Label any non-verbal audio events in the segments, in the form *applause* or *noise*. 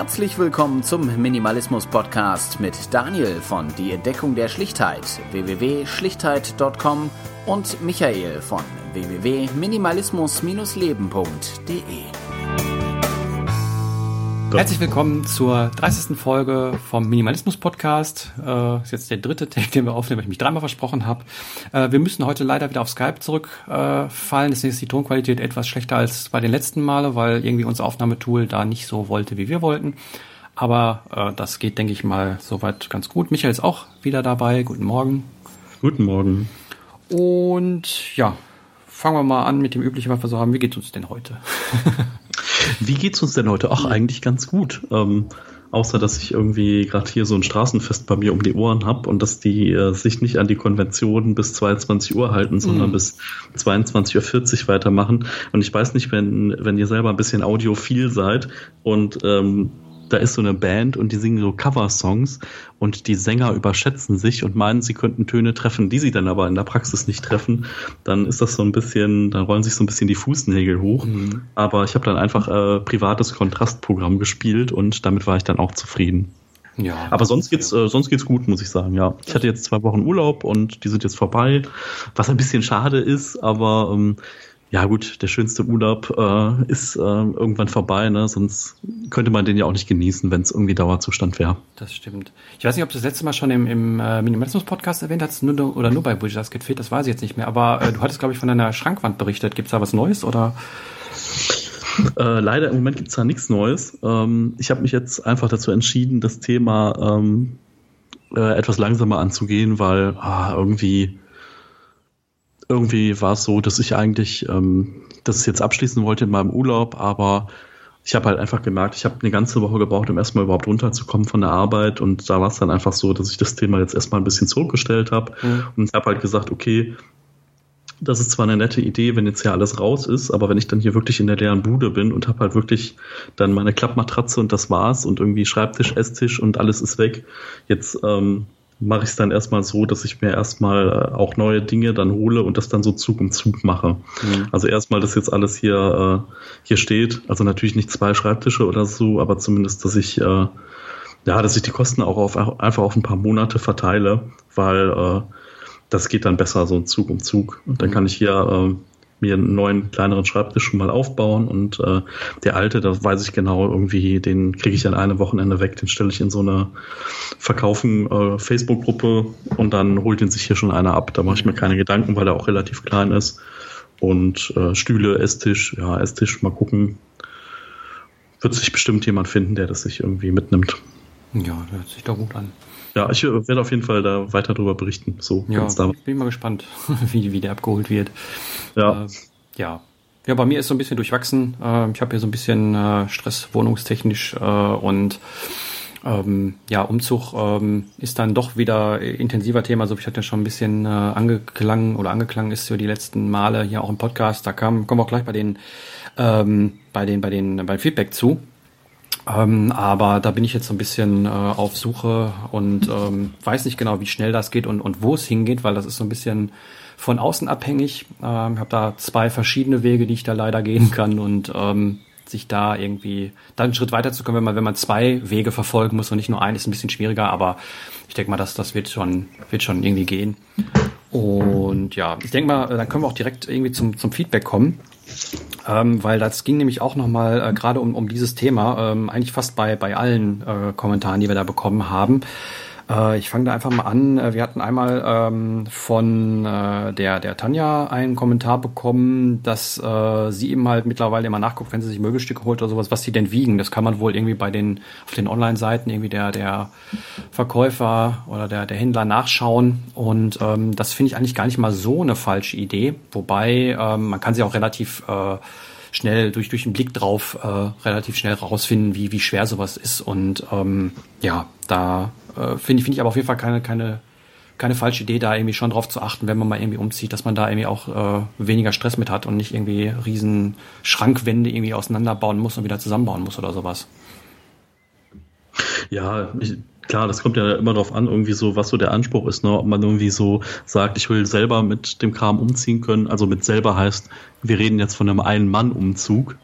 Herzlich willkommen zum Minimalismus Podcast mit Daniel von Die Entdeckung der Schlichtheit www.schlichtheit.com und Michael von www.minimalismus-leben.de. Herzlich willkommen zur 30. Folge vom Minimalismus Podcast. Äh, ist jetzt der dritte Take, den wir aufnehmen, weil ich mich dreimal versprochen habe. Äh, wir müssen heute leider wieder auf Skype zurückfallen. Deswegen ist die Tonqualität etwas schlechter als bei den letzten Male, weil irgendwie unser Aufnahmetool da nicht so wollte, wie wir wollten. Aber äh, das geht, denke ich mal, soweit ganz gut. Michael ist auch wieder dabei. Guten Morgen. Guten Morgen. Und ja, fangen wir mal an mit dem üblichen, was wir so haben. Wie geht's uns denn heute? *laughs* Wie geht's uns denn heute? Ach, eigentlich ganz gut. Ähm, außer dass ich irgendwie gerade hier so ein Straßenfest bei mir um die Ohren habe und dass die äh, sich nicht an die Konventionen bis 22 Uhr halten, sondern mhm. bis 22.40 Uhr weitermachen. Und ich weiß nicht, wenn, wenn ihr selber ein bisschen audiophil seid und ähm, da ist so eine Band und die singen so Cover-Songs und die Sänger überschätzen sich und meinen, sie könnten Töne treffen, die sie dann aber in der Praxis nicht treffen, dann ist das so ein bisschen, dann rollen sich so ein bisschen die Fußnägel hoch. Mhm. Aber ich habe dann einfach äh, privates Kontrastprogramm gespielt und damit war ich dann auch zufrieden. Ja, aber sonst geht's, äh, sonst geht's gut, muss ich sagen, ja. Ich hatte jetzt zwei Wochen Urlaub und die sind jetzt vorbei, was ein bisschen schade ist, aber ähm, ja gut, der schönste Urlaub äh, ist äh, irgendwann vorbei, ne? sonst könnte man den ja auch nicht genießen, wenn es irgendwie Dauerzustand wäre. Das stimmt. Ich weiß nicht, ob du das letzte Mal schon im, im äh, Minimalismus-Podcast erwähnt hast, nur, oder nur bei Get Fit, das weiß ich jetzt nicht mehr, aber äh, du hattest, glaube ich, von deiner Schrankwand berichtet. Gibt es da was Neues oder? Äh, leider im Moment gibt es da nichts Neues. Ähm, ich habe mich jetzt einfach dazu entschieden, das Thema ähm, äh, etwas langsamer anzugehen, weil ah, irgendwie irgendwie war es so, dass ich eigentlich ähm, das jetzt abschließen wollte in meinem Urlaub, aber ich habe halt einfach gemerkt, ich habe eine ganze Woche gebraucht, um erstmal überhaupt runterzukommen von der Arbeit und da war es dann einfach so, dass ich das Thema jetzt erstmal ein bisschen zurückgestellt habe mhm. und habe halt gesagt, okay, das ist zwar eine nette Idee, wenn jetzt ja alles raus ist, aber wenn ich dann hier wirklich in der leeren Bude bin und habe halt wirklich dann meine Klappmatratze und das war's und irgendwie Schreibtisch, Esstisch und alles ist weg, jetzt ähm, mache ich es dann erstmal so, dass ich mir erstmal äh, auch neue Dinge dann hole und das dann so Zug um Zug mache. Mhm. Also erstmal, dass jetzt alles hier, äh, hier steht. Also natürlich nicht zwei Schreibtische oder so, aber zumindest, dass ich, äh, ja, dass ich die Kosten auch auf, einfach auf ein paar Monate verteile, weil äh, das geht dann besser so Zug um Zug. Und dann mhm. kann ich hier äh, mir einen neuen, kleineren Schreibtisch schon mal aufbauen und äh, der alte, da weiß ich genau, irgendwie, den kriege ich an einem Wochenende weg, den stelle ich in so eine Verkaufen äh, Facebook-Gruppe und dann holt ihn sich hier schon einer ab. Da mache ich mir keine Gedanken, weil er auch relativ klein ist. Und äh, Stühle, Esstisch, ja, Esstisch, mal gucken. Wird sich bestimmt jemand finden, der das sich irgendwie mitnimmt. Ja, hört sich doch gut an. Ja, ich werde auf jeden Fall da weiter drüber berichten. So, ja, bin mal gespannt, *laughs* wie, wie der abgeholt wird. Ja. Äh, ja. Ja, bei mir ist so ein bisschen durchwachsen. Äh, ich habe hier so ein bisschen äh, Stress wohnungstechnisch äh, und ähm, ja, Umzug ähm, ist dann doch wieder intensiver Thema, so wie ich hatte schon ein bisschen äh, angeklangen oder angeklangen ist für die letzten Male hier auch im Podcast. Da kam, kommen wir auch gleich bei den, ähm, bei den, bei den, beim Feedback zu. Ähm, aber da bin ich jetzt so ein bisschen äh, auf Suche und ähm, weiß nicht genau, wie schnell das geht und, und wo es hingeht, weil das ist so ein bisschen von außen abhängig. Ähm, ich habe da zwei verschiedene Wege, die ich da leider gehen kann und ähm, sich da irgendwie dann einen Schritt weiterzukommen, wenn man wenn man zwei Wege verfolgen muss und nicht nur einen, ist ein bisschen schwieriger, aber ich denke mal, dass das wird schon wird schon irgendwie gehen. Und ja, ich denke mal, dann können wir auch direkt irgendwie zum zum Feedback kommen. Ähm, weil das ging nämlich auch nochmal äh, gerade um, um dieses Thema, ähm, eigentlich fast bei, bei allen äh, Kommentaren, die wir da bekommen haben. Äh, ich fange da einfach mal an. Äh, wir hatten einmal ähm, von äh, der, der Tanja einen Kommentar bekommen, dass äh, sie eben halt mittlerweile immer nachguckt, wenn sie sich Möbelstücke holt oder sowas, was die denn wiegen. Das kann man wohl irgendwie bei den, auf den Online-Seiten irgendwie der, der Verkäufer oder der, der Händler nachschauen. Und ähm, das finde ich eigentlich gar nicht mal so eine falsche Idee. Wobei ähm, man kann sie auch relativ äh, schnell durch, durch den Blick drauf äh, relativ schnell rausfinden, wie, wie schwer sowas ist. Und ähm, ja, da äh, finde find ich aber auf jeden Fall keine, keine, keine falsche Idee, da irgendwie schon drauf zu achten, wenn man mal irgendwie umzieht, dass man da irgendwie auch äh, weniger Stress mit hat und nicht irgendwie riesen Schrankwände irgendwie auseinanderbauen muss und wieder zusammenbauen muss oder sowas. Ja, ich, Klar, das kommt ja immer darauf an, irgendwie so, was so der Anspruch ist, ne? ob man irgendwie so sagt, ich will selber mit dem Kram umziehen können. Also mit selber heißt, wir reden jetzt von einem Ein-Mann-Umzug.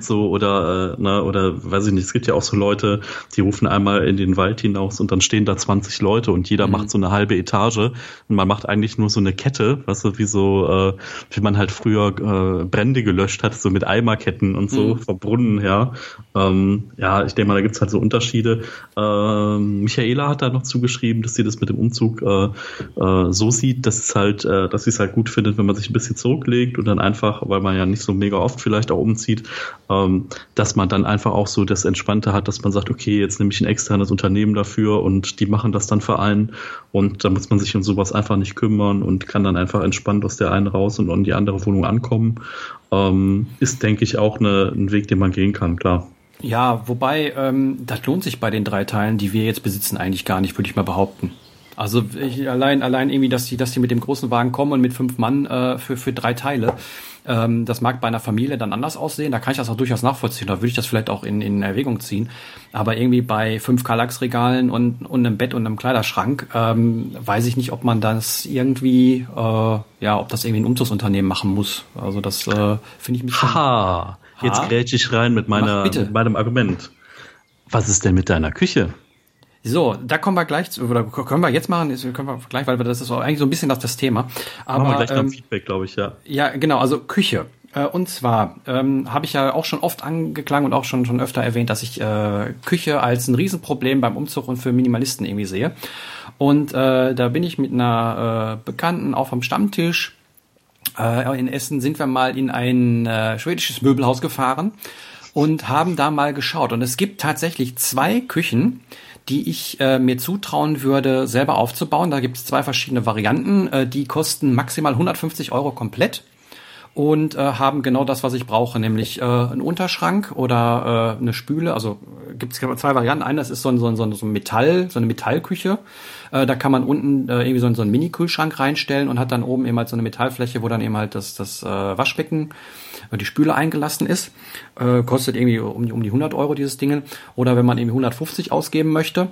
So, oder, äh, ne, oder weiß ich nicht, es gibt ja auch so Leute, die rufen einmal in den Wald hinaus und dann stehen da 20 Leute und jeder mhm. macht so eine halbe Etage und man macht eigentlich nur so eine Kette, weißt du, wie so, äh, wie man halt früher äh, Brände gelöscht hat, so mit Eimerketten und so, mhm. vom Brunnen her. Ähm, ja, ich denke mal, da gibt's halt so Unterschiede. Ähm, Michaela hat da noch zugeschrieben, dass sie das mit dem Umzug äh, äh, so sieht, dass es halt, äh, dass sie es halt gut findet, wenn man sich ein bisschen zurücklegt und dann einfach, weil man ja nicht so mega oft vielleicht auch umzieht, ähm, dass man dann einfach auch so das Entspannte hat, dass man sagt, okay, jetzt nehme ich ein externes Unternehmen dafür und die machen das dann für einen und da muss man sich um sowas einfach nicht kümmern und kann dann einfach entspannt aus der einen raus und in die andere Wohnung ankommen. Ähm, ist, denke ich, auch eine, ein Weg, den man gehen kann, klar. Ja, wobei, ähm, das lohnt sich bei den drei Teilen, die wir jetzt besitzen, eigentlich gar nicht, würde ich mal behaupten. Also ich, allein, allein irgendwie, dass die, dass die mit dem großen Wagen kommen und mit fünf Mann äh, für, für drei Teile. Ähm, das mag bei einer Familie dann anders aussehen. Da kann ich das auch durchaus nachvollziehen. Da würde ich das vielleicht auch in, in Erwägung ziehen. Aber irgendwie bei fünf Kallax-Regalen und, und einem Bett und einem Kleiderschrank ähm, weiß ich nicht, ob man das irgendwie, äh, ja, ob das irgendwie ein Umzugsunternehmen machen muss. Also das äh, finde ich ein bisschen. Haha, jetzt grätsch ich rein mit, meiner, mit meinem Argument. Was ist denn mit deiner Küche? So, da kommen wir gleich zu, oder können wir jetzt machen, können wir gleich, weil das ist eigentlich so ein bisschen das, das Thema. Aber machen wir gleich ähm, Feedback, glaube ich, ja. Ja, genau, also Küche. Äh, und zwar ähm, habe ich ja auch schon oft angeklangt und auch schon schon öfter erwähnt, dass ich äh, Küche als ein Riesenproblem beim Umzug und für Minimalisten irgendwie sehe. Und äh, da bin ich mit einer äh, Bekannten auf am Stammtisch äh, in Essen sind wir mal in ein äh, schwedisches Möbelhaus gefahren und haben da mal geschaut. Und es gibt tatsächlich zwei Küchen, die ich äh, mir zutrauen würde, selber aufzubauen. Da gibt es zwei verschiedene Varianten. Äh, die kosten maximal 150 Euro komplett und äh, haben genau das, was ich brauche, nämlich äh, einen Unterschrank oder äh, eine Spüle. Also äh, gibt es zwei Varianten. Eine, das ist so ein, so ein, so ein Metall, so eine Metallküche. Äh, da kann man unten äh, irgendwie so, ein, so einen Mini-Kühlschrank reinstellen und hat dann oben eben halt so eine Metallfläche, wo dann eben halt das, das äh, Waschbecken die Spüle eingelassen ist. Äh, kostet irgendwie um, um die 100 Euro dieses Ding. Oder wenn man irgendwie 150 ausgeben möchte,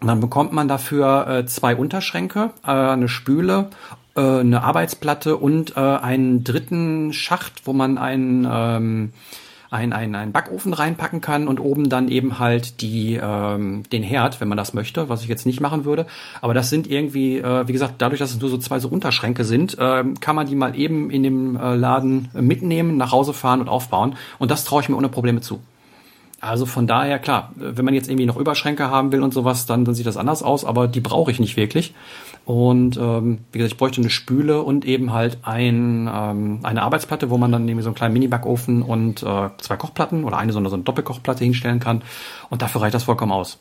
dann bekommt man dafür äh, zwei Unterschränke, äh, eine Spüle, äh, eine Arbeitsplatte und äh, einen dritten Schacht, wo man einen ähm, ein, ein, einen Backofen reinpacken kann und oben dann eben halt die, ähm, den Herd, wenn man das möchte, was ich jetzt nicht machen würde. Aber das sind irgendwie, äh, wie gesagt, dadurch, dass es nur so zwei so Unterschränke sind, äh, kann man die mal eben in dem äh, Laden mitnehmen, nach Hause fahren und aufbauen. Und das traue ich mir ohne Probleme zu. Also von daher, klar, wenn man jetzt irgendwie noch Überschränke haben will und sowas, dann, dann sieht das anders aus, aber die brauche ich nicht wirklich. Und ähm, wie gesagt, ich bräuchte eine Spüle und eben halt ein, ähm, eine Arbeitsplatte, wo man dann irgendwie so einen kleinen Mini-Backofen und äh, zwei Kochplatten oder eine so eine, so eine Doppelkochplatte hinstellen kann. Und dafür reicht das vollkommen aus.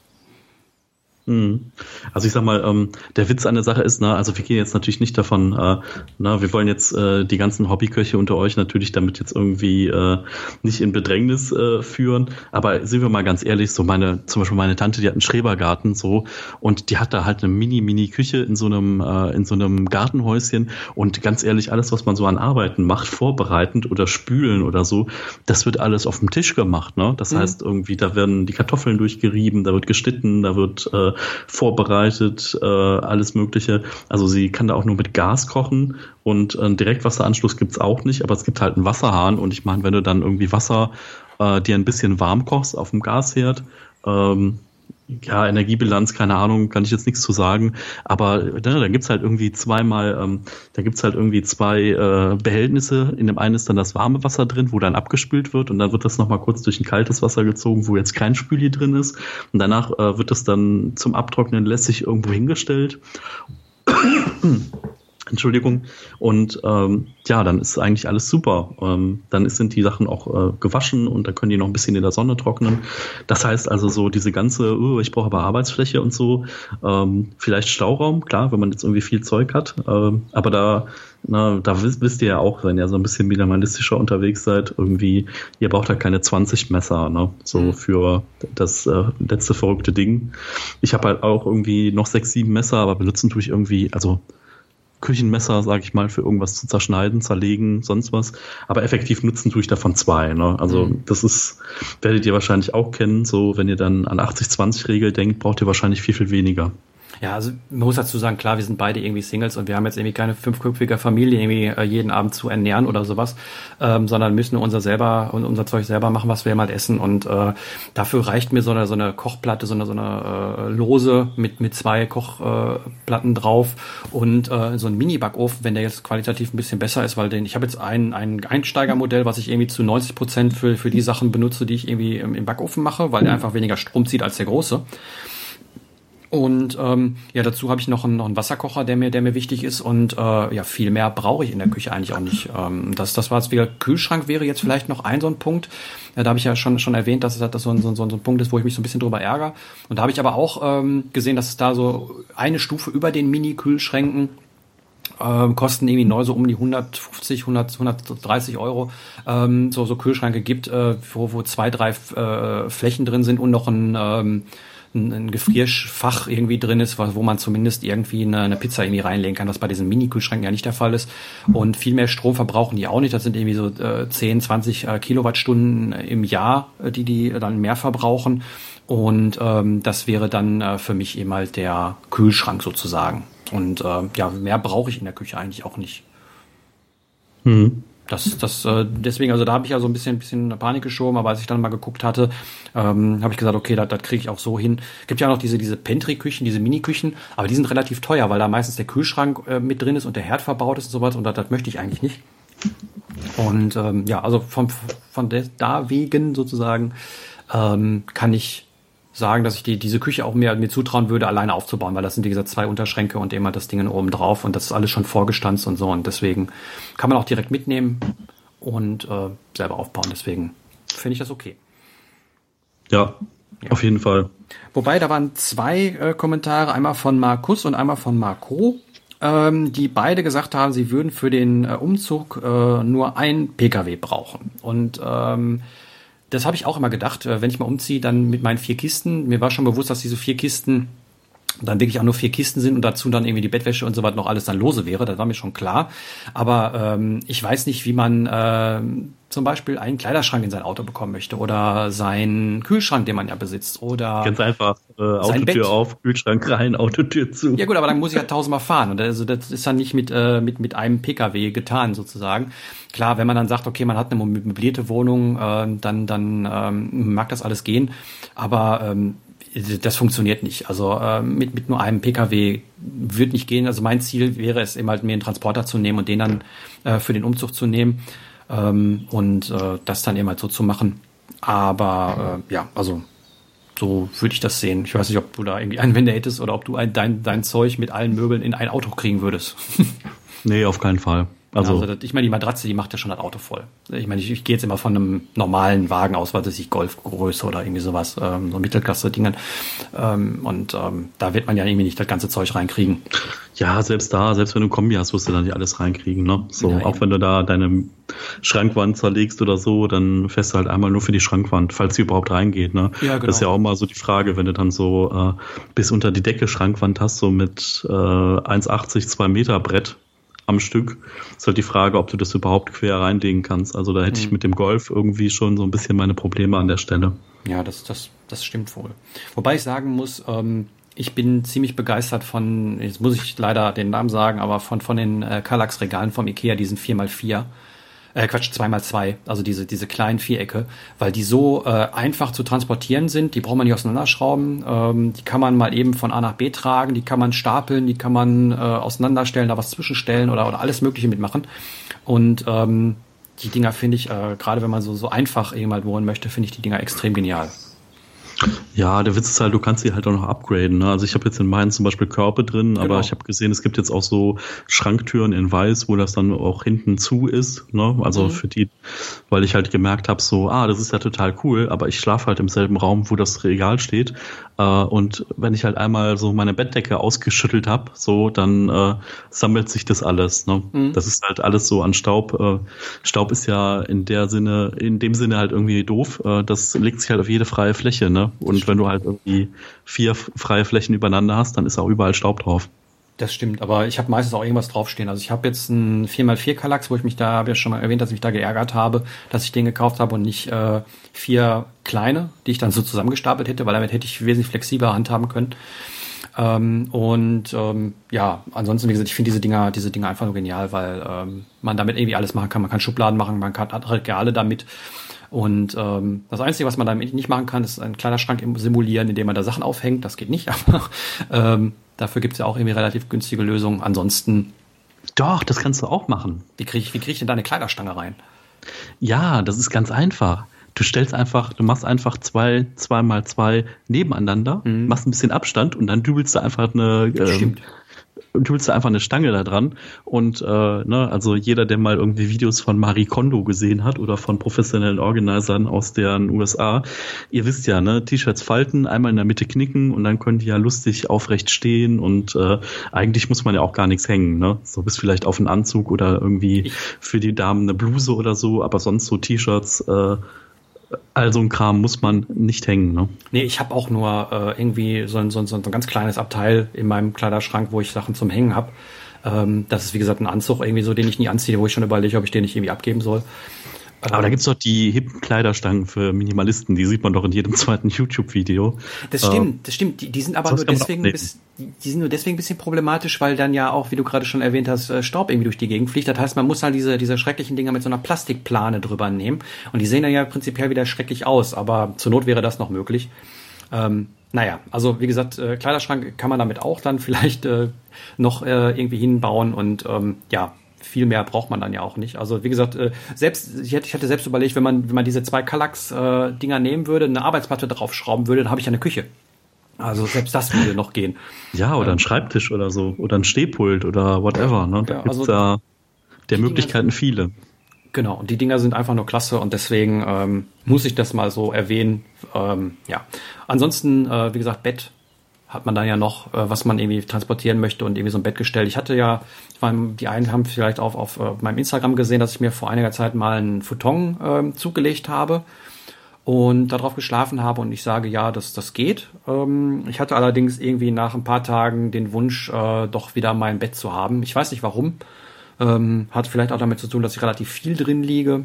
Mhm. Also ich sag mal, ähm, der Witz an der Sache ist, ne, also wir gehen jetzt natürlich nicht davon, äh, na, wir wollen jetzt äh, die ganzen Hobbyköche unter euch natürlich damit jetzt irgendwie äh, nicht in Bedrängnis äh, führen. Aber sind wir mal ganz ehrlich, so meine, zum Beispiel meine Tante, die hat einen Schrebergarten so und die hat da halt eine Mini-Mini-Küche in so einem, äh, in so einem Gartenhäuschen und ganz ehrlich, alles, was man so an Arbeiten macht, vorbereitend oder spülen oder so, das wird alles auf dem Tisch gemacht. Ne? Das mhm. heißt irgendwie, da werden die Kartoffeln durchgerieben, da wird geschnitten, da wird äh, vorbereitet, äh, alles Mögliche. Also sie kann da auch nur mit Gas kochen und einen Direktwasseranschluss gibt's auch nicht, aber es gibt halt einen Wasserhahn und ich meine, wenn du dann irgendwie Wasser äh, dir ein bisschen warm kochst auf dem Gasherd, ähm, ja, Energiebilanz, keine Ahnung, kann ich jetzt nichts zu sagen. Aber ne, da gibt's halt irgendwie zweimal, ähm, da gibt's halt irgendwie zwei äh, Behältnisse. In dem einen ist dann das warme Wasser drin, wo dann abgespült wird und dann wird das nochmal kurz durch ein kaltes Wasser gezogen, wo jetzt kein Spüli drin ist. Und danach äh, wird das dann zum Abtrocknen lässig irgendwo hingestellt. Entschuldigung. Und ähm, ja, dann ist eigentlich alles super. Ähm, dann sind die Sachen auch äh, gewaschen und dann können die noch ein bisschen in der Sonne trocknen. Das heißt also so diese ganze, oh, ich brauche aber Arbeitsfläche und so, ähm, vielleicht Stauraum, klar, wenn man jetzt irgendwie viel Zeug hat. Ähm, aber da, na, da wisst, wisst ihr ja auch, wenn ihr so ein bisschen minimalistischer unterwegs seid, irgendwie, ihr braucht da keine 20 Messer, ne? So mhm. für das äh, letzte verrückte Ding. Ich habe halt auch irgendwie noch sechs, sieben Messer, aber benutzen tue ich irgendwie, also Küchenmesser, sage ich mal, für irgendwas zu zerschneiden, zerlegen, sonst was. Aber effektiv nutzen tue ich davon zwei. Ne? Also mhm. das ist, werdet ihr wahrscheinlich auch kennen. So, wenn ihr dann an 80-20-Regel denkt, braucht ihr wahrscheinlich viel, viel weniger. Ja, also man muss dazu sagen, klar, wir sind beide irgendwie Singles und wir haben jetzt irgendwie keine fünfköpfige Familie, irgendwie äh, jeden Abend zu ernähren oder sowas, ähm, sondern müssen unser selber und unser Zeug selber machen, was wir mal essen. Und äh, dafür reicht mir so eine, so eine Kochplatte, so eine, so eine äh, Lose mit, mit zwei Kochplatten äh, drauf und äh, so ein Mini-Backofen, wenn der jetzt qualitativ ein bisschen besser ist, weil den, ich habe jetzt ein, ein Einsteigermodell, was ich irgendwie zu 90 Prozent für, für die Sachen benutze, die ich irgendwie im, im Backofen mache, weil der einfach weniger Strom zieht als der große. Und ähm, ja, dazu habe ich noch einen, noch einen Wasserkocher, der mir, der mir wichtig ist. Und äh, ja, viel mehr brauche ich in der Küche eigentlich auch nicht. Ähm, das, das war jetzt wieder Kühlschrank wäre jetzt vielleicht noch ein so ein Punkt. Ja, da habe ich ja schon, schon erwähnt, dass es das so ein, so, so ein Punkt ist, wo ich mich so ein bisschen drüber ärgere. Und da habe ich aber auch ähm, gesehen, dass es da so eine Stufe über den Mini-Kühlschränken ähm, kosten irgendwie neu so um die 150, 100, 130 Euro, ähm, so, so Kühlschränke gibt, äh, wo, wo zwei, drei äh, Flächen drin sind und noch ein, ähm, ein, ein Gefrierfach irgendwie drin ist, wo man zumindest irgendwie eine, eine Pizza irgendwie reinlegen kann, was bei diesen Mini-Kühlschränken ja nicht der Fall ist. Und viel mehr Strom verbrauchen die auch nicht. Das sind irgendwie so äh, 10, 20 äh, Kilowattstunden im Jahr, äh, die die dann mehr verbrauchen. Und ähm, das wäre dann äh, für mich eben halt der Kühlschrank sozusagen. Und äh, ja, mehr brauche ich in der Küche eigentlich auch nicht. Mhm. Das, das, äh, deswegen, also da habe ich ja so ein bisschen, bisschen Panik geschoben, aber als ich dann mal geguckt hatte, ähm, habe ich gesagt, okay, das, das kriege ich auch so hin. Gibt ja auch noch diese, diese Pantry-Küchen, diese Mini-Küchen, aber die sind relativ teuer, weil da meistens der Kühlschrank äh, mit drin ist und der Herd verbaut ist und sowas und das, das möchte ich eigentlich nicht. Und ähm, ja, also von, von der, da wegen sozusagen ähm, kann ich sagen, dass ich die, diese Küche auch mir, mir zutrauen würde, alleine aufzubauen, weil das sind, wie gesagt, zwei Unterschränke und immer das Ding oben drauf und das ist alles schon vorgestanzt und so und deswegen kann man auch direkt mitnehmen und äh, selber aufbauen. Deswegen finde ich das okay. Ja, ja, auf jeden Fall. Wobei, da waren zwei äh, Kommentare, einmal von Markus und einmal von Marco, ähm, die beide gesagt haben, sie würden für den äh, Umzug äh, nur ein Pkw brauchen. Und ähm, das habe ich auch immer gedacht, äh, wenn ich mal umziehe, dann mit meinen vier Kisten. Mir war schon bewusst, dass diese vier Kisten dann wirklich auch nur vier Kisten sind und dazu dann irgendwie die Bettwäsche und so weiter noch alles dann lose wäre, das war mir schon klar. Aber ähm, ich weiß nicht, wie man äh, zum Beispiel einen Kleiderschrank in sein Auto bekommen möchte oder seinen Kühlschrank, den man ja besitzt oder ganz einfach äh, Autotür auf, Kühlschrank rein, Autotür zu. Ja gut, aber dann muss ich ja tausendmal fahren und also das ist dann nicht mit äh, mit mit einem PKW getan sozusagen. Klar, wenn man dann sagt, okay, man hat eine möblierte Wohnung, äh, dann dann ähm, mag das alles gehen, aber ähm, das funktioniert nicht. Also äh, mit, mit nur einem Pkw wird nicht gehen. Also mein Ziel wäre es eben halt mir einen Transporter zu nehmen und den dann äh, für den Umzug zu nehmen ähm, und äh, das dann eben halt so zu machen. Aber äh, ja, also so würde ich das sehen. Ich weiß nicht, ob du da irgendwie *laughs* Einwände hättest oder ob du ein, dein, dein Zeug mit allen Möbeln in ein Auto kriegen würdest. *laughs* nee, auf keinen Fall. Also, also das, ich meine, die Matratze, die macht ja schon das Auto voll. Ich meine, ich, ich gehe jetzt immer von einem normalen Wagen aus, was weiß ich, Golfgröße oder irgendwie sowas, ähm, so Mittelklasse-Dingen. Ähm, und ähm, da wird man ja irgendwie nicht das ganze Zeug reinkriegen. Ja, selbst da, selbst wenn du ein Kombi hast, wirst du da nicht alles reinkriegen. Ne? So, ja, auch wenn du da deine Schrankwand zerlegst oder so, dann fährst du halt einmal nur für die Schrankwand, falls sie überhaupt reingeht. Ne? Ja, genau. Das ist ja auch mal so die Frage, wenn du dann so äh, bis unter die Decke Schrankwand hast, so mit äh, 1,80, 2 Meter Brett, am Stück. Ist halt die Frage, ob du das überhaupt quer reinlegen kannst. Also da hätte mhm. ich mit dem Golf irgendwie schon so ein bisschen meine Probleme an der Stelle. Ja, das, das, das stimmt wohl. Wobei ich sagen muss, ähm, ich bin ziemlich begeistert von, jetzt muss ich leider den Namen sagen, aber von, von den äh, Kallax-Regalen vom Ikea, diesen 4x4 äh, Quatsch, zwei mal zwei, also diese, diese kleinen Vierecke, weil die so äh, einfach zu transportieren sind, die braucht man nicht auseinanderschrauben, ähm, die kann man mal eben von A nach B tragen, die kann man stapeln, die kann man äh, auseinanderstellen, da was zwischenstellen oder, oder alles Mögliche mitmachen. Und ähm, die Dinger finde ich, äh, gerade wenn man so, so einfach halt wohnen möchte, finde ich die Dinger extrem genial. Ja, der Witz ist halt, du kannst sie halt auch noch upgraden. Ne? Also ich habe jetzt in meinen zum Beispiel Körper drin, aber genau. ich habe gesehen, es gibt jetzt auch so Schranktüren in Weiß, wo das dann auch hinten zu ist. Ne? Also mhm. für die, weil ich halt gemerkt habe, so, ah, das ist ja total cool, aber ich schlafe halt im selben Raum, wo das Regal steht. Äh, und wenn ich halt einmal so meine Bettdecke ausgeschüttelt habe, so, dann äh, sammelt sich das alles. Ne? Mhm. Das ist halt alles so an Staub. Äh, Staub ist ja in der Sinne, in dem Sinne halt irgendwie doof. Äh, das legt sich halt auf jede freie Fläche. Ne? Und wenn du halt irgendwie vier freie Flächen übereinander hast, dann ist auch überall Staub drauf. Das stimmt, aber ich habe meistens auch irgendwas draufstehen. Also ich habe jetzt einen 4x4 Kallax, wo ich mich da, habe ja schon mal erwähnt, dass ich mich da geärgert habe, dass ich den gekauft habe und nicht äh, vier kleine, die ich dann so zusammengestapelt hätte, weil damit hätte ich wesentlich flexibler handhaben können. Ähm, und ähm, ja, ansonsten, wie gesagt, ich finde diese Dinger, diese Dinger einfach nur genial, weil ähm, man damit irgendwie alles machen kann. Man kann Schubladen machen, man kann Regale damit. Und ähm, das Einzige, was man damit nicht machen kann, ist einen Kleiderschrank simulieren, indem man da Sachen aufhängt. Das geht nicht, *laughs* aber ähm, dafür gibt es ja auch irgendwie relativ günstige Lösungen. Ansonsten. Doch, das kannst du auch machen. Wie kriege ich, wie krieg ich denn da eine Kleiderstange rein? Ja, das ist ganz einfach. Du stellst einfach, du machst einfach zwei, zwei mal zwei nebeneinander, mhm. machst ein bisschen Abstand und dann dübelst du einfach eine, ähm, dübelst du einfach eine Stange da dran. Und äh, ne, also jeder, der mal irgendwie Videos von Marie Kondo gesehen hat oder von professionellen Organisern aus den USA, ihr wisst ja, ne, T-Shirts falten, einmal in der Mitte knicken und dann können die ja lustig aufrecht stehen und äh, eigentlich muss man ja auch gar nichts hängen, ne? So bis vielleicht auf einen Anzug oder irgendwie für die Damen eine Bluse oder so, aber sonst so T-Shirts äh, also ein Kram muss man nicht hängen. Ne? Nee, ich habe auch nur äh, irgendwie so ein, so, ein, so ein ganz kleines Abteil in meinem Kleiderschrank, wo ich Sachen zum Hängen habe. Ähm, das ist wie gesagt ein Anzug, irgendwie so, den ich nie anziehe, wo ich schon überlege, ob ich den nicht irgendwie abgeben soll. Aber da gibt's doch die hippen Kleiderstangen für Minimalisten, die sieht man doch in jedem zweiten YouTube-Video. Das stimmt, äh, das stimmt. Die, die sind aber nur deswegen, bis, die sind nur deswegen ein bisschen problematisch, weil dann ja auch, wie du gerade schon erwähnt hast, äh, Staub irgendwie durch die Gegend fliegt. Das heißt, man muss halt diese, diese schrecklichen Dinger mit so einer Plastikplane drüber nehmen. Und die sehen dann ja prinzipiell wieder schrecklich aus, aber zur Not wäre das noch möglich. Ähm, naja, also wie gesagt, äh, Kleiderschrank kann man damit auch dann *laughs* vielleicht äh, noch äh, irgendwie hinbauen und ähm, ja, viel mehr braucht man dann ja auch nicht. Also wie gesagt, äh, selbst ich hätte, ich hätte selbst überlegt, wenn man wenn man diese zwei Kallax-Dinger äh, nehmen würde, eine Arbeitsplatte draufschrauben würde, dann habe ich eine Küche. Also selbst das würde noch gehen. *laughs* Ja, oder ein Schreibtisch oder so oder ein Stehpult oder whatever. Ne? Da ja, gibt's also, da der Möglichkeiten sind, viele. Genau, und die Dinger sind einfach nur klasse und deswegen ähm, muss ich das mal so erwähnen. Ähm, ja, ansonsten, äh, wie gesagt, Bett hat man dann ja noch, äh, was man irgendwie transportieren möchte und irgendwie so ein Bett gestellt. Ich hatte ja, ich meine, die einen haben vielleicht auf, auf äh, meinem Instagram gesehen, dass ich mir vor einiger Zeit mal einen Futon äh, zugelegt habe und darauf geschlafen habe und ich sage, ja, das, das geht. Ähm, ich hatte allerdings irgendwie nach ein paar Tagen den Wunsch, äh, doch wieder mein Bett zu haben. Ich weiß nicht warum. Ähm, hat vielleicht auch damit zu tun, dass ich relativ viel drin liege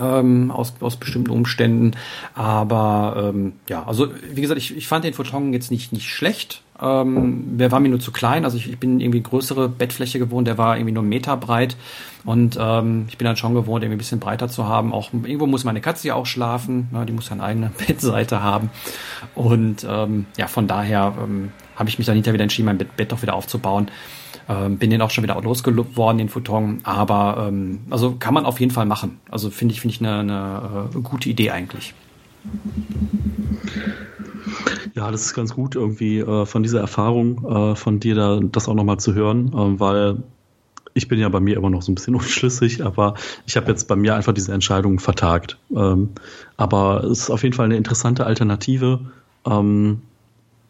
ähm, aus, aus bestimmten Umständen. Aber ähm, ja, also wie gesagt, ich, ich fand den Photon jetzt nicht, nicht schlecht. Ähm, der war mir nur zu klein. Also ich, ich bin irgendwie größere Bettfläche gewohnt. Der war irgendwie nur einen Meter breit. Und ähm, ich bin dann schon gewohnt, irgendwie ein bisschen breiter zu haben. Auch irgendwo muss meine Katze ja auch schlafen. Ne? Die muss ja eine eigene *laughs* Bettseite haben. Und ähm, ja, von daher ähm, habe ich mich dann hinterher wieder entschieden, mein Bett, Bett doch wieder aufzubauen. Ähm, bin den auch schon wieder losgeworden, den Futon. Aber ähm, also kann man auf jeden Fall machen. Also finde ich, finde ich eine, eine äh, gute Idee eigentlich. Ja, das ist ganz gut, irgendwie äh, von dieser Erfahrung äh, von dir da das auch nochmal zu hören, äh, weil ich bin ja bei mir immer noch so ein bisschen *laughs* unschlüssig, aber ich habe jetzt bei mir einfach diese Entscheidung vertagt. Ähm, aber es ist auf jeden Fall eine interessante Alternative. Ähm,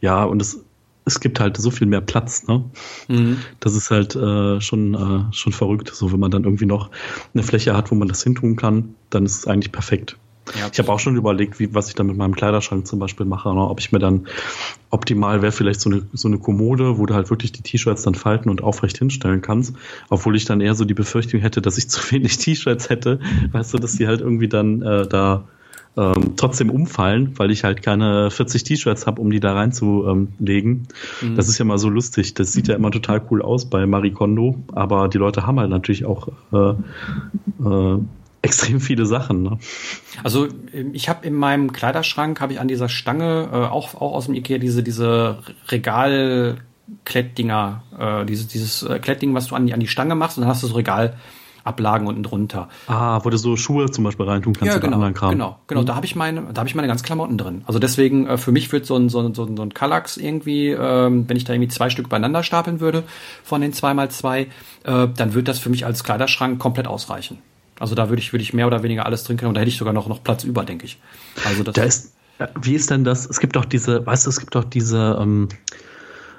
ja, und es es gibt halt so viel mehr Platz, ne? Mhm. Das ist halt äh, schon, äh, schon verrückt. So, wenn man dann irgendwie noch eine Fläche hat, wo man das hintun kann, dann ist es eigentlich perfekt. Ja, ich habe auch schon überlegt, wie, was ich dann mit meinem Kleiderschrank zum Beispiel mache. Ne? Ob ich mir dann optimal wäre vielleicht so eine, so eine Kommode, wo du halt wirklich die T-Shirts dann falten und aufrecht hinstellen kannst. Obwohl ich dann eher so die Befürchtung hätte, dass ich *laughs* zu wenig T-Shirts hätte. Weißt du, dass die halt irgendwie dann äh, da ähm, trotzdem umfallen, weil ich halt keine 40 T-Shirts habe, um die da reinzulegen. Mhm. Das ist ja mal so lustig. Das sieht ja immer total cool aus bei Marie Kondo, aber die Leute haben halt natürlich auch äh, äh, extrem viele Sachen. Ne? Also ich habe in meinem Kleiderschrank habe ich an dieser Stange äh, auch auch aus dem Ikea diese diese Regal Klettdinger, äh, dieses dieses äh, Klettding, was du an die an die Stange machst und dann hast du so Regal Ablagen unten drunter. Ah, wo du so Schuhe zum Beispiel reintun kannst ja, genau, anderen Kram. Genau, genau. Mhm. Da habe ich meine, da habe ich meine ganz Klamotten drin. Also deswegen äh, für mich wird so ein so ein, so ein, so ein Kallax irgendwie, ähm, wenn ich da irgendwie zwei Stück beieinander stapeln würde von den zwei mal zwei, äh, dann wird das für mich als Kleiderschrank komplett ausreichen. Also da würde ich würde ich mehr oder weniger alles drin können und da hätte ich sogar noch noch Platz über, denke ich. Also das da ist, wie ist denn das? Es gibt doch diese, weißt du, es gibt doch diese ähm,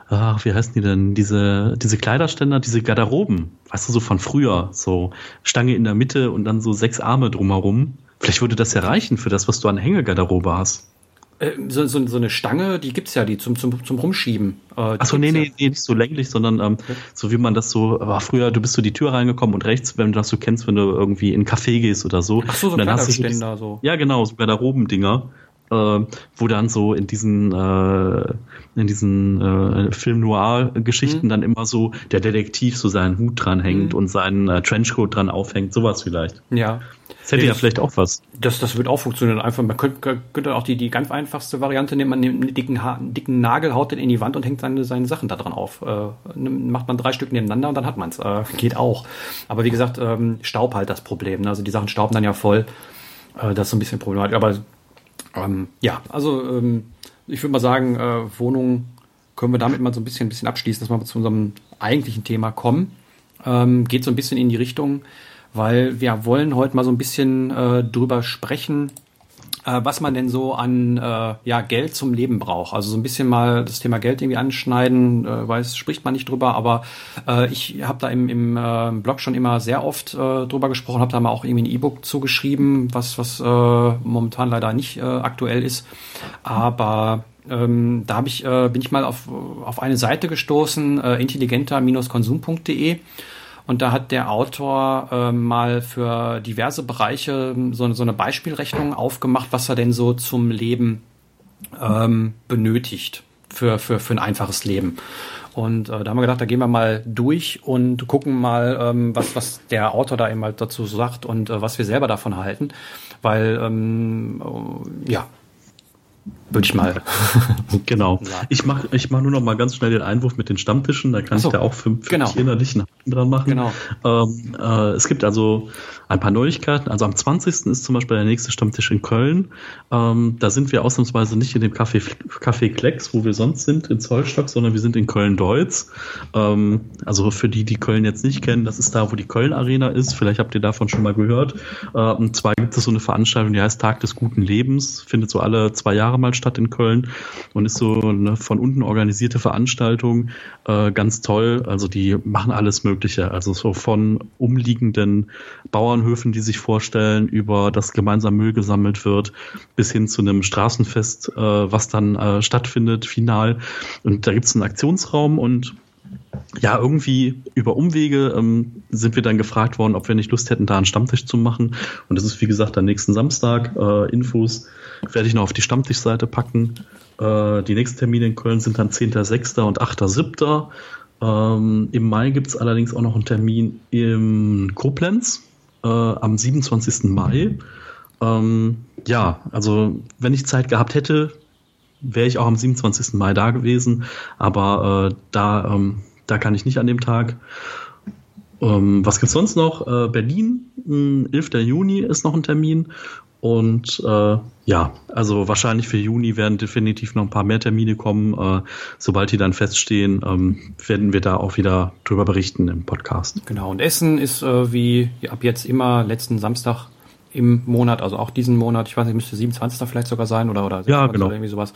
ach, wie heißen die denn, diese, diese Kleiderständer, diese Garderoben, weißt du, so von früher, so Stange in der Mitte und dann so sechs Arme drumherum. Vielleicht würde das ja reichen für das, was du an Hängegarderobe hast. Äh, so, so, so eine Stange, die gibt's ja, die zum, zum, zum Rumschieben. Äh, Achso, nee, nee, nee, nicht so länglich, sondern ähm, okay. so wie man das so, war früher, du bist so die Tür reingekommen und rechts, wenn du das so kennst, wenn du irgendwie in einen Café gehst oder so. Ach so, so und dann hast du so. Ja, genau, so Garderobendinger äh, wo dann so in diesen äh, in diesen äh, Film Noir Geschichten mhm. dann immer so der Detektiv so seinen Hut dran hängt mhm. und seinen äh, Trenchcoat dran aufhängt, sowas vielleicht. Ja. Das hätte ja, ja vielleicht auch was. Das, das wird auch funktionieren. Einfach, man könnte, könnte auch die, die ganz einfachste Variante nehmen, man nimmt einen dicken, einen dicken Nagel, haut den in die Wand und hängt seine, seine Sachen da dran auf. Äh, macht man drei Stück nebeneinander und dann hat man es. Äh, geht auch. Aber wie gesagt, ähm, Staub halt das Problem. Ne? Also die Sachen stauben dann ja voll. Äh, das ist so ein bisschen problematisch. Aber ähm, ja, also ähm, ich würde mal sagen, äh, Wohnungen können wir damit mal so ein bisschen, ein bisschen abschließen, dass wir zu unserem eigentlichen Thema kommen. Ähm, geht so ein bisschen in die Richtung, weil wir wollen heute mal so ein bisschen äh, drüber sprechen, äh, was man denn so an äh, ja, Geld zum Leben braucht. Also so ein bisschen mal das Thema Geld irgendwie anschneiden, äh, weiß, spricht man nicht drüber, aber äh, ich habe da im, im äh, Blog schon immer sehr oft äh, drüber gesprochen, habe da mal auch irgendwie ein E-Book zugeschrieben, was, was äh, momentan leider nicht äh, aktuell ist. Aber ähm, da hab ich, äh, bin ich mal auf, auf eine Seite gestoßen, äh, intelligenter-konsum.de und da hat der Autor äh, mal für diverse Bereiche so, so, eine Beispielrechnung aufgemacht, was er denn so zum Leben ähm, benötigt für, für, für ein einfaches Leben. Und äh, da haben wir gedacht, da gehen wir mal durch und gucken mal, ähm, was, was der Autor da eben halt dazu sagt und äh, was wir selber davon halten. Weil, ähm, ja, würde ich mal. *laughs* genau. Ich mache ich mach nur noch mal ganz schnell den Einwurf mit den Stammtischen. Da kann so. ich da auch fünf, genau. innerlichen Haken dran machen. Genau. Ähm, äh, es gibt also ein paar Neuigkeiten. Also am 20. ist zum Beispiel der nächste Stammtisch in Köln. Ähm, da sind wir ausnahmsweise nicht in dem Café, Café Klecks, wo wir sonst sind, in Zollstock, sondern wir sind in Köln-Deutz. Ähm, also für die, die Köln jetzt nicht kennen, das ist da, wo die Köln-Arena ist. Vielleicht habt ihr davon schon mal gehört. Äh, und zwar gibt es so eine Veranstaltung, die heißt Tag des guten Lebens. Findet so alle zwei Jahre mal statt in Köln und ist so eine von unten organisierte Veranstaltung. Äh, ganz toll. Also die machen alles Mögliche. Also so von umliegenden Bauern Bauernhöfen, die sich vorstellen, über das gemeinsam Müll gesammelt wird, bis hin zu einem Straßenfest, äh, was dann äh, stattfindet, final. Und da gibt es einen Aktionsraum und ja, irgendwie über Umwege ähm, sind wir dann gefragt worden, ob wir nicht Lust hätten, da einen Stammtisch zu machen. Und das ist, wie gesagt, am nächsten Samstag. Äh, Infos werde ich noch auf die Stammtischseite packen. Äh, die nächsten Termine in Köln sind dann 10.06. und 8.07. Ähm, Im Mai gibt es allerdings auch noch einen Termin in Koblenz äh, am 27. Mai. Ähm, ja, also wenn ich Zeit gehabt hätte, wäre ich auch am 27. Mai da gewesen, aber äh, da, ähm, da kann ich nicht an dem Tag. Ähm, was gibt's sonst noch? Äh, Berlin, 11. Juni ist noch ein Termin und äh, ja, also wahrscheinlich für Juni werden definitiv noch ein paar mehr Termine kommen. Äh, sobald die dann feststehen, ähm, werden wir da auch wieder drüber berichten im Podcast. Genau, und Essen ist äh, wie ab jetzt immer letzten Samstag im Monat, also auch diesen Monat, ich weiß nicht, müsste 27. vielleicht sogar sein oder, oder, ja, genau. oder irgendwie sowas.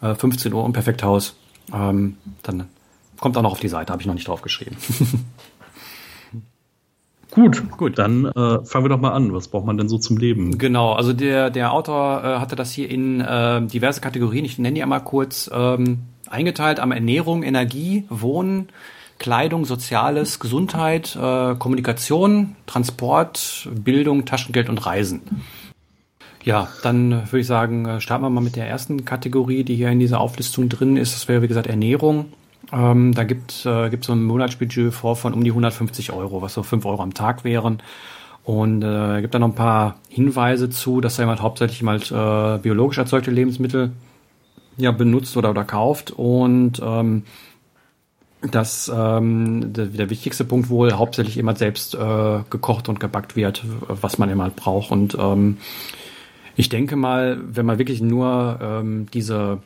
Äh, 15 Uhr im Perfekthaus. Ähm, dann kommt auch noch auf die Seite, habe ich noch nicht drauf geschrieben. *laughs* Gut, gut. Dann äh, fangen wir doch mal an. Was braucht man denn so zum Leben? Genau, also der, der Autor äh, hatte das hier in äh, diverse Kategorien, ich nenne die einmal kurz, ähm, eingeteilt am Ernährung, Energie, Wohnen, Kleidung, Soziales, Gesundheit, äh, Kommunikation, Transport, Bildung, Taschengeld und Reisen. Ja, dann würde ich sagen, äh, starten wir mal mit der ersten Kategorie, die hier in dieser Auflistung drin ist. Das wäre, wie gesagt, Ernährung. Ähm, da gibt äh, gibt so ein Monatsbudget vor von um die 150 Euro, was so 5 Euro am Tag wären. Und äh, gibt da noch ein paar Hinweise zu, dass er halt hauptsächlich mal äh, biologisch erzeugte Lebensmittel ja benutzt oder, oder kauft. Und ähm, dass ähm, der, der wichtigste Punkt wohl hauptsächlich immer selbst äh, gekocht und gebackt wird, was man immer halt braucht. Und ähm, ich denke mal, wenn man wirklich nur ähm, diese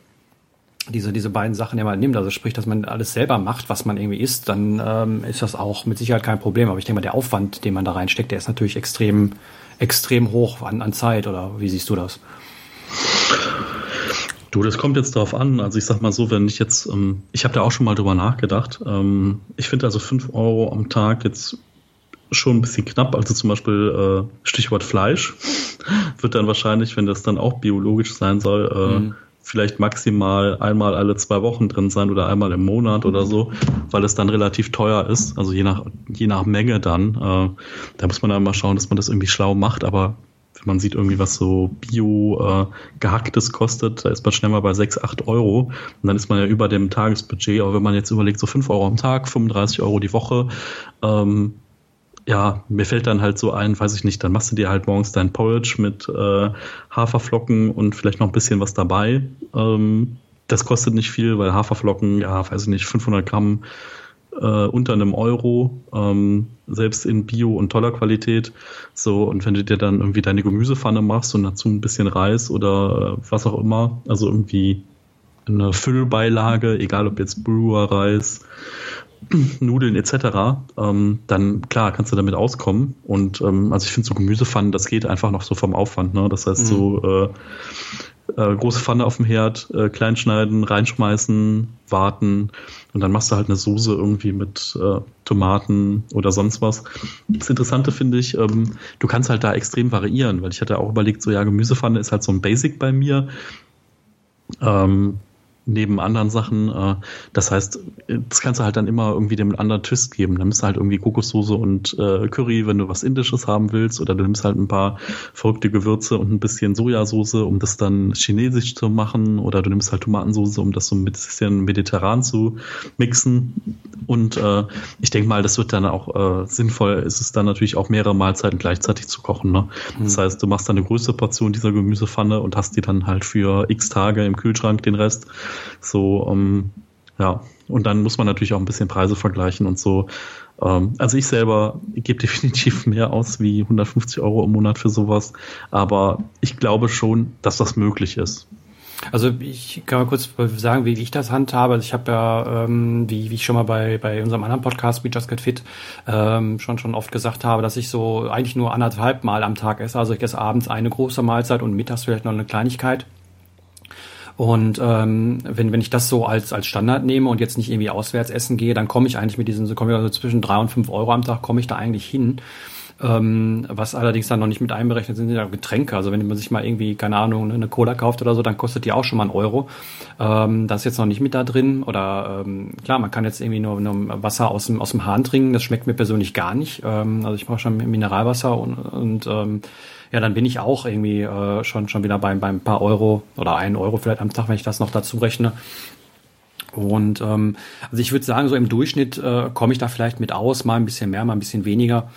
diese, diese beiden Sachen ja mal nimmt, also sprich, dass man alles selber macht, was man irgendwie isst, dann ähm, ist das auch mit Sicherheit kein Problem. Aber ich denke mal, der Aufwand, den man da reinsteckt, der ist natürlich extrem, extrem hoch an, an Zeit. Oder wie siehst du das? Du, das kommt jetzt darauf an. Also ich sag mal so, wenn ich jetzt, ähm, ich habe da auch schon mal drüber nachgedacht. Ähm, ich finde also fünf Euro am Tag jetzt schon ein bisschen knapp. Also zum Beispiel äh, Stichwort Fleisch *laughs* wird dann wahrscheinlich, wenn das dann auch biologisch sein soll, äh, mhm vielleicht maximal einmal alle zwei Wochen drin sein oder einmal im Monat oder so, weil es dann relativ teuer ist. Also je nach, je nach Menge dann. Äh, da muss man dann mal schauen, dass man das irgendwie schlau macht, aber wenn man sieht irgendwie, was so Bio äh, gehacktes kostet, da ist man schnell mal bei 6, 8 Euro. Und dann ist man ja über dem Tagesbudget. Aber wenn man jetzt überlegt, so 5 Euro am Tag, 35 Euro die Woche, ähm, ja, mir fällt dann halt so ein, weiß ich nicht, dann machst du dir halt morgens dein Porridge mit äh, Haferflocken und vielleicht noch ein bisschen was dabei. Ähm, das kostet nicht viel, weil Haferflocken, ja, weiß ich nicht, 500 Gramm äh, unter einem Euro, ähm, selbst in Bio und toller Qualität. So, und wenn du dir dann irgendwie deine Gemüsepfanne machst und dazu ein bisschen Reis oder äh, was auch immer, also irgendwie eine Füllbeilage, egal ob jetzt Brewer-Reis, Nudeln etc., ähm, dann klar kannst du damit auskommen. Und ähm, also ich finde so Gemüsepfannen, das geht einfach noch so vom Aufwand. Ne? Das heißt mhm. so äh, äh, große Pfanne auf dem Herd, äh, kleinschneiden, reinschmeißen, warten und dann machst du halt eine Soße irgendwie mit äh, Tomaten oder sonst was. Das Interessante finde ich, ähm, du kannst halt da extrem variieren, weil ich hatte auch überlegt, so ja, Gemüsepfanne ist halt so ein Basic bei mir. Ähm, neben anderen Sachen. Äh, das heißt, das kannst du halt dann immer irgendwie dem anderen Twist geben. Dann nimmst du halt irgendwie Kokossoße und äh, Curry, wenn du was Indisches haben willst, oder du nimmst halt ein paar verrückte Gewürze und ein bisschen Sojasauce, um das dann chinesisch zu machen, oder du nimmst halt Tomatensauce, um das so ein bisschen mediterran zu mixen. Und äh, ich denke mal, das wird dann auch äh, sinnvoll, ist es dann natürlich auch mehrere Mahlzeiten gleichzeitig zu kochen. Ne? Mhm. Das heißt, du machst dann eine größere Portion dieser Gemüsepfanne und hast die dann halt für x Tage im Kühlschrank den Rest. So, ähm, ja, und dann muss man natürlich auch ein bisschen Preise vergleichen und so. Ähm, also ich selber gebe *laughs* definitiv mehr aus wie 150 Euro im Monat für sowas, aber ich glaube schon, dass das möglich ist. Also ich kann mal kurz sagen, wie ich das handhabe. Also ich habe ja, ähm, wie, wie ich schon mal bei, bei unserem anderen Podcast, We Just Get Fit, ähm, schon, schon oft gesagt habe, dass ich so eigentlich nur anderthalb Mal am Tag esse. Also ich esse abends eine große Mahlzeit und mittags vielleicht noch eine Kleinigkeit. Und ähm, wenn, wenn ich das so als, als Standard nehme und jetzt nicht irgendwie auswärts essen gehe, dann komme ich eigentlich mit diesen, so komme ich also zwischen drei und fünf Euro am Tag, komme ich da eigentlich hin. Ähm, was allerdings dann noch nicht mit einberechnet sind, sind ja Getränke. Also wenn man sich mal irgendwie, keine Ahnung, eine Cola kauft oder so, dann kostet die auch schon mal einen Euro. Ähm, das ist jetzt noch nicht mit da drin. Oder ähm, klar, man kann jetzt irgendwie nur, nur Wasser aus dem, aus dem Hahn trinken. Das schmeckt mir persönlich gar nicht. Ähm, also ich brauche schon Mineralwasser und, und ähm, ja, dann bin ich auch irgendwie äh, schon, schon wieder beim, beim paar Euro oder einen Euro vielleicht am Tag, wenn ich das noch dazu rechne. Und ähm, also ich würde sagen, so im Durchschnitt äh, komme ich da vielleicht mit aus, mal ein bisschen mehr, mal ein bisschen weniger.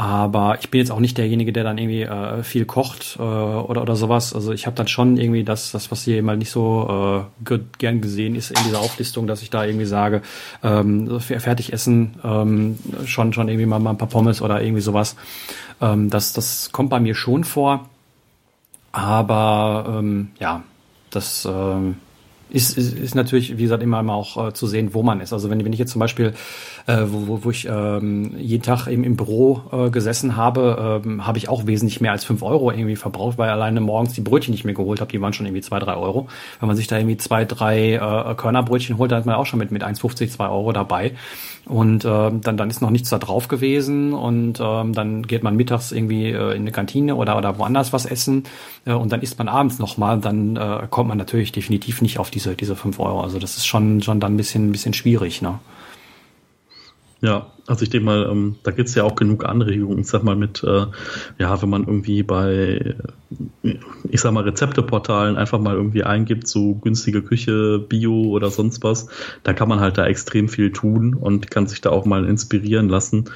Aber ich bin jetzt auch nicht derjenige, der dann irgendwie äh, viel kocht äh, oder, oder sowas. Also ich habe dann schon irgendwie das, das was hier immer nicht so äh, gern gesehen ist in dieser Auflistung, dass ich da irgendwie sage, ähm, fertig essen, ähm, schon, schon irgendwie mal, mal ein paar Pommes oder irgendwie sowas. Ähm, das, das kommt bei mir schon vor. Aber ähm, ja, das ähm, ist, ist, ist natürlich, wie gesagt, immer, immer auch äh, zu sehen, wo man ist. Also wenn, wenn ich jetzt zum Beispiel, äh, wo, wo, wo ich ähm, jeden Tag im, im Büro äh, gesessen habe, ähm, habe ich auch wesentlich mehr als fünf Euro irgendwie verbraucht, weil alleine morgens die Brötchen nicht mehr geholt habe, die waren schon irgendwie zwei, drei Euro. Wenn man sich da irgendwie zwei, drei äh, Körnerbrötchen holt, dann hat man auch schon mit, mit 1,50, zwei Euro dabei. Und äh, dann, dann ist noch nichts da drauf gewesen und ähm, dann geht man mittags irgendwie äh, in eine Kantine oder, oder woanders was essen äh, und dann isst man abends nochmal, dann äh, kommt man natürlich definitiv nicht auf diese, diese fünf Euro. Also das ist schon, schon dann ein bisschen, ein bisschen schwierig, ne? Ja, also ich denke mal, ähm, da gibt es ja auch genug Anregungen. Ich sag mal mit, äh, ja, wenn man irgendwie bei, ich sag mal, Rezepteportalen einfach mal irgendwie eingibt, so günstige Küche, Bio oder sonst was, da kann man halt da extrem viel tun und kann sich da auch mal inspirieren lassen.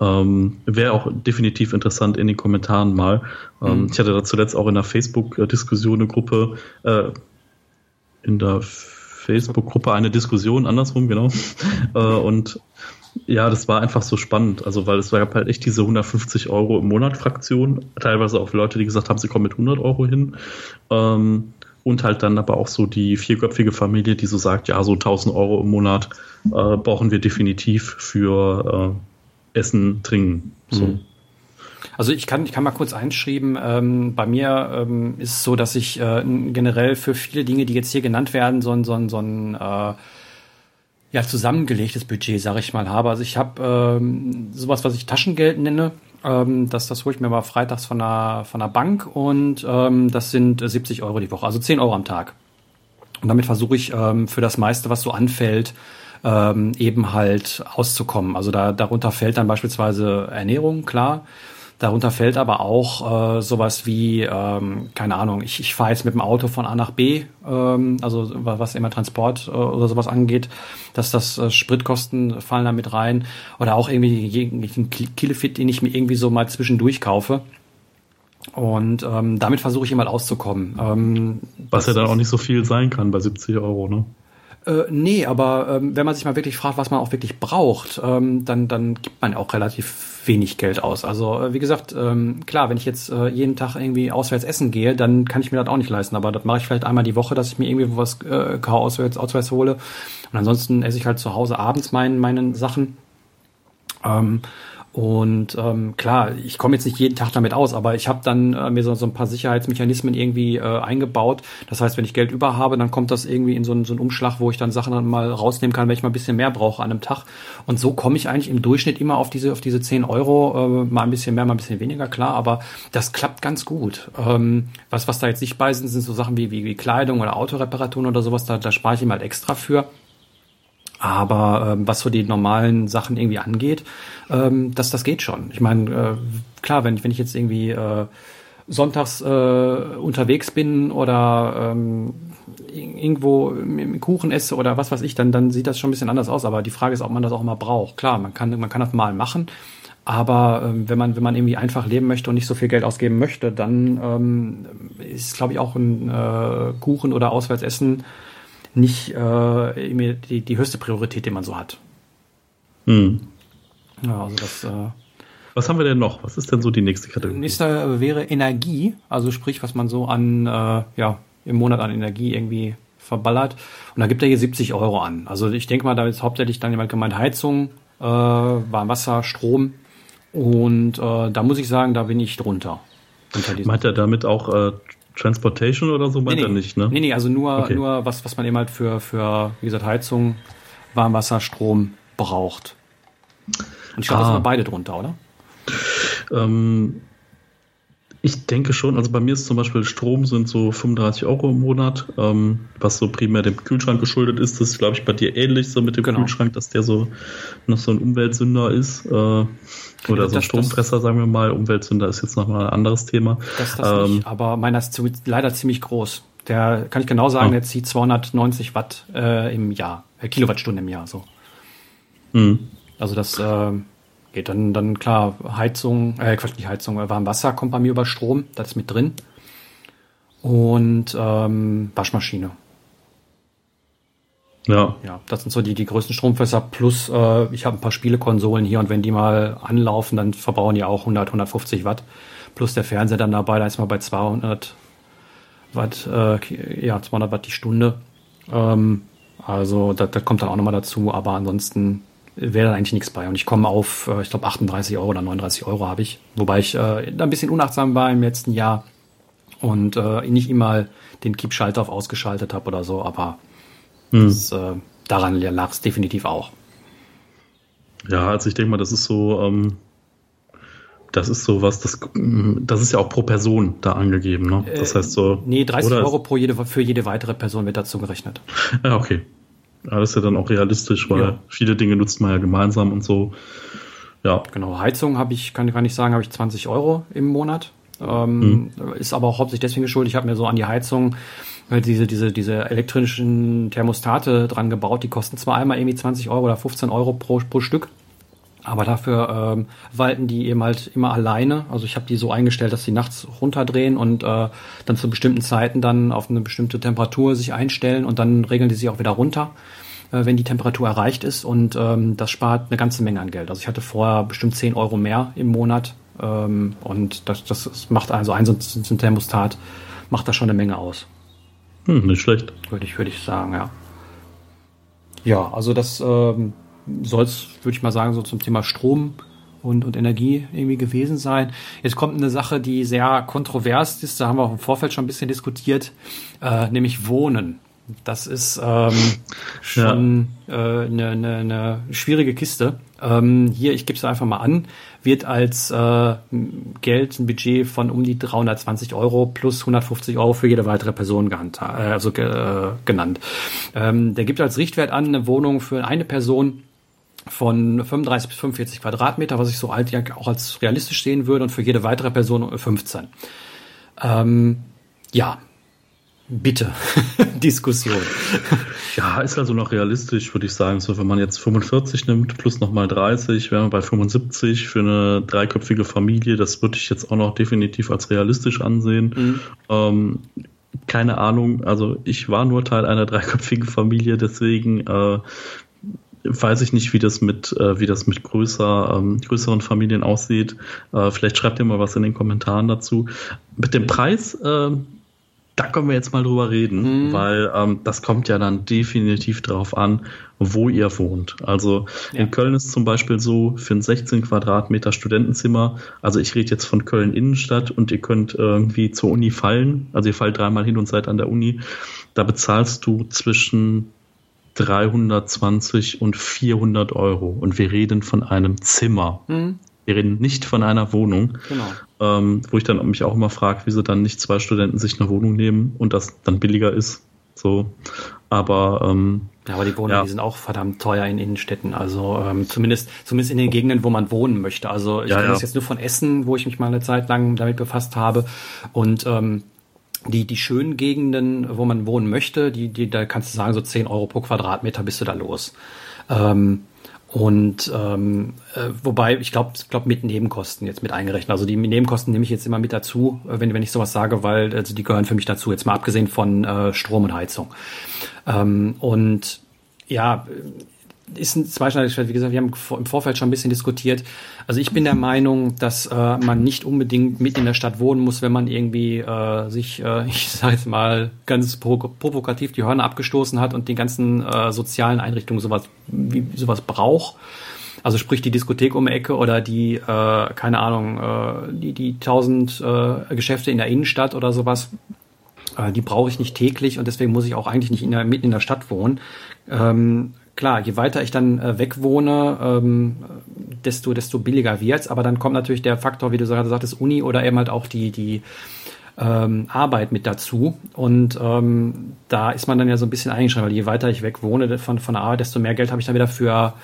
Ähm, Wäre auch definitiv interessant in den Kommentaren mal. Ähm, mhm. Ich hatte da zuletzt auch in der Facebook-Diskussion eine Gruppe, äh, in der Facebook-Gruppe eine Diskussion, andersrum, genau. *laughs* äh, und ja, das war einfach so spannend. Also, weil es gab halt echt diese 150 Euro im Monat Fraktion. Teilweise auch Leute, die gesagt haben, sie kommen mit 100 Euro hin. Ähm, und halt dann aber auch so die vierköpfige Familie, die so sagt, ja, so 1000 Euro im Monat äh, brauchen wir definitiv für äh, Essen, Trinken. So. Mhm. Also ich kann, ich kann mal kurz einschreiben, ähm, bei mir ähm, ist es so, dass ich äh, generell für viele Dinge, die jetzt hier genannt werden, so ein, so ein, so ein äh, ja, zusammengelegtes Budget, sage ich mal, habe. Also ich habe ähm, sowas, was ich Taschengeld nenne. Ähm, das, das hole ich mir mal freitags von der, von der Bank und ähm, das sind 70 Euro die Woche, also 10 Euro am Tag. Und damit versuche ich ähm, für das meiste, was so anfällt, ähm, eben halt auszukommen. Also da, darunter fällt dann beispielsweise Ernährung, klar. Darunter fällt aber auch äh, sowas wie, ähm, keine Ahnung, ich, ich fahre jetzt mit dem Auto von A nach B, ähm, also was immer Transport äh, oder sowas angeht, dass das äh, Spritkosten fallen da mit rein oder auch irgendwie jeden Kilofit, den ich mir irgendwie so mal zwischendurch kaufe. Und ähm, damit versuche ich immer auszukommen. Ähm, was ja dann auch nicht so viel sein kann bei 70 Euro, ne? Äh, nee, aber ähm, wenn man sich mal wirklich fragt, was man auch wirklich braucht, ähm, dann, dann gibt man auch relativ wenig Geld aus. Also äh, wie gesagt, ähm, klar, wenn ich jetzt äh, jeden Tag irgendwie auswärts essen gehe, dann kann ich mir das auch nicht leisten. Aber das mache ich vielleicht einmal die Woche, dass ich mir irgendwie was äh, auswärts, auswärts hole. Und ansonsten esse ich halt zu Hause abends meinen, meinen Sachen. Ähm, und ähm, klar, ich komme jetzt nicht jeden Tag damit aus, aber ich habe dann äh, mir so, so ein paar Sicherheitsmechanismen irgendwie äh, eingebaut. Das heißt, wenn ich Geld über habe, dann kommt das irgendwie in so, einen, so einen Umschlag, wo ich dann Sachen dann mal rausnehmen kann, wenn ich mal ein bisschen mehr brauche an einem Tag. Und so komme ich eigentlich im Durchschnitt immer auf diese, auf diese 10 Euro, äh, mal ein bisschen mehr, mal ein bisschen weniger, klar, aber das klappt ganz gut. Ähm, was, was da jetzt nicht bei sind, sind so Sachen wie, wie, wie Kleidung oder Autoreparaturen oder sowas, da, da spare ich ihm halt extra für. Aber ähm, was so die normalen Sachen irgendwie angeht, ähm, das, das geht schon. Ich meine, äh, klar, wenn, wenn ich jetzt irgendwie äh, sonntags äh, unterwegs bin oder ähm, irgendwo Kuchen esse oder was weiß ich, dann, dann sieht das schon ein bisschen anders aus. Aber die Frage ist, ob man das auch immer braucht. Klar, man kann, man kann das mal machen. Aber ähm, wenn man wenn man irgendwie einfach leben möchte und nicht so viel Geld ausgeben möchte, dann ähm, ist glaube ich auch ein äh, Kuchen oder Auswärtsessen nicht äh, die, die höchste Priorität, die man so hat. Hm. Ja, also das. Äh, was haben wir denn noch? Was ist denn so die nächste Kategorie? Nächste wäre Energie, also sprich, was man so an äh, ja im Monat an Energie irgendwie verballert. Und da gibt er hier 70 Euro an. Also ich denke mal, da ist hauptsächlich dann jemand gemeint Heizung, äh, Warmwasser, Strom. Und äh, da muss ich sagen, da bin ich drunter. Meint er damit auch äh, Transportation oder so meint nee, er nicht, ne? Nee, nee, also nur, okay. nur was, was man eben halt für, für, wie gesagt, Heizung, Warmwasser, Strom braucht. Und ich glaube, ah. da sind beide drunter, oder? Ähm, ich denke schon, also bei mir ist zum Beispiel Strom sind so 35 Euro im Monat, ähm, was so primär dem Kühlschrank geschuldet ist. Das ist, glaube ich, bei dir ähnlich so mit dem genau. Kühlschrank, dass der so noch so ein Umweltsünder ist. Äh, oder so ein Strompresser, sagen wir mal. Umweltsünder ist jetzt nochmal ein anderes Thema. Das, das ähm, nicht, aber meiner ist leider ziemlich groß. Der kann ich genau sagen, ah. der zieht 290 Watt äh, im Jahr, äh, Kilowattstunden im Jahr so. Mhm. Also das äh, geht dann, dann klar, Heizung, äh, Quatsch, nicht Heizung, äh, Warmwasser kommt bei mir über Strom, das ist mit drin. Und ähm, Waschmaschine. Ja. Ja, das sind so die, die größten Stromfässer. Plus, äh, ich habe ein paar Spielekonsolen hier und wenn die mal anlaufen, dann verbrauchen die auch 100, 150 Watt. Plus der Fernseher dann dabei, da ist man bei 200 Watt, äh, ja, 200 Watt die Stunde. Ähm, also, das, das kommt dann auch nochmal dazu. Aber ansonsten wäre da eigentlich nichts bei. Und ich komme auf, äh, ich glaube, 38 Euro oder 39 Euro habe ich. Wobei ich äh, ein bisschen unachtsam war im letzten Jahr und äh, nicht immer den Keep-Schalter auf ausgeschaltet habe oder so, aber hm. das, äh, daran lag es definitiv auch. Ja, also ich denke mal, das ist so, ähm, das ist so was, das, das ist ja auch pro Person da angegeben, ne? Das heißt so. Nee, 30 Euro pro jede, für jede weitere Person wird dazu gerechnet. Ja, *laughs* okay. Ja, das ist ja dann auch realistisch, weil ja. viele Dinge nutzt man ja gemeinsam und so. Ja. Genau, Heizung habe ich, kann, kann ich sagen, habe ich 20 Euro im Monat. Ähm, mhm. Ist aber auch hauptsächlich deswegen geschuldet. Ich habe mir so an die Heizung diese, diese, diese elektrischen Thermostate dran gebaut. Die kosten zwar einmal irgendwie 20 Euro oder 15 Euro pro, pro Stück. Aber dafür ähm, walten die eben halt immer alleine. Also ich habe die so eingestellt, dass sie nachts runterdrehen und äh, dann zu bestimmten Zeiten dann auf eine bestimmte Temperatur sich einstellen und dann regeln die sich auch wieder runter, äh, wenn die Temperatur erreicht ist. Und ähm, das spart eine ganze Menge an Geld. Also ich hatte vorher bestimmt 10 Euro mehr im Monat. Ähm, und das, das macht also ein so ein Thermostat macht da schon eine Menge aus. Hm, nicht schlecht. Würde ich, würde ich sagen, ja. Ja, also das ähm, soll es, würde ich mal sagen, so zum Thema Strom und, und Energie irgendwie gewesen sein. Jetzt kommt eine Sache, die sehr kontrovers ist, da haben wir auch im Vorfeld schon ein bisschen diskutiert, äh, nämlich Wohnen. das ist ähm, *laughs* schon eine ja. äh, ne, ne, ne schwierige Kiste. Ähm, hier, ich gebe es einfach mal an, wird als äh, Geld ein Budget von um die 320 Euro plus 150 Euro für jede weitere Person äh, also äh, genannt. Ähm, der gibt als Richtwert an eine Wohnung für eine Person von 35 bis 45 Quadratmeter, was ich so alt ja auch als realistisch sehen würde und für jede weitere Person 15. Ähm, ja, bitte *laughs* Diskussion. Ja, ist also noch realistisch, würde ich sagen. So, wenn man jetzt 45 nimmt plus nochmal 30, wären wir bei 75 für eine dreiköpfige Familie. Das würde ich jetzt auch noch definitiv als realistisch ansehen. Mhm. Ähm, keine Ahnung, also ich war nur Teil einer dreiköpfigen Familie, deswegen äh, weiß ich nicht, wie das mit, äh, wie das mit größer, ähm, größeren Familien aussieht. Äh, vielleicht schreibt ihr mal was in den Kommentaren dazu. Mit dem Preis, äh, da können wir jetzt mal drüber reden, mhm. weil ähm, das kommt ja dann definitiv darauf an, wo ihr wohnt. Also ja. in Köln ist zum Beispiel so für ein 16 Quadratmeter Studentenzimmer, also ich rede jetzt von Köln Innenstadt und ihr könnt irgendwie zur Uni fallen, also ihr fallt dreimal hin und seid an der Uni, da bezahlst du zwischen 320 und 400 Euro. Und wir reden von einem Zimmer. Mhm. Wir reden nicht von einer Wohnung. Genau. Ähm, wo ich dann mich auch immer frage, wieso dann nicht zwei Studenten sich eine Wohnung nehmen und das dann billiger ist. So. Aber, ähm, ja, aber die Wohnungen, ja. die sind auch verdammt teuer in Innenstädten. Also ähm, zumindest, zumindest in den Gegenden, wo man wohnen möchte. Also ich ja, kenne ja. das jetzt nur von Essen, wo ich mich mal eine Zeit lang damit befasst habe. Und ähm, die, die schönen Gegenden, wo man wohnen möchte, die, die, da kannst du sagen, so 10 Euro pro Quadratmeter bist du da los. Ähm, und ähm, äh, wobei, ich glaube, glaub mit Nebenkosten jetzt mit eingerechnet. Also die Nebenkosten nehme ich jetzt immer mit dazu, äh, wenn, wenn ich sowas sage, weil also die gehören für mich dazu, jetzt mal abgesehen von äh, Strom und Heizung. Ähm, und ja, ist ein zweischneidiges. Wie gesagt, wir haben im Vorfeld schon ein bisschen diskutiert. Also ich bin der Meinung, dass äh, man nicht unbedingt mit in der Stadt wohnen muss, wenn man irgendwie äh, sich, äh, *laughs* ich sage jetzt mal ganz provokativ die Hörner abgestoßen hat und die ganzen äh, sozialen Einrichtungen sowas wie sowas braucht. Also sprich die Diskothek um die Ecke oder die, äh, keine Ahnung, äh, die, die tausend äh, Geschäfte in der Innenstadt oder sowas. Äh, die brauche ich nicht täglich und deswegen muss ich auch eigentlich nicht in der, mitten in der Stadt wohnen. Ähm, klar, je weiter ich dann äh, weg ähm, desto, desto billiger wird's. Aber dann kommt natürlich der Faktor, wie du gerade sagtest, Uni oder eben halt auch die, die ähm, Arbeit mit dazu. Und ähm, da ist man dann ja so ein bisschen eingeschränkt, weil je weiter ich weg wohne von, von der Arbeit, desto mehr Geld habe ich dann wieder für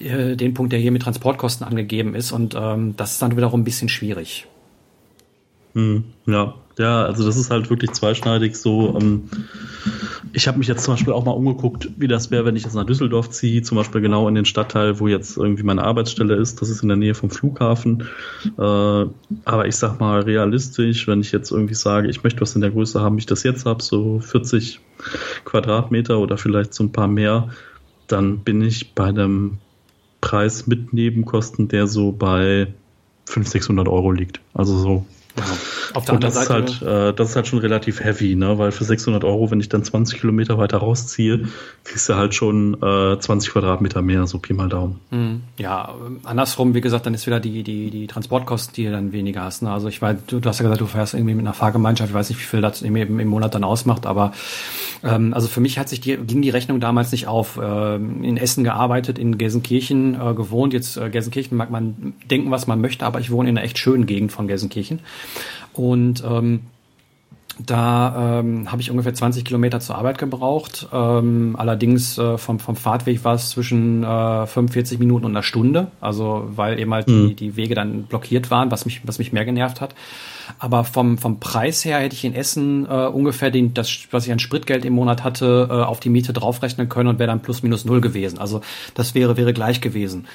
äh, den Punkt, der hier mit Transportkosten angegeben ist. Und ähm, das ist dann wiederum ein bisschen schwierig. Hm, ja, ja, also das ist halt wirklich zweischneidig so. Ähm, ich habe mich jetzt zum Beispiel auch mal umgeguckt, wie das wäre, wenn ich jetzt nach Düsseldorf ziehe, zum Beispiel genau in den Stadtteil, wo jetzt irgendwie meine Arbeitsstelle ist. Das ist in der Nähe vom Flughafen. Äh, aber ich sag mal realistisch, wenn ich jetzt irgendwie sage, ich möchte was in der Größe haben, wie ich das jetzt habe, so 40 Quadratmeter oder vielleicht so ein paar mehr, dann bin ich bei einem Preis mit Nebenkosten, der so bei 500, 600 Euro liegt. Also so auf der und anderen das Seite. Ist halt, äh, das ist halt schon relativ heavy, ne? weil für 600 Euro, wenn ich dann 20 Kilometer weiter rausziehe, kriegst du halt schon äh, 20 Quadratmeter mehr, so Pi mal Daumen. Mhm. Ja, andersrum, wie gesagt, dann ist wieder die, die, die Transportkosten, die du dann weniger hast. Ne? Also ich weiß, du, du hast ja gesagt, du fährst irgendwie mit einer Fahrgemeinschaft, ich weiß nicht, wie viel das im, im Monat dann ausmacht, aber ähm, also für mich hat sich die, ging die Rechnung damals nicht auf. Ähm, in Essen gearbeitet, in Gelsenkirchen äh, gewohnt. Jetzt äh, Gelsenkirchen mag man denken, was man möchte, aber ich wohne in einer echt schönen Gegend von Gelsenkirchen. Und ähm, da ähm, habe ich ungefähr 20 Kilometer zur Arbeit gebraucht. Ähm, allerdings äh, vom, vom Fahrtweg war es zwischen äh, 45 Minuten und einer Stunde. Also weil eben halt mhm. die, die Wege dann blockiert waren, was mich, was mich mehr genervt hat. Aber vom, vom Preis her hätte ich in Essen äh, ungefähr den, das, was ich an Spritgeld im Monat hatte, äh, auf die Miete draufrechnen können und wäre dann plus minus null gewesen. Also das wäre, wäre gleich gewesen.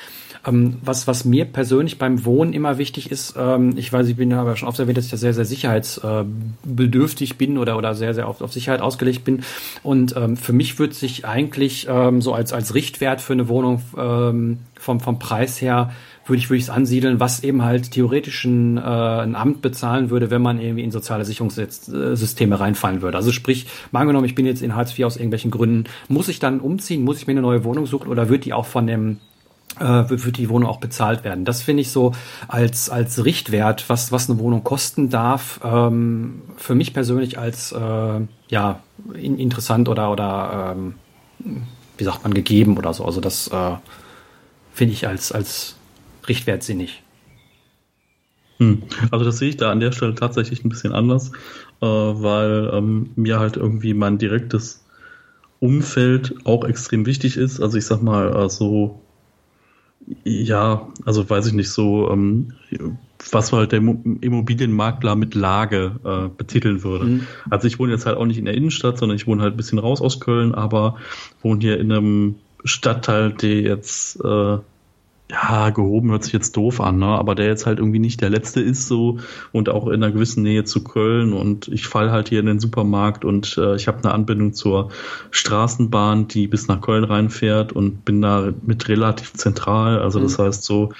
Ähm, was, was mir persönlich beim Wohnen immer wichtig ist, ähm, ich weiß, ich bin aber schon oft erwähnt, dass ich da sehr, sehr sicherheitsbedürftig bin oder, oder sehr, sehr auf, auf Sicherheit ausgelegt bin. Und ähm, für mich wird sich eigentlich ähm, so als, als Richtwert für eine Wohnung ähm, vom, vom Preis her würde ich würde ich es ansiedeln, was eben halt theoretisch ein, äh, ein Amt bezahlen würde, wenn man irgendwie in soziale Sicherungssysteme reinfallen würde. Also sprich, mal angenommen, ich bin jetzt in Hartz IV aus irgendwelchen Gründen, muss ich dann umziehen, muss ich mir eine neue Wohnung suchen oder wird die auch von dem äh, wird die Wohnung auch bezahlt werden. Das finde ich so als, als Richtwert, was, was eine Wohnung kosten darf, ähm, für mich persönlich als äh, ja, in, interessant oder, oder ähm, wie sagt man, gegeben oder so. Also das äh, finde ich als, als Richtwert sinnig. Hm. Also das sehe ich da an der Stelle tatsächlich ein bisschen anders, äh, weil ähm, mir halt irgendwie mein direktes Umfeld auch extrem wichtig ist. Also ich sag mal, äh, so ja, also weiß ich nicht so, ähm, was halt der Immobilienmakler mit Lage äh, betiteln würde. Mhm. Also ich wohne jetzt halt auch nicht in der Innenstadt, sondern ich wohne halt ein bisschen raus aus Köln, aber wohne hier in einem Stadtteil, der jetzt äh, ja, gehoben hört sich jetzt doof an, ne? aber der jetzt halt irgendwie nicht der letzte ist so und auch in einer gewissen Nähe zu Köln und ich fall halt hier in den Supermarkt und äh, ich habe eine Anbindung zur Straßenbahn, die bis nach Köln reinfährt und bin da mit relativ zentral, also das mhm. heißt so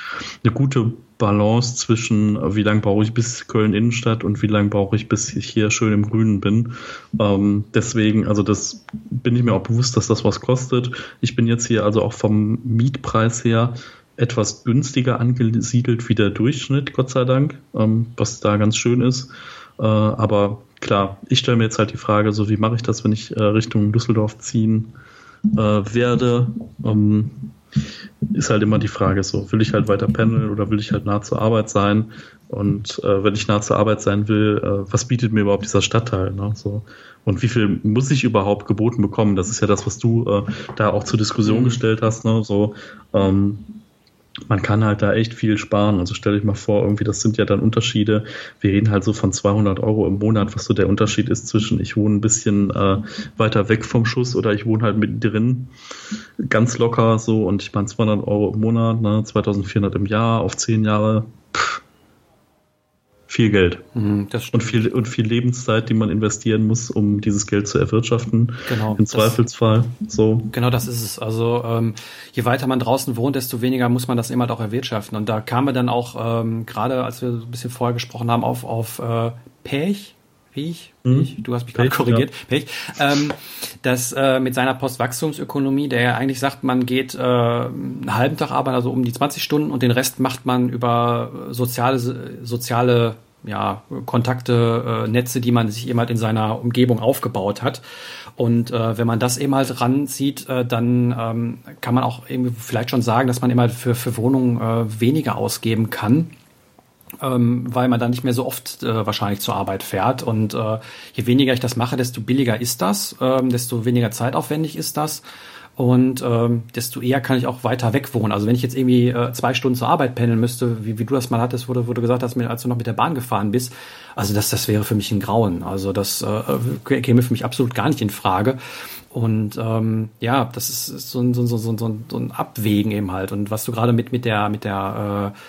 eine gute Balance zwischen, wie lange brauche ich bis Köln Innenstadt und wie lange brauche ich, bis ich hier schön im Grünen bin. Ähm, deswegen, also das bin ich mir auch bewusst, dass das was kostet. Ich bin jetzt hier also auch vom Mietpreis her etwas günstiger angesiedelt wie der Durchschnitt, Gott sei Dank, ähm, was da ganz schön ist. Äh, aber klar, ich stelle mir jetzt halt die Frage, so wie mache ich das, wenn ich äh, Richtung Düsseldorf ziehen äh, werde? Ähm, ist halt immer die Frage so, will ich halt weiter pendeln oder will ich halt nah zur Arbeit sein? Und äh, wenn ich nah zur Arbeit sein will, äh, was bietet mir überhaupt dieser Stadtteil? Ne? So. Und wie viel muss ich überhaupt geboten bekommen? Das ist ja das, was du äh, da auch zur Diskussion mhm. gestellt hast. Ne? So, ähm, man kann halt da echt viel sparen. Also stell dich mal vor, irgendwie, das sind ja dann Unterschiede. Wir reden halt so von 200 Euro im Monat, was so der Unterschied ist zwischen ich wohne ein bisschen äh, weiter weg vom Schuss oder ich wohne halt mittendrin. Ganz locker so und ich meine 200 Euro im Monat, ne, 2400 im Jahr auf 10 Jahre. Pff, viel Geld. Mhm, und, viel, und viel Lebenszeit, die man investieren muss, um dieses Geld zu erwirtschaften. Genau. Im Zweifelsfall. So. Genau, das ist es. Also ähm, je weiter man draußen wohnt, desto weniger muss man das immer auch erwirtschaften. Und da kam wir dann auch, ähm, gerade als wir so ein bisschen vorher gesprochen haben, auf, auf äh, Pech, Pech, Pech, du hast mich gerade korrigiert, ja. Pech, ähm, dass äh, mit seiner Postwachstumsökonomie, der ja eigentlich sagt, man geht äh, einen halben Tag arbeiten, also um die 20 Stunden und den Rest macht man über soziale, soziale ja, Kontakte, äh, Netze, die man sich eben halt in seiner Umgebung aufgebaut hat. Und äh, wenn man das eben halt ranzieht, äh, dann ähm, kann man auch irgendwie vielleicht schon sagen, dass man immer für, für Wohnungen äh, weniger ausgeben kann ähm, weil man dann nicht mehr so oft äh, wahrscheinlich zur Arbeit fährt. Und äh, je weniger ich das mache, desto billiger ist das, ähm, desto weniger zeitaufwendig ist das. Und ähm, desto eher kann ich auch weiter weg wohnen. Also wenn ich jetzt irgendwie äh, zwei Stunden zur Arbeit pendeln müsste, wie, wie du das mal hattest, wo du, wo du gesagt als du noch mit der Bahn gefahren bist, also das, das wäre für mich ein Grauen. Also das äh, käme für mich absolut gar nicht in Frage. Und ähm, ja, das ist so ein, so, so, so, so ein Abwägen eben halt. Und was du gerade mit, mit der, mit der äh,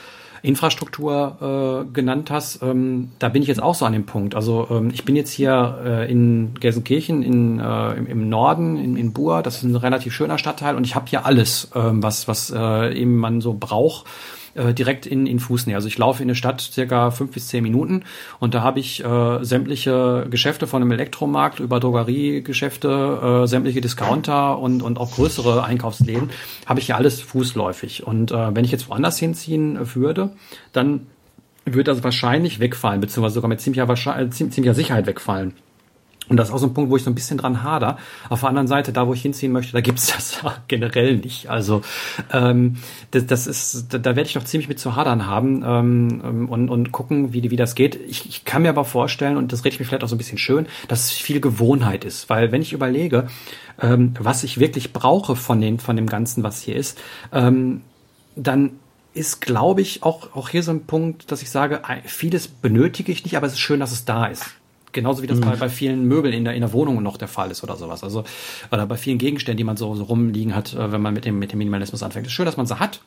Infrastruktur äh, genannt hast, ähm, da bin ich jetzt auch so an dem Punkt. Also ähm, ich bin jetzt hier äh, in Gelsenkirchen in, äh, im, im Norden, in, in Buhr, das ist ein relativ schöner Stadtteil und ich habe hier alles, ähm, was, was äh, eben man so braucht äh, direkt in, in Fußnähe. Also ich laufe in eine Stadt circa fünf bis zehn Minuten und da habe ich äh, sämtliche Geschäfte von einem Elektromarkt über Drogeriegeschäfte, äh, sämtliche Discounter und, und auch größere Einkaufsläden, habe ich hier alles fußläufig. Und äh, wenn ich jetzt woanders hinziehen würde, dann würde das wahrscheinlich wegfallen, beziehungsweise sogar mit ziemlicher, ziemlicher Sicherheit wegfallen. Und das ist auch so ein Punkt, wo ich so ein bisschen dran hader. Auf der anderen Seite, da wo ich hinziehen möchte, da gibt's *laughs* das generell nicht. Also ähm, das, das ist, da, da werde ich noch ziemlich mit zu hadern haben ähm, und, und gucken, wie, wie das geht. Ich, ich kann mir aber vorstellen, und das rede ich mir vielleicht auch so ein bisschen schön, dass es viel Gewohnheit ist. Weil wenn ich überlege, ähm, was ich wirklich brauche von, den, von dem Ganzen, was hier ist, ähm, dann ist, glaube ich, auch, auch hier so ein Punkt, dass ich sage, vieles benötige ich nicht, aber es ist schön, dass es da ist. Genauso wie das mhm. bei, bei vielen Möbeln in der, in der Wohnung noch der Fall ist oder sowas. Also, oder bei vielen Gegenständen, die man so, so rumliegen hat, äh, wenn man mit dem, mit dem Minimalismus anfängt. Es ist schön, dass man sie hat.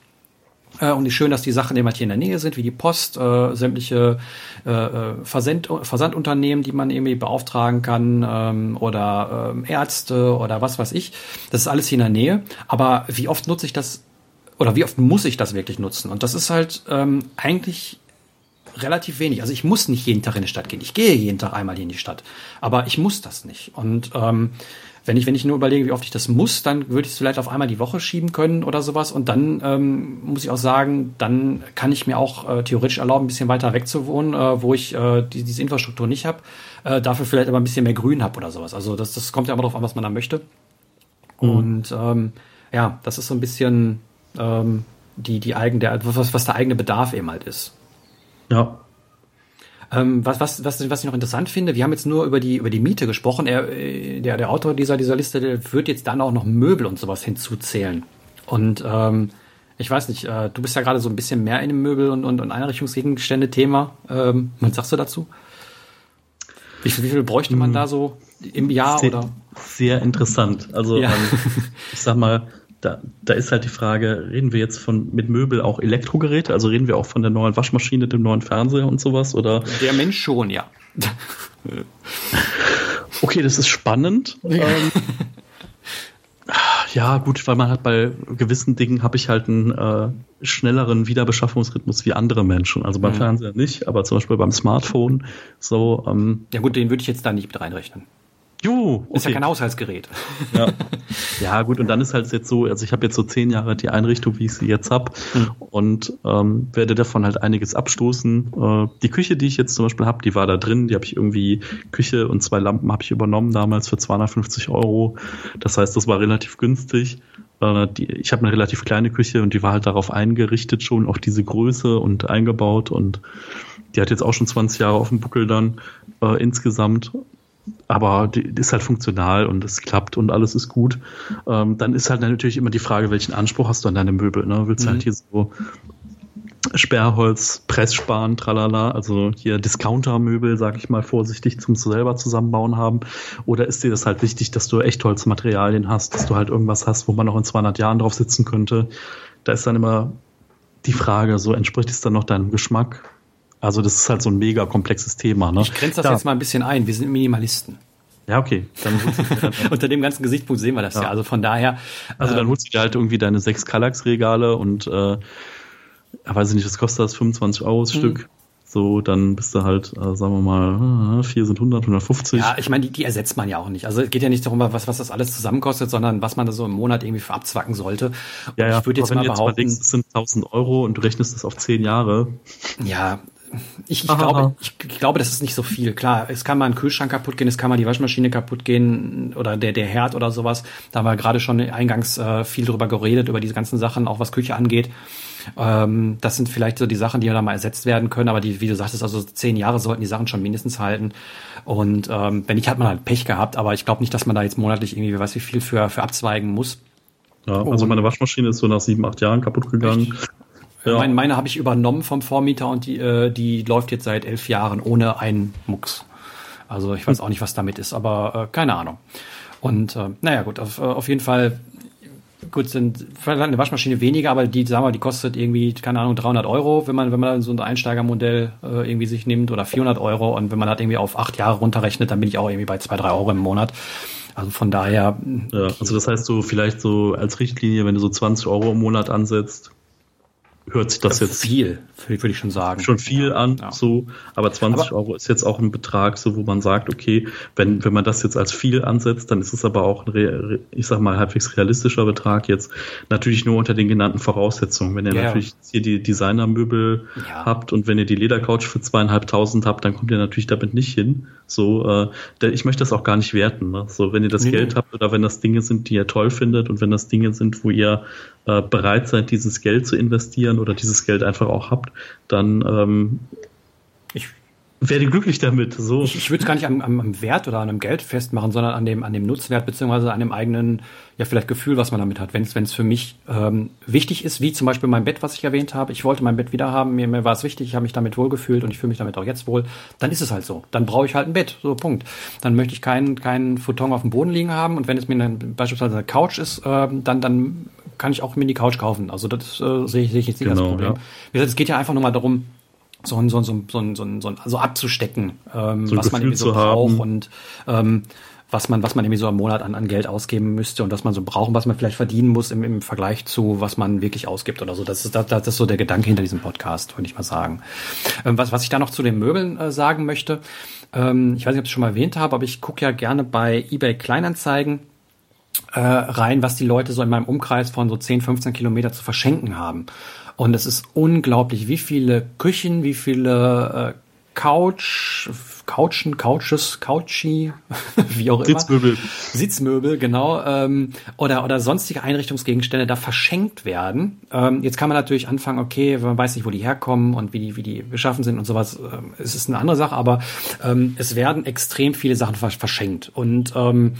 Äh, und es ist schön, dass die Sachen immer hier in der Nähe sind, wie die Post, äh, sämtliche äh, äh, Versand, Versandunternehmen, die man irgendwie beauftragen kann, ähm, oder ähm, Ärzte oder was weiß ich. Das ist alles hier in der Nähe. Aber wie oft nutze ich das oder wie oft muss ich das wirklich nutzen? Und das ist halt ähm, eigentlich relativ wenig. Also ich muss nicht jeden Tag in die Stadt gehen. Ich gehe jeden Tag einmal in die Stadt. Aber ich muss das nicht. Und ähm, wenn ich, wenn ich nur überlege, wie oft ich das muss, dann würde ich es vielleicht auf einmal die Woche schieben können oder sowas. Und dann ähm, muss ich auch sagen, dann kann ich mir auch äh, theoretisch erlauben, ein bisschen weiter weg zu wohnen, äh, wo ich äh, die, diese Infrastruktur nicht habe, äh, dafür vielleicht aber ein bisschen mehr Grün habe oder sowas. Also das, das kommt ja immer darauf an, was man da möchte. Mhm. Und ähm, ja, das ist so ein bisschen ähm, die, die eigene, der, was, was der eigene Bedarf eben halt ist. Ja, ähm, was, was, was, was ich noch interessant finde, wir haben jetzt nur über die, über die Miete gesprochen. Er, äh, der, der Autor dieser, dieser Liste der wird jetzt dann auch noch Möbel und sowas hinzuzählen. Und ähm, ich weiß nicht, äh, du bist ja gerade so ein bisschen mehr in dem Möbel- und, und, und Einrichtungsgegenstände-Thema. Ähm, was sagst du dazu? Wie viel, wie viel bräuchte man hm. da so im Jahr sehr, oder? Sehr interessant. Also ja. ähm, *laughs* ich sag mal, da, da ist halt die Frage, reden wir jetzt von mit Möbel auch Elektrogeräte? Also reden wir auch von der neuen Waschmaschine, dem neuen Fernseher und sowas? Oder? Der Mensch schon, ja. *laughs* okay, das ist spannend. *laughs* Ja. Ähm, ja, gut, weil man hat bei gewissen Dingen habe ich halt einen äh, schnelleren Wiederbeschaffungsrhythmus wie andere Menschen. Also beim mhm. Fernseher nicht, aber zum Beispiel beim Smartphone so. Ähm, ja gut, den würde ich jetzt da nicht mit reinrechnen. Okay. Ist ja kein Haushaltsgerät. Ja. *laughs* ja, gut, und dann ist halt jetzt so, also ich habe jetzt so zehn Jahre die Einrichtung, wie ich sie jetzt habe, mhm. und ähm, werde davon halt einiges abstoßen. Äh, die Küche, die ich jetzt zum Beispiel habe, die war da drin, die habe ich irgendwie, Küche und zwei Lampen habe ich übernommen damals für 250 Euro. Das heißt, das war relativ günstig. Äh, die, ich habe eine relativ kleine Küche und die war halt darauf eingerichtet schon, auf diese Größe und eingebaut und die hat jetzt auch schon 20 Jahre auf dem Buckel dann äh, insgesamt aber die, ist halt funktional und es klappt und alles ist gut. Ähm, dann ist halt natürlich immer die Frage, welchen Anspruch hast du an deine Möbel? Ne? Willst du halt mhm. halt hier so Sperrholz, Pressspan, tralala, also hier Discounter-Möbel, sag ich mal vorsichtig, zum selber zusammenbauen haben? Oder ist dir das halt wichtig, dass du Echtholzmaterialien hast, dass du halt irgendwas hast, wo man noch in 200 Jahren drauf sitzen könnte? Da ist dann immer die Frage, so entspricht es dann noch deinem Geschmack? Also das ist halt so ein mega komplexes Thema. Ne? Ich grenze das da. jetzt mal ein bisschen ein. Wir sind Minimalisten. Ja, okay. Dann *laughs* Unter dem ganzen Gesichtspunkt sehen wir das ja. ja. Also von daher. Also dann ähm, holst du dir halt irgendwie deine sechs Kallax-Regale und äh, weiß ich nicht, was kostet das? 25 Euro das mhm. Stück. So, dann bist du halt, äh, sagen wir mal, 4 sind 100, 150. Ja, ich meine, die, die ersetzt man ja auch nicht. Also es geht ja nicht darum, was, was das alles zusammenkostet, sondern was man da so im Monat irgendwie für abzwacken sollte. Und ja, ja, ich würde jetzt mal behaupten, jetzt mal denkst, es sind 1000 Euro und du rechnest das auf 10 Jahre. Ja, ich, ich, glaube, ich, ich, glaube, das ist nicht so viel. Klar, es kann mal ein Kühlschrank kaputt gehen, es kann mal die Waschmaschine kaputt gehen oder der, der Herd oder sowas. Da haben wir gerade schon eingangs äh, viel drüber geredet, über diese ganzen Sachen, auch was Küche angeht. Ähm, das sind vielleicht so die Sachen, die ja da mal ersetzt werden können, aber die, wie du sagtest, also zehn Jahre sollten die Sachen schon mindestens halten. Und ähm, wenn nicht, hat man halt Pech gehabt, aber ich glaube nicht, dass man da jetzt monatlich irgendwie, weiß wie viel für, für abzweigen muss. Ja, also meine Waschmaschine ist so nach sieben, acht Jahren kaputt gegangen. Echt? Ja. Meine, meine habe ich übernommen vom Vormieter und die, äh, die läuft jetzt seit elf Jahren ohne einen Mucks. Also ich weiß auch nicht, was damit ist, aber äh, keine Ahnung. Und äh, naja, gut, auf, äh, auf jeden Fall, gut, sind vielleicht eine Waschmaschine weniger, aber die, sagen wir, die kostet irgendwie, keine Ahnung, 300 Euro, wenn man, wenn man so ein Einsteigermodell äh, irgendwie sich nimmt oder 400 Euro und wenn man das irgendwie auf acht Jahre runterrechnet, dann bin ich auch irgendwie bei zwei, drei Euro im Monat. Also von daher. Ja, also das heißt so vielleicht so als Richtlinie, wenn du so 20 Euro im Monat ansetzt, hört sich das jetzt viel, würde ich schon sagen. Schon viel ja, an, ja. so. Aber 20 aber, Euro ist jetzt auch ein Betrag, so wo man sagt, okay, wenn wenn man das jetzt als viel ansetzt, dann ist es aber auch ein, ich sag mal halbwegs realistischer Betrag jetzt. Natürlich nur unter den genannten Voraussetzungen. Wenn ihr ja. natürlich hier die Designermöbel habt und wenn ihr die Ledercouch für zweieinhalbtausend habt, dann kommt ihr natürlich damit nicht hin. So, äh, ich möchte das auch gar nicht werten. Ne? So, wenn ihr das nee. Geld habt oder wenn das Dinge sind, die ihr toll findet und wenn das Dinge sind, wo ihr äh, bereit seid, dieses Geld zu investieren oder dieses Geld einfach auch habt, dann ähm, ich werde glücklich damit. So. Ich, ich würde es gar nicht am, am, Wert oder an einem Geld festmachen, sondern an dem, an dem Nutzwert beziehungsweise an dem eigenen, ja vielleicht Gefühl, was man damit hat. Wenn es für mich ähm, wichtig ist, wie zum Beispiel mein Bett, was ich erwähnt habe, ich wollte mein Bett wieder haben, mir, mir war es wichtig, ich habe mich damit wohlgefühlt und ich fühle mich damit auch jetzt wohl, dann ist es halt so. Dann brauche ich halt ein Bett, so Punkt. Dann möchte ich keinen keinen Futon auf dem Boden liegen haben und wenn es mir dann beispielsweise eine Couch ist, äh, dann, dann kann ich auch mir die Couch kaufen. Also das äh, sehe ich, seh ich jetzt nicht genau, als Problem. Ja. Wie gesagt, es geht ja einfach nur mal darum, so ein, so ein, so ein, so ein, so ein, so abzustecken, ähm, so was man irgendwie so braucht. Und ähm, was man, was man irgendwie so im Monat an, an Geld ausgeben müsste und was man so braucht und was man vielleicht verdienen muss im, im Vergleich zu, was man wirklich ausgibt oder so. Das ist, das, das ist so der Gedanke hinter diesem Podcast, würde ich mal sagen. Ähm, was, was ich da noch zu den Möbeln äh, sagen möchte, ähm, ich weiß nicht, ob ich es schon mal erwähnt habe, aber ich gucke ja gerne bei eBay Kleinanzeigen äh, rein, was die Leute so in meinem Umkreis von so 10, 15 Kilometer zu verschenken haben. Und es ist unglaublich, wie viele Küchen, wie viele äh, Couch, Couchen, Couches, Couchi, *laughs* wie auch immer. Sitzmöbel. Sitzmöbel, genau. Ähm, oder, oder sonstige Einrichtungsgegenstände da verschenkt werden. Ähm, jetzt kann man natürlich anfangen, okay, man weiß nicht, wo die herkommen und wie die, wie die beschaffen sind und sowas. Ähm, es ist eine andere Sache, aber ähm, es werden extrem viele Sachen verschenkt. Und ähm,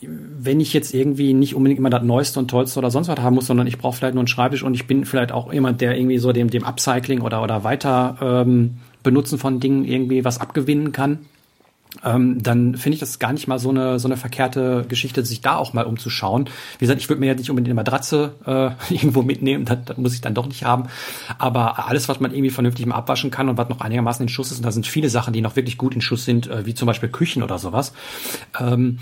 wenn ich jetzt irgendwie nicht unbedingt immer das Neueste und Tollste oder sonst was haben muss, sondern ich brauche vielleicht nur einen Schreibtisch und ich bin vielleicht auch jemand, der irgendwie so dem, dem Upcycling oder, oder weiter ähm, Benutzen von Dingen irgendwie was abgewinnen kann, ähm, dann finde ich das gar nicht mal so eine, so eine verkehrte Geschichte, sich da auch mal umzuschauen. Wie gesagt, ich würde mir ja nicht unbedingt eine Matratze äh, *laughs* irgendwo mitnehmen, das, das muss ich dann doch nicht haben. Aber alles, was man irgendwie vernünftig mal abwaschen kann und was noch einigermaßen in Schuss ist, und da sind viele Sachen, die noch wirklich gut in Schuss sind, äh, wie zum Beispiel Küchen oder sowas, ähm,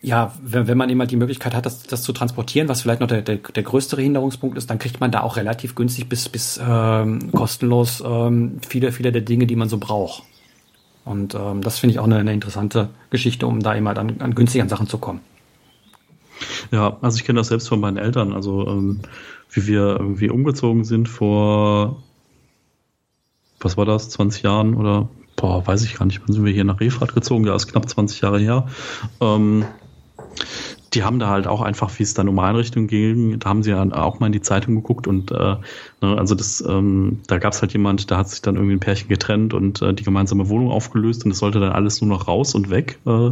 ja, wenn, wenn man immer die Möglichkeit hat, das, das zu transportieren, was vielleicht noch der, der, der größere Hinderungspunkt ist, dann kriegt man da auch relativ günstig bis, bis ähm, kostenlos ähm, viele, viele der Dinge, die man so braucht. Und ähm, das finde ich auch eine, eine interessante Geschichte, um da immer an, an günstigen Sachen zu kommen. Ja, also ich kenne das selbst von meinen Eltern, also ähm, wie wir irgendwie umgezogen sind vor, was war das, 20 Jahren oder, boah, weiß ich gar nicht, wann sind wir hier nach Refrat gezogen, ja, ist knapp 20 Jahre her. Ähm, die haben da halt auch einfach, wie es dann um Einrichtungen ging, da haben sie ja auch mal in die Zeitung geguckt und äh, ne, also das, ähm, da gab es halt jemand, da hat sich dann irgendwie ein Pärchen getrennt und äh, die gemeinsame Wohnung aufgelöst und es sollte dann alles nur noch raus und weg. Äh,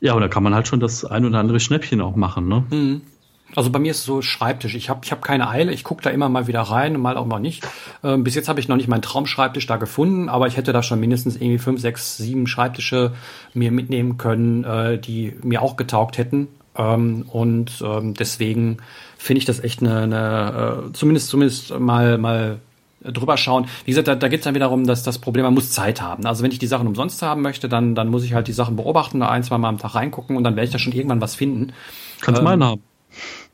ja, und da kann man halt schon das ein oder andere Schnäppchen auch machen, ne? Mhm. Also bei mir ist es so Schreibtisch. Ich habe ich hab keine Eile. Ich gucke da immer mal wieder rein, mal auch mal nicht. Ähm, bis jetzt habe ich noch nicht meinen Traumschreibtisch da gefunden, aber ich hätte da schon mindestens irgendwie fünf, sechs, sieben Schreibtische mir mitnehmen können, äh, die mir auch getaugt hätten. Ähm, und ähm, deswegen finde ich das echt eine, eine äh, zumindest zumindest mal mal drüber schauen. Wie gesagt, da, da geht es dann wiederum, dass das Problem, man muss Zeit haben. Also wenn ich die Sachen umsonst haben möchte, dann, dann muss ich halt die Sachen beobachten, ein, zwei Mal am Tag reingucken und dann werde ich da schon irgendwann was finden. Kannst ähm, meinen haben.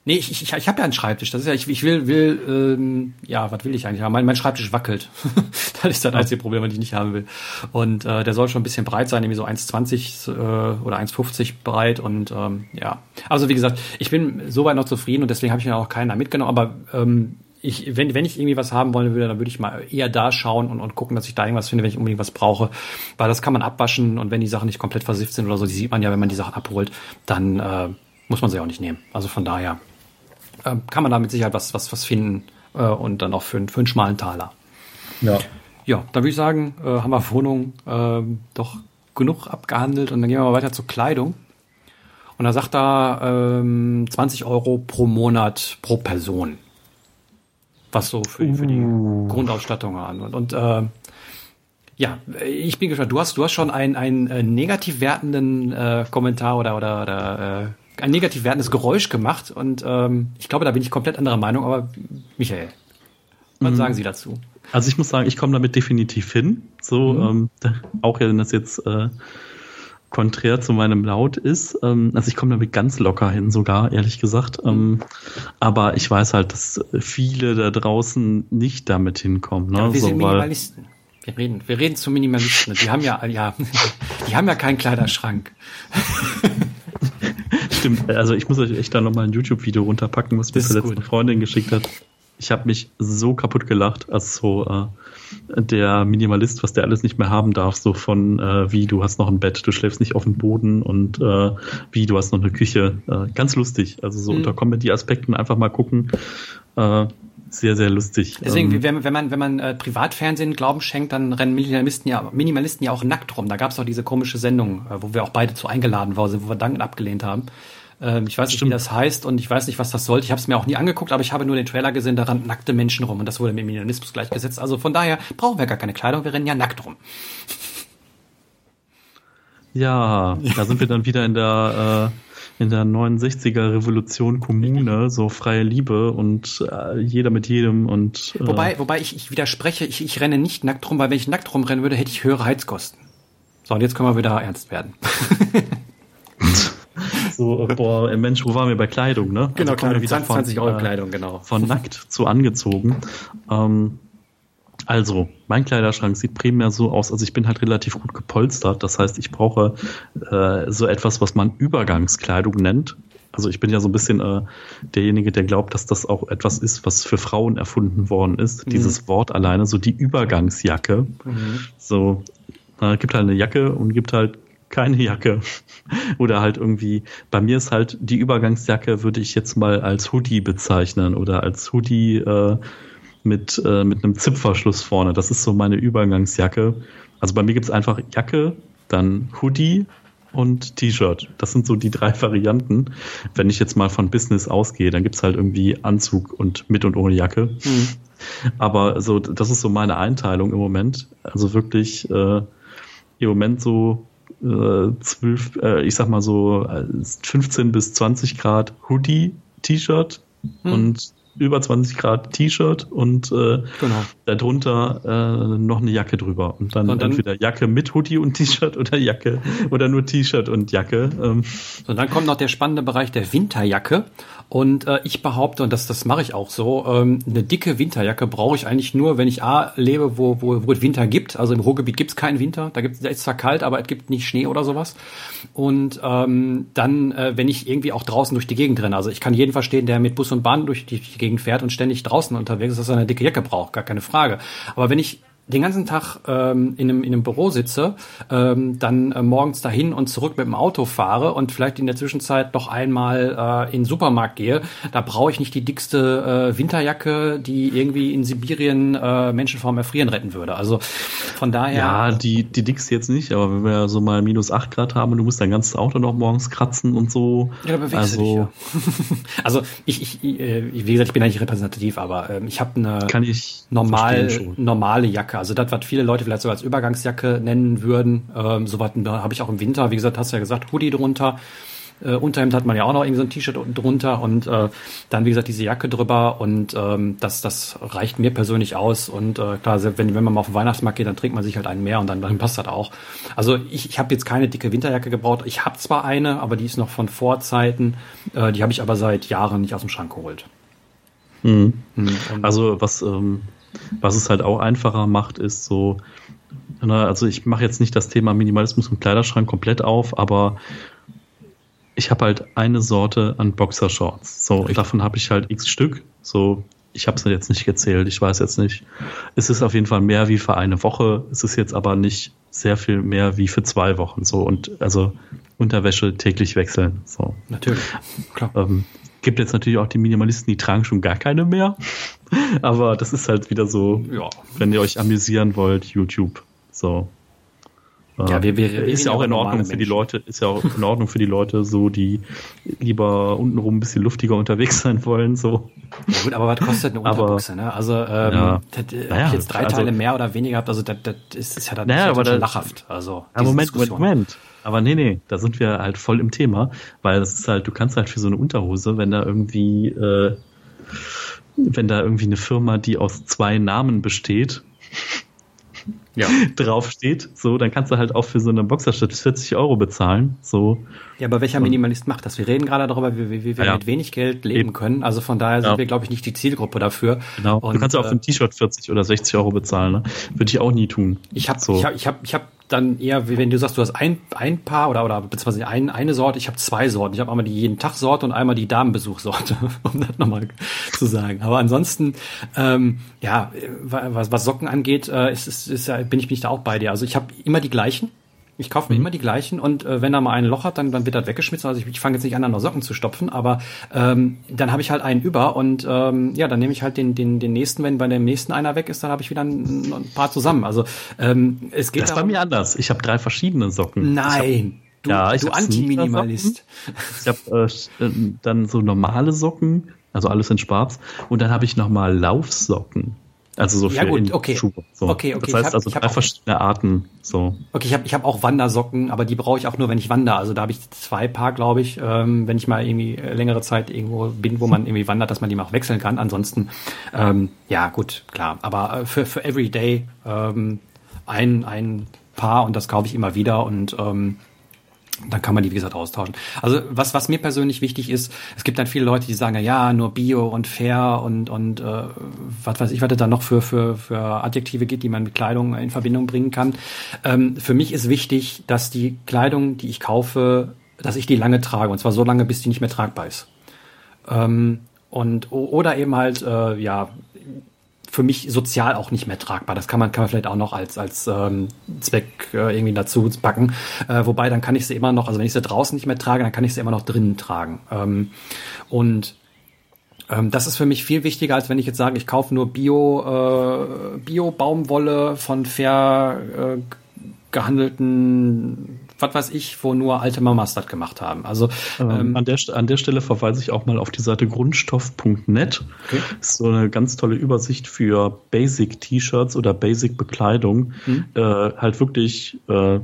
Nee, ich, ich, ich habe ja einen Schreibtisch. Das ist ja, ich, ich will, will, ähm, ja, was will ich eigentlich haben? Mein, mein Schreibtisch wackelt. *laughs* das ist das einzige Problem, was ich nicht haben will. Und äh, der soll schon ein bisschen breit sein, irgendwie so 1,20 äh, oder 1,50 breit. Und ähm, ja, also wie gesagt, ich bin soweit noch zufrieden und deswegen habe ich mir auch keinen da mitgenommen. Aber ähm, ich, wenn, wenn ich irgendwie was haben wollen würde, dann würde ich mal eher da schauen und, und gucken, dass ich da irgendwas finde, wenn ich unbedingt was brauche. Weil das kann man abwaschen und wenn die Sachen nicht komplett versifft sind oder so, die sieht man ja, wenn man die Sachen abholt, dann äh, muss man sie auch nicht nehmen. Also von daher äh, kann man da mit Sicherheit was, was, was finden äh, und dann auch für, für einen schmalen Taler. Ja. Ja, dann würde ich sagen, äh, haben wir Wohnung äh, doch genug abgehandelt und dann gehen wir mal weiter zur Kleidung. Und da sagt er ähm, 20 Euro pro Monat pro Person. Was so für, für die uh. Grundausstattung an. Und, und äh, ja, ich bin gespannt. Du hast, du hast schon einen, einen äh, negativ wertenden äh, Kommentar oder, oder, oder äh, ein negativ werdendes Geräusch gemacht und ähm, ich glaube, da bin ich komplett anderer Meinung, aber Michael, was mhm. sagen Sie dazu? Also ich muss sagen, ich komme damit definitiv hin. So, mhm. ähm, auch wenn das jetzt äh, konträr zu meinem Laut ist. Ähm, also ich komme damit ganz locker hin, sogar, ehrlich gesagt. Ähm, aber ich weiß halt, dass viele da draußen nicht damit hinkommen. Ne? Ja, wir so, sind Minimalisten. Wir reden, wir reden zu Minimalisten. Die haben ja, ja, *laughs* die haben ja keinen Kleiderschrank. *laughs* Stimmt, also ich muss euch echt da nochmal ein YouTube-Video runterpacken, was mir zur letzten Freundin geschickt hat. Ich habe mich so kaputt gelacht, als so äh, der Minimalist, was der alles nicht mehr haben darf, so von äh, wie du hast noch ein Bett, du schläfst nicht auf dem Boden und äh, wie du hast noch eine Küche. Äh, ganz lustig. Also so mhm. unter Comedy-Aspekten einfach mal gucken. Sehr, sehr lustig. Deswegen, ähm, wenn, wenn man, wenn man äh, Privatfernsehen Glauben schenkt, dann rennen Minimalisten ja, Minimalisten ja auch nackt rum. Da gab es auch diese komische Sendung, äh, wo wir auch beide zu eingeladen waren, wo wir dankend abgelehnt haben. Ähm, ich weiß nicht, Stimmt. wie das heißt und ich weiß nicht, was das sollte. Ich habe es mir auch nie angeguckt, aber ich habe nur den Trailer gesehen, da rannten nackte Menschen rum und das wurde mit Minimalismus gleichgesetzt. Also von daher brauchen wir gar keine Kleidung, wir rennen ja nackt rum. Ja, da sind wir dann wieder in der äh, in der 69er Revolution Kommune, so freie Liebe und äh, jeder mit jedem und äh wobei wobei ich, ich widerspreche, ich, ich renne nicht nackt rum, weil wenn ich nackt rumrennen würde, hätte ich höhere Heizkosten. So, und jetzt können wir wieder ernst werden. *laughs* so, boah, Mensch, wo waren wir bei Kleidung, ne? Genau, also Kleidung, 20, 20 Euro Kleidung, genau. Von nackt zu angezogen. Ähm, also, mein Kleiderschrank sieht primär so aus, also ich bin halt relativ gut gepolstert. Das heißt, ich brauche äh, so etwas, was man Übergangskleidung nennt. Also ich bin ja so ein bisschen äh, derjenige, der glaubt, dass das auch etwas ist, was für Frauen erfunden worden ist. Mhm. Dieses Wort alleine, so die Übergangsjacke. Mhm. So, äh, gibt halt eine Jacke und gibt halt keine Jacke. *laughs* oder halt irgendwie, bei mir ist halt die Übergangsjacke, würde ich jetzt mal als Hoodie bezeichnen oder als Hoodie äh, mit, äh, mit einem Zipverschluss vorne. Das ist so meine Übergangsjacke. Also bei mir gibt es einfach Jacke, dann Hoodie und T-Shirt. Das sind so die drei *laughs* Varianten. Wenn ich jetzt mal von Business ausgehe, dann gibt es halt irgendwie Anzug und mit und ohne Jacke. Mhm. Aber so, das ist so meine Einteilung im Moment. Also wirklich äh, im Moment so äh, 12, äh, ich sag mal so 15 äh, bis 20 Grad Hoodie, T-Shirt mhm. und über 20 Grad T-Shirt und äh, genau. darunter äh, noch eine Jacke drüber. Und dann, und dann entweder Jacke mit Hoodie und T-Shirt oder Jacke oder nur T-Shirt und Jacke. Ähm. So, dann kommt noch der spannende Bereich der Winterjacke. Und äh, ich behaupte, und das, das mache ich auch so, ähm, eine dicke Winterjacke brauche ich eigentlich nur, wenn ich A lebe, wo, wo, wo es Winter gibt. Also im Ruhrgebiet gibt es keinen Winter. Da, gibt's, da ist zwar kalt, aber es gibt nicht Schnee oder sowas. Und ähm, dann, äh, wenn ich irgendwie auch draußen durch die Gegend renne. Also ich kann jeden verstehen, der mit Bus und Bahn durch die, die Gegend fährt und ständig draußen unterwegs ist, dass er eine dicke Jacke braucht. Gar keine Frage. Aber wenn ich den ganzen Tag ähm, in, einem, in einem Büro sitze, ähm, dann äh, morgens dahin und zurück mit dem Auto fahre und vielleicht in der Zwischenzeit noch einmal äh, in den Supermarkt gehe, da brauche ich nicht die dickste äh, Winterjacke, die irgendwie in Sibirien äh, Menschen vorm Erfrieren retten würde. Also von daher. Ja, die, die dickste jetzt nicht, aber wenn wir so mal minus acht Grad haben und du musst dein ganzes Auto noch morgens kratzen und so. Ja, da bewegst also, du dich, ja. *laughs* also ich, ich, äh, wie gesagt, ich bin eigentlich repräsentativ, aber äh, ich habe eine kann ich normal, normale Jacke Jacke. Also das, was viele Leute vielleicht so als Übergangsjacke nennen würden. Ähm, so was habe ich auch im Winter. Wie gesagt, hast du ja gesagt, Hoodie drunter. Äh, Unterhemd hat man ja auch noch irgendwie so ein T-Shirt drunter und äh, dann, wie gesagt, diese Jacke drüber und ähm, das, das reicht mir persönlich aus. Und äh, klar, wenn, wenn man mal auf den Weihnachtsmarkt geht, dann trägt man sich halt einen mehr und dann, dann passt das auch. Also ich, ich habe jetzt keine dicke Winterjacke gebraucht. Ich habe zwar eine, aber die ist noch von Vorzeiten. Äh, die habe ich aber seit Jahren nicht aus dem Schrank geholt. Mhm. Mhm. Also was ähm, was es halt auch einfacher macht, ist so, also ich mache jetzt nicht das Thema Minimalismus im Kleiderschrank komplett auf, aber ich habe halt eine Sorte an Boxershorts. So, und davon habe ich halt x Stück. So, ich habe es jetzt nicht gezählt, ich weiß jetzt nicht. Es ist auf jeden Fall mehr wie für eine Woche. Es ist jetzt aber nicht sehr viel mehr wie für zwei Wochen. So, und also Unterwäsche täglich wechseln. So. Natürlich, klar. Ähm, gibt jetzt natürlich auch die Minimalisten, die tragen schon gar keine mehr. *laughs* Aber das ist halt wieder so, ja. wenn ihr euch amüsieren wollt, YouTube. So. Ja, wir, wir, wir ist ja auch in Ordnung für die Leute, ist ja auch in Ordnung für die Leute, so die lieber untenrum ein bisschen luftiger unterwegs *laughs* sein wollen. So. Ja gut, aber was kostet eine Unterbuchse? ne? Also ähm, ja. das, äh, naja, ich jetzt drei also, Teile mehr oder weniger habt, also das, das ist, ist ja dann naja, aber schon lachhaft. Also ja, Moment, Moment, Moment. Aber nee, nee, da sind wir halt voll im Thema, weil das ist halt, du kannst halt für so eine Unterhose, wenn da irgendwie, äh, wenn da irgendwie eine Firma, die aus zwei Namen besteht, ja. *laughs* draufsteht, so, dann kannst du halt auch für so eine Boxershot 40 Euro bezahlen, so. Ja, aber welcher Minimalist macht das? Wir reden gerade darüber, wie, wie, wie wir ja. mit wenig Geld leben können. Also von daher sind ja. wir, glaube ich, nicht die Zielgruppe dafür. Genau. Und, du kannst ja auch für ein äh, T-Shirt 40 oder 60 Euro bezahlen, ne? Würde ich auch nie tun. Ich habe so. ich hab, ich hab, ich hab dann eher, wie wenn du sagst, du hast ein, ein Paar oder, oder beziehungsweise ein, eine Sorte, ich habe zwei Sorten. Ich habe einmal die jeden Tag Sorte und einmal die Damenbesuchsorte, *laughs* um das nochmal zu sagen. Aber ansonsten, ähm, ja, was, was Socken angeht, äh, ist, ist, ist, bin ich bin ich da auch bei dir. Also ich habe immer die gleichen. Ich kaufe mir mhm. immer die gleichen und äh, wenn da mal ein Loch hat, dann, dann wird das weggeschmissen. Also ich, ich fange jetzt nicht an, noch Socken zu stopfen, aber ähm, dann habe ich halt einen über und ähm, ja, dann nehme ich halt den, den, den nächsten, wenn bei dem nächsten einer weg ist, dann habe ich wieder ein, ein, paar zusammen. Also ähm, es geht. Das ist bei mir anders. Ich habe drei verschiedene Socken. Nein. Du, ja, du Anti-Minimalist. Ich habe äh, dann so normale Socken, also alles in Schwarz, und dann habe ich nochmal Laufsocken. Also so für ja, gut, okay. Schuhe. So. Okay, okay. Das heißt hab, also drei verschiedene Arten. So. Okay, ich habe ich hab auch Wandersocken, aber die brauche ich auch nur, wenn ich wandere. Also da habe ich zwei Paar, glaube ich, ähm, wenn ich mal irgendwie längere Zeit irgendwo bin, wo man irgendwie wandert, dass man die mal auch wechseln kann. Ansonsten, ähm, ja gut, klar. Aber äh, für, für Everyday ähm, ein, ein Paar und das kaufe ich immer wieder und ähm, dann kann man die, wie gesagt, austauschen. Also was, was mir persönlich wichtig ist, es gibt dann viele Leute, die sagen, ja, nur Bio und fair und, und äh, was weiß ich, was es da noch für, für, für Adjektive gibt, die man mit Kleidung in Verbindung bringen kann. Ähm, für mich ist wichtig, dass die Kleidung, die ich kaufe, dass ich die lange trage. Und zwar so lange, bis die nicht mehr tragbar ist. Ähm, und oder eben halt, äh, ja, für mich sozial auch nicht mehr tragbar. Das kann man, kann man vielleicht auch noch als, als ähm, Zweck äh, irgendwie dazu packen. Äh, wobei, dann kann ich sie immer noch, also wenn ich sie draußen nicht mehr trage, dann kann ich sie immer noch drinnen tragen. Ähm, und ähm, das ist für mich viel wichtiger, als wenn ich jetzt sage, ich kaufe nur Bio, äh, Bio-Baumwolle von fair äh, gehandelten was weiß ich, wo nur alte Mamas das gemacht haben. Also ähm, ähm, an, der, an der Stelle verweise ich auch mal auf die Seite grundstoff.net. Okay. Das ist so eine ganz tolle Übersicht für Basic-T-Shirts oder Basic-Bekleidung. Hm. Äh, halt wirklich äh,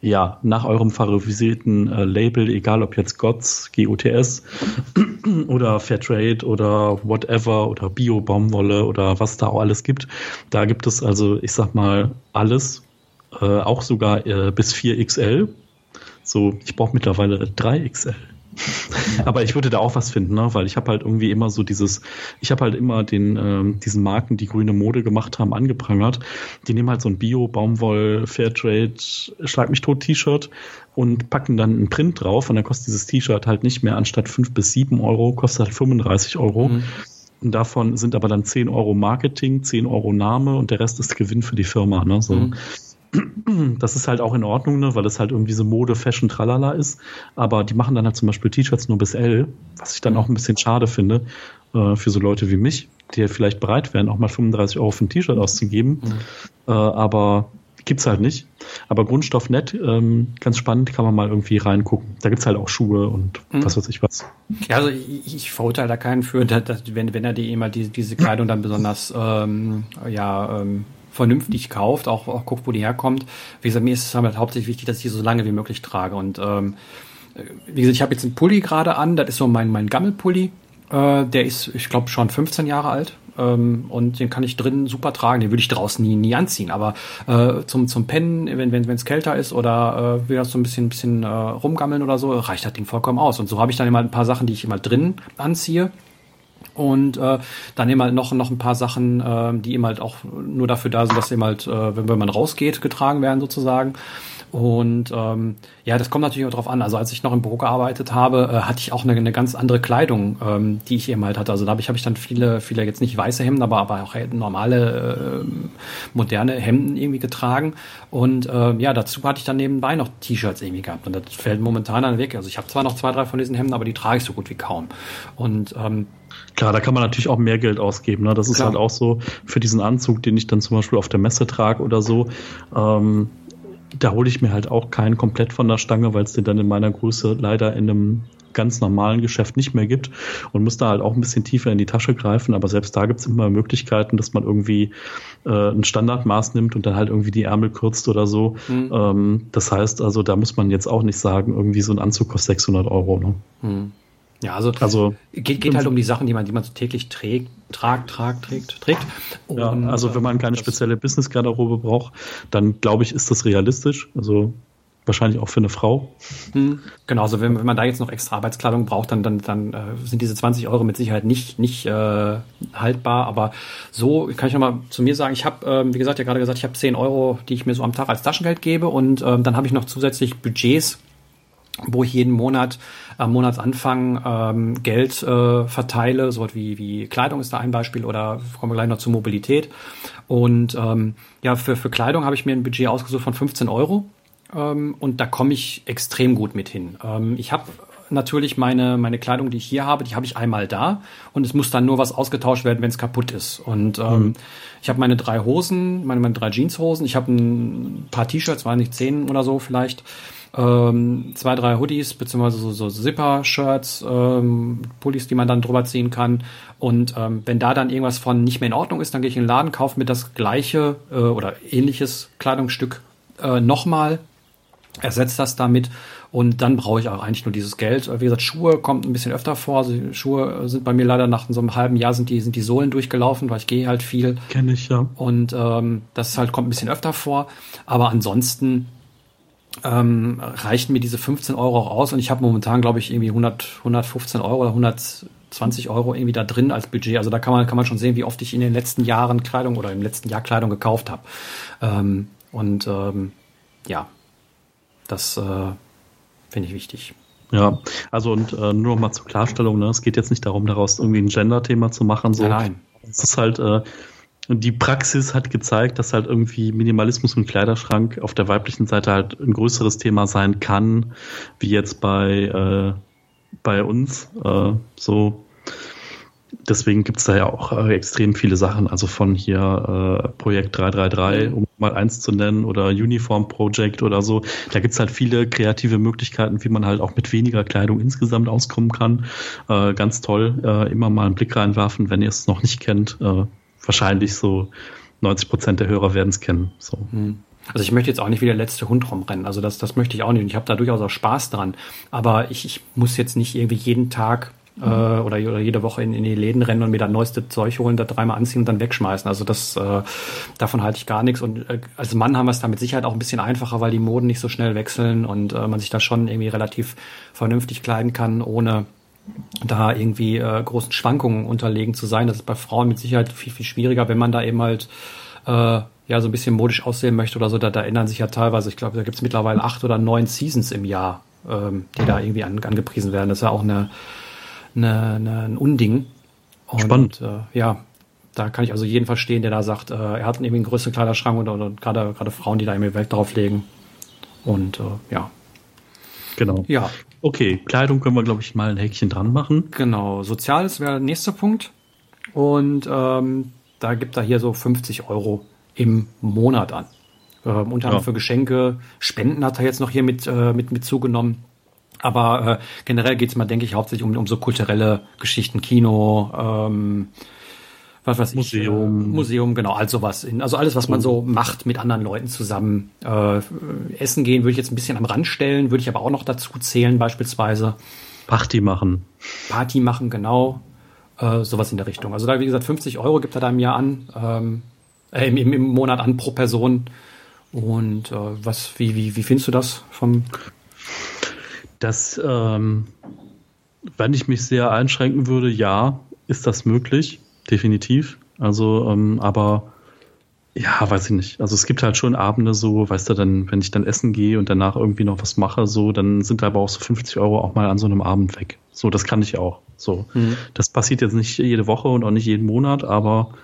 ja, nach eurem favorisierten äh, Label, egal ob jetzt GOTS, GOTS *clears throat* oder Fairtrade oder whatever oder Bio-Baumwolle oder was da auch alles gibt. Da gibt es also, ich sag mal, alles äh, auch sogar äh, bis 4XL. So, ich brauche mittlerweile 3XL. *laughs* Aber ich würde da auch was finden, ne? weil ich habe halt irgendwie immer so dieses, ich habe halt immer den, ähm, diesen Marken, die grüne Mode gemacht haben, angeprangert. Die nehmen halt so ein Bio, Baumwoll, Fairtrade, Schlag mich tot T-Shirt und packen dann einen Print drauf und dann kostet dieses T-Shirt halt nicht mehr anstatt 5 bis 7 Euro, kostet halt 35 Euro. Mhm. Und davon sind aber dann 10 Euro Marketing, 10 Euro Name und der Rest ist Gewinn für die Firma. Ne? So. Mhm das ist halt auch in Ordnung, ne, weil es halt irgendwie so Mode, Fashion, tralala ist. Aber die machen dann halt zum Beispiel T-Shirts nur bis L, was ich dann auch ein bisschen schade finde äh, für so Leute wie mich, die vielleicht bereit wären, auch mal 35 Euro für ein T-Shirt auszugeben. Mhm. Äh, aber gibt's halt nicht. Aber Grundstoff nett, ähm, ganz spannend, kann man mal irgendwie reingucken. Da gibt's halt auch Schuhe und mhm. was weiß ich was. Ja, also ich, ich verurteile da keinen für, dass, dass, wenn, wenn er die immer die, diese Kleidung dann besonders ähm, ja ähm, vernünftig kauft, auch, auch guckt, wo die herkommt. Wie gesagt, mir ist es halt hauptsächlich wichtig, dass ich die so lange wie möglich trage. Und ähm, wie gesagt, ich habe jetzt einen Pulli gerade an, das ist so mein, mein Gammelpulli. Äh, der ist, ich glaube, schon 15 Jahre alt. Ähm, und den kann ich drin super tragen. Den würde ich draußen nie, nie anziehen. Aber äh, zum, zum Pennen, wenn es wenn, kälter ist oder äh, will das so ein bisschen, bisschen äh, rumgammeln oder so, reicht das Ding vollkommen aus. Und so habe ich dann immer ein paar Sachen, die ich immer drin anziehe und äh, dann eben halt noch, noch ein paar Sachen, äh, die eben halt auch nur dafür da sind, dass eben halt, äh, wenn, wenn man rausgeht, getragen werden sozusagen. Und ähm, ja, das kommt natürlich auch drauf an. Also als ich noch im Büro gearbeitet habe, äh, hatte ich auch eine, eine ganz andere Kleidung, ähm, die ich eben halt hatte. Also da habe ich, hab ich dann viele, viele jetzt nicht weiße Hemden, aber, aber auch normale, äh, moderne Hemden irgendwie getragen. Und äh, ja, dazu hatte ich dann nebenbei noch T-Shirts irgendwie gehabt. Und das fällt momentan dann weg. Also ich habe zwar noch zwei, drei von diesen Hemden, aber die trage ich so gut wie kaum. Und ähm, Klar, da kann man natürlich auch mehr Geld ausgeben. Ne? Das ist Klar. halt auch so für diesen Anzug, den ich dann zum Beispiel auf der Messe trage oder so. Ähm, da hole ich mir halt auch keinen komplett von der Stange, weil es den dann in meiner Größe leider in einem ganz normalen Geschäft nicht mehr gibt und muss da halt auch ein bisschen tiefer in die Tasche greifen. Aber selbst da gibt es immer Möglichkeiten, dass man irgendwie äh, ein Standardmaß nimmt und dann halt irgendwie die Ärmel kürzt oder so. Mhm. Ähm, das heißt also, da muss man jetzt auch nicht sagen, irgendwie so ein Anzug kostet 600 Euro. Ne? Mhm. Ja, also, also geht, geht halt um die Sachen, die man, die man so täglich trägt, tragt, tragt, trägt, trägt. Und, ja, also wenn man keine spezielle Business-Garderobe braucht, dann glaube ich, ist das realistisch. Also wahrscheinlich auch für eine Frau. Hm, genau, also wenn, wenn man da jetzt noch extra Arbeitskleidung braucht, dann, dann, dann äh, sind diese 20 Euro mit Sicherheit nicht, nicht äh, haltbar. Aber so kann ich nochmal zu mir sagen, ich habe, ähm, wie gesagt, ja gerade gesagt, ich habe 10 Euro, die ich mir so am Tag als Taschengeld gebe und ähm, dann habe ich noch zusätzlich Budgets wo ich jeden Monat am Monatsanfang ähm, Geld äh, verteile, so wie, wie Kleidung ist da ein Beispiel oder kommen wir gleich noch zur Mobilität. Und ähm, ja, für, für Kleidung habe ich mir ein Budget ausgesucht von 15 Euro ähm, und da komme ich extrem gut mit hin. Ähm, ich habe natürlich meine, meine Kleidung, die ich hier habe, die habe ich einmal da und es muss dann nur was ausgetauscht werden, wenn es kaputt ist. Und ähm, mhm. ich habe meine drei Hosen, meine, meine drei Jeanshosen, ich habe ein paar T-Shirts, waren nicht zehn oder so vielleicht ähm, zwei, drei Hoodies, beziehungsweise so, so Zipper-Shirts, ähm, Pullis, die man dann drüber ziehen kann. Und ähm, wenn da dann irgendwas von nicht mehr in Ordnung ist, dann gehe ich in den Laden, kaufe mir das gleiche äh, oder ähnliches Kleidungsstück äh, nochmal, ersetze das damit und dann brauche ich auch eigentlich nur dieses Geld. Wie gesagt, Schuhe kommt ein bisschen öfter vor. Also Schuhe sind bei mir leider nach so einem halben Jahr sind die, sind die Sohlen durchgelaufen, weil ich gehe halt viel. Kenne ich, ja. Und ähm, das halt kommt ein bisschen öfter vor. Aber ansonsten ähm, reichen mir diese 15 Euro auch aus und ich habe momentan, glaube ich, irgendwie 100, 115 Euro oder 120 Euro irgendwie da drin als Budget. Also da kann man, kann man schon sehen, wie oft ich in den letzten Jahren Kleidung oder im letzten Jahr Kleidung gekauft habe. Ähm, und ähm, ja, das äh, finde ich wichtig. Ja, also und äh, nur noch mal zur Klarstellung, ne? es geht jetzt nicht darum, daraus irgendwie ein Gender-Thema zu machen. So. Nein, nein. Es ist halt, äh, die Praxis hat gezeigt, dass halt irgendwie Minimalismus im Kleiderschrank auf der weiblichen Seite halt ein größeres Thema sein kann, wie jetzt bei, äh, bei uns. Äh, so deswegen gibt es da ja auch äh, extrem viele Sachen, also von hier äh, Projekt 333, um mal eins zu nennen, oder Uniform Project oder so. Da gibt es halt viele kreative Möglichkeiten, wie man halt auch mit weniger Kleidung insgesamt auskommen kann. Äh, ganz toll, äh, immer mal einen Blick reinwerfen, wenn ihr es noch nicht kennt. Wahrscheinlich so 90 Prozent der Hörer werden es kennen. So. Hm. Also ich möchte jetzt auch nicht wie der letzte Hund rumrennen. Also das, das möchte ich auch nicht. Und ich habe da durchaus auch Spaß dran. Aber ich, ich muss jetzt nicht irgendwie jeden Tag äh, oder, oder jede Woche in, in die Läden rennen und mir das neueste Zeug holen, da dreimal anziehen und dann wegschmeißen. Also das äh, davon halte ich gar nichts. Und äh, als Mann haben wir es da mit Sicherheit auch ein bisschen einfacher, weil die Moden nicht so schnell wechseln und äh, man sich da schon irgendwie relativ vernünftig kleiden kann, ohne da irgendwie äh, großen Schwankungen unterlegen zu sein. Das ist bei Frauen mit Sicherheit viel, viel schwieriger, wenn man da eben halt äh, ja so ein bisschen modisch aussehen möchte oder so. Da, da ändern sich ja teilweise, ich glaube, da gibt es mittlerweile acht oder neun Seasons im Jahr, ähm, die da irgendwie an, angepriesen werden. Das ist ja auch eine, eine, eine ein Unding. Und, Spannend. Äh, ja, da kann ich also jeden verstehen, der da sagt, äh, er hat irgendwie einen größeren Kleiderschrank oder, oder gerade gerade Frauen, die da irgendwie Welt drauf legen. Und äh, ja. Genau. Ja. Okay, Kleidung können wir, glaube ich, mal ein Häkchen dran machen. Genau, Soziales wäre der nächste Punkt. Und ähm, da gibt er hier so 50 Euro im Monat an. Ähm, unter anderem ja. für Geschenke. Spenden hat er jetzt noch hier mit, äh, mit, mit zugenommen. Aber äh, generell geht es mal, denke ich, hauptsächlich um, um so kulturelle Geschichten, Kino, ähm, was weiß Museum. ich, äh, Museum, genau, all sowas. In, also alles, was man so macht mit anderen Leuten zusammen. Äh, Essen gehen würde ich jetzt ein bisschen am Rand stellen, würde ich aber auch noch dazu zählen, beispielsweise. Party machen. Party machen, genau. Äh, sowas in der Richtung. Also da, wie gesagt, 50 Euro gibt er da im Jahr an, ähm, äh, im, im, Monat an pro Person. Und äh, was, wie, wie, wie findest du das vom? Das, ähm, wenn ich mich sehr einschränken würde, ja, ist das möglich definitiv. Also, ähm, aber ja, weiß ich nicht. Also es gibt halt schon Abende so, weißt du, dann, wenn ich dann essen gehe und danach irgendwie noch was mache, so, dann sind aber auch so 50 Euro auch mal an so einem Abend weg. So, das kann ich auch. So. Mhm. Das passiert jetzt nicht jede Woche und auch nicht jeden Monat, aber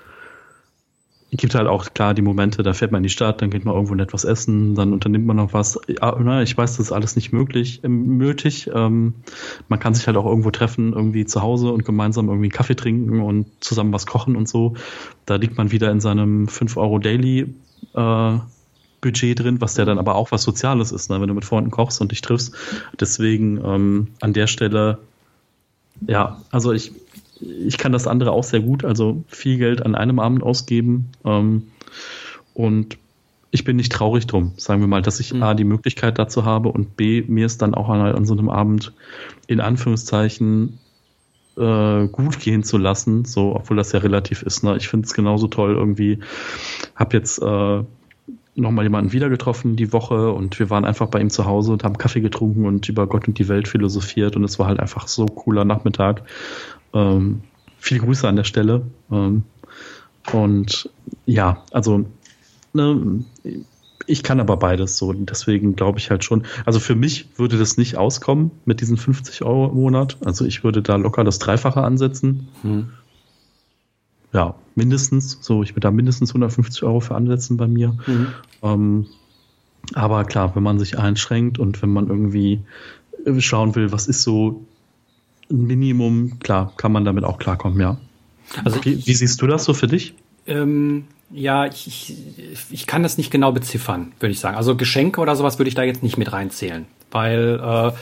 gibt halt auch klar die Momente, da fährt man in die Stadt, dann geht man irgendwo nett was essen, dann unternimmt man noch was. Ja, ich weiß, das ist alles nicht möglich, ähm, nötig. Ähm, man kann sich halt auch irgendwo treffen, irgendwie zu Hause und gemeinsam irgendwie einen Kaffee trinken und zusammen was kochen und so. Da liegt man wieder in seinem 5 Euro Daily äh, Budget drin, was ja dann aber auch was Soziales ist, ne, wenn du mit Freunden kochst und dich triffst. Deswegen ähm, an der Stelle, ja, also ich ich kann das andere auch sehr gut, also viel Geld an einem Abend ausgeben. Ähm, und ich bin nicht traurig drum, sagen wir mal, dass ich mhm. A, die Möglichkeit dazu habe und B, mir es dann auch an, an so einem Abend in Anführungszeichen äh, gut gehen zu lassen, so, obwohl das ja relativ ist. Ne? Ich finde es genauso toll irgendwie. Hab jetzt äh, nochmal jemanden wieder getroffen die Woche und wir waren einfach bei ihm zu Hause und haben Kaffee getrunken und über Gott und die Welt philosophiert und es war halt einfach so cooler Nachmittag. Ähm, viele Grüße an der Stelle. Ähm, und ja, also ne, ich kann aber beides so. Deswegen glaube ich halt schon. Also für mich würde das nicht auskommen mit diesen 50 Euro im Monat. Also ich würde da locker das Dreifache ansetzen. Hm. Ja, mindestens. So, ich würde da mindestens 150 Euro für ansetzen bei mir. Mhm. Ähm, aber klar, wenn man sich einschränkt und wenn man irgendwie schauen will, was ist so ein Minimum, klar, kann man damit auch klarkommen, ja. Also wie, wie siehst du das so für dich? Ähm, ja, ich, ich, ich kann das nicht genau beziffern, würde ich sagen. Also Geschenke oder sowas würde ich da jetzt nicht mit reinzählen, weil äh,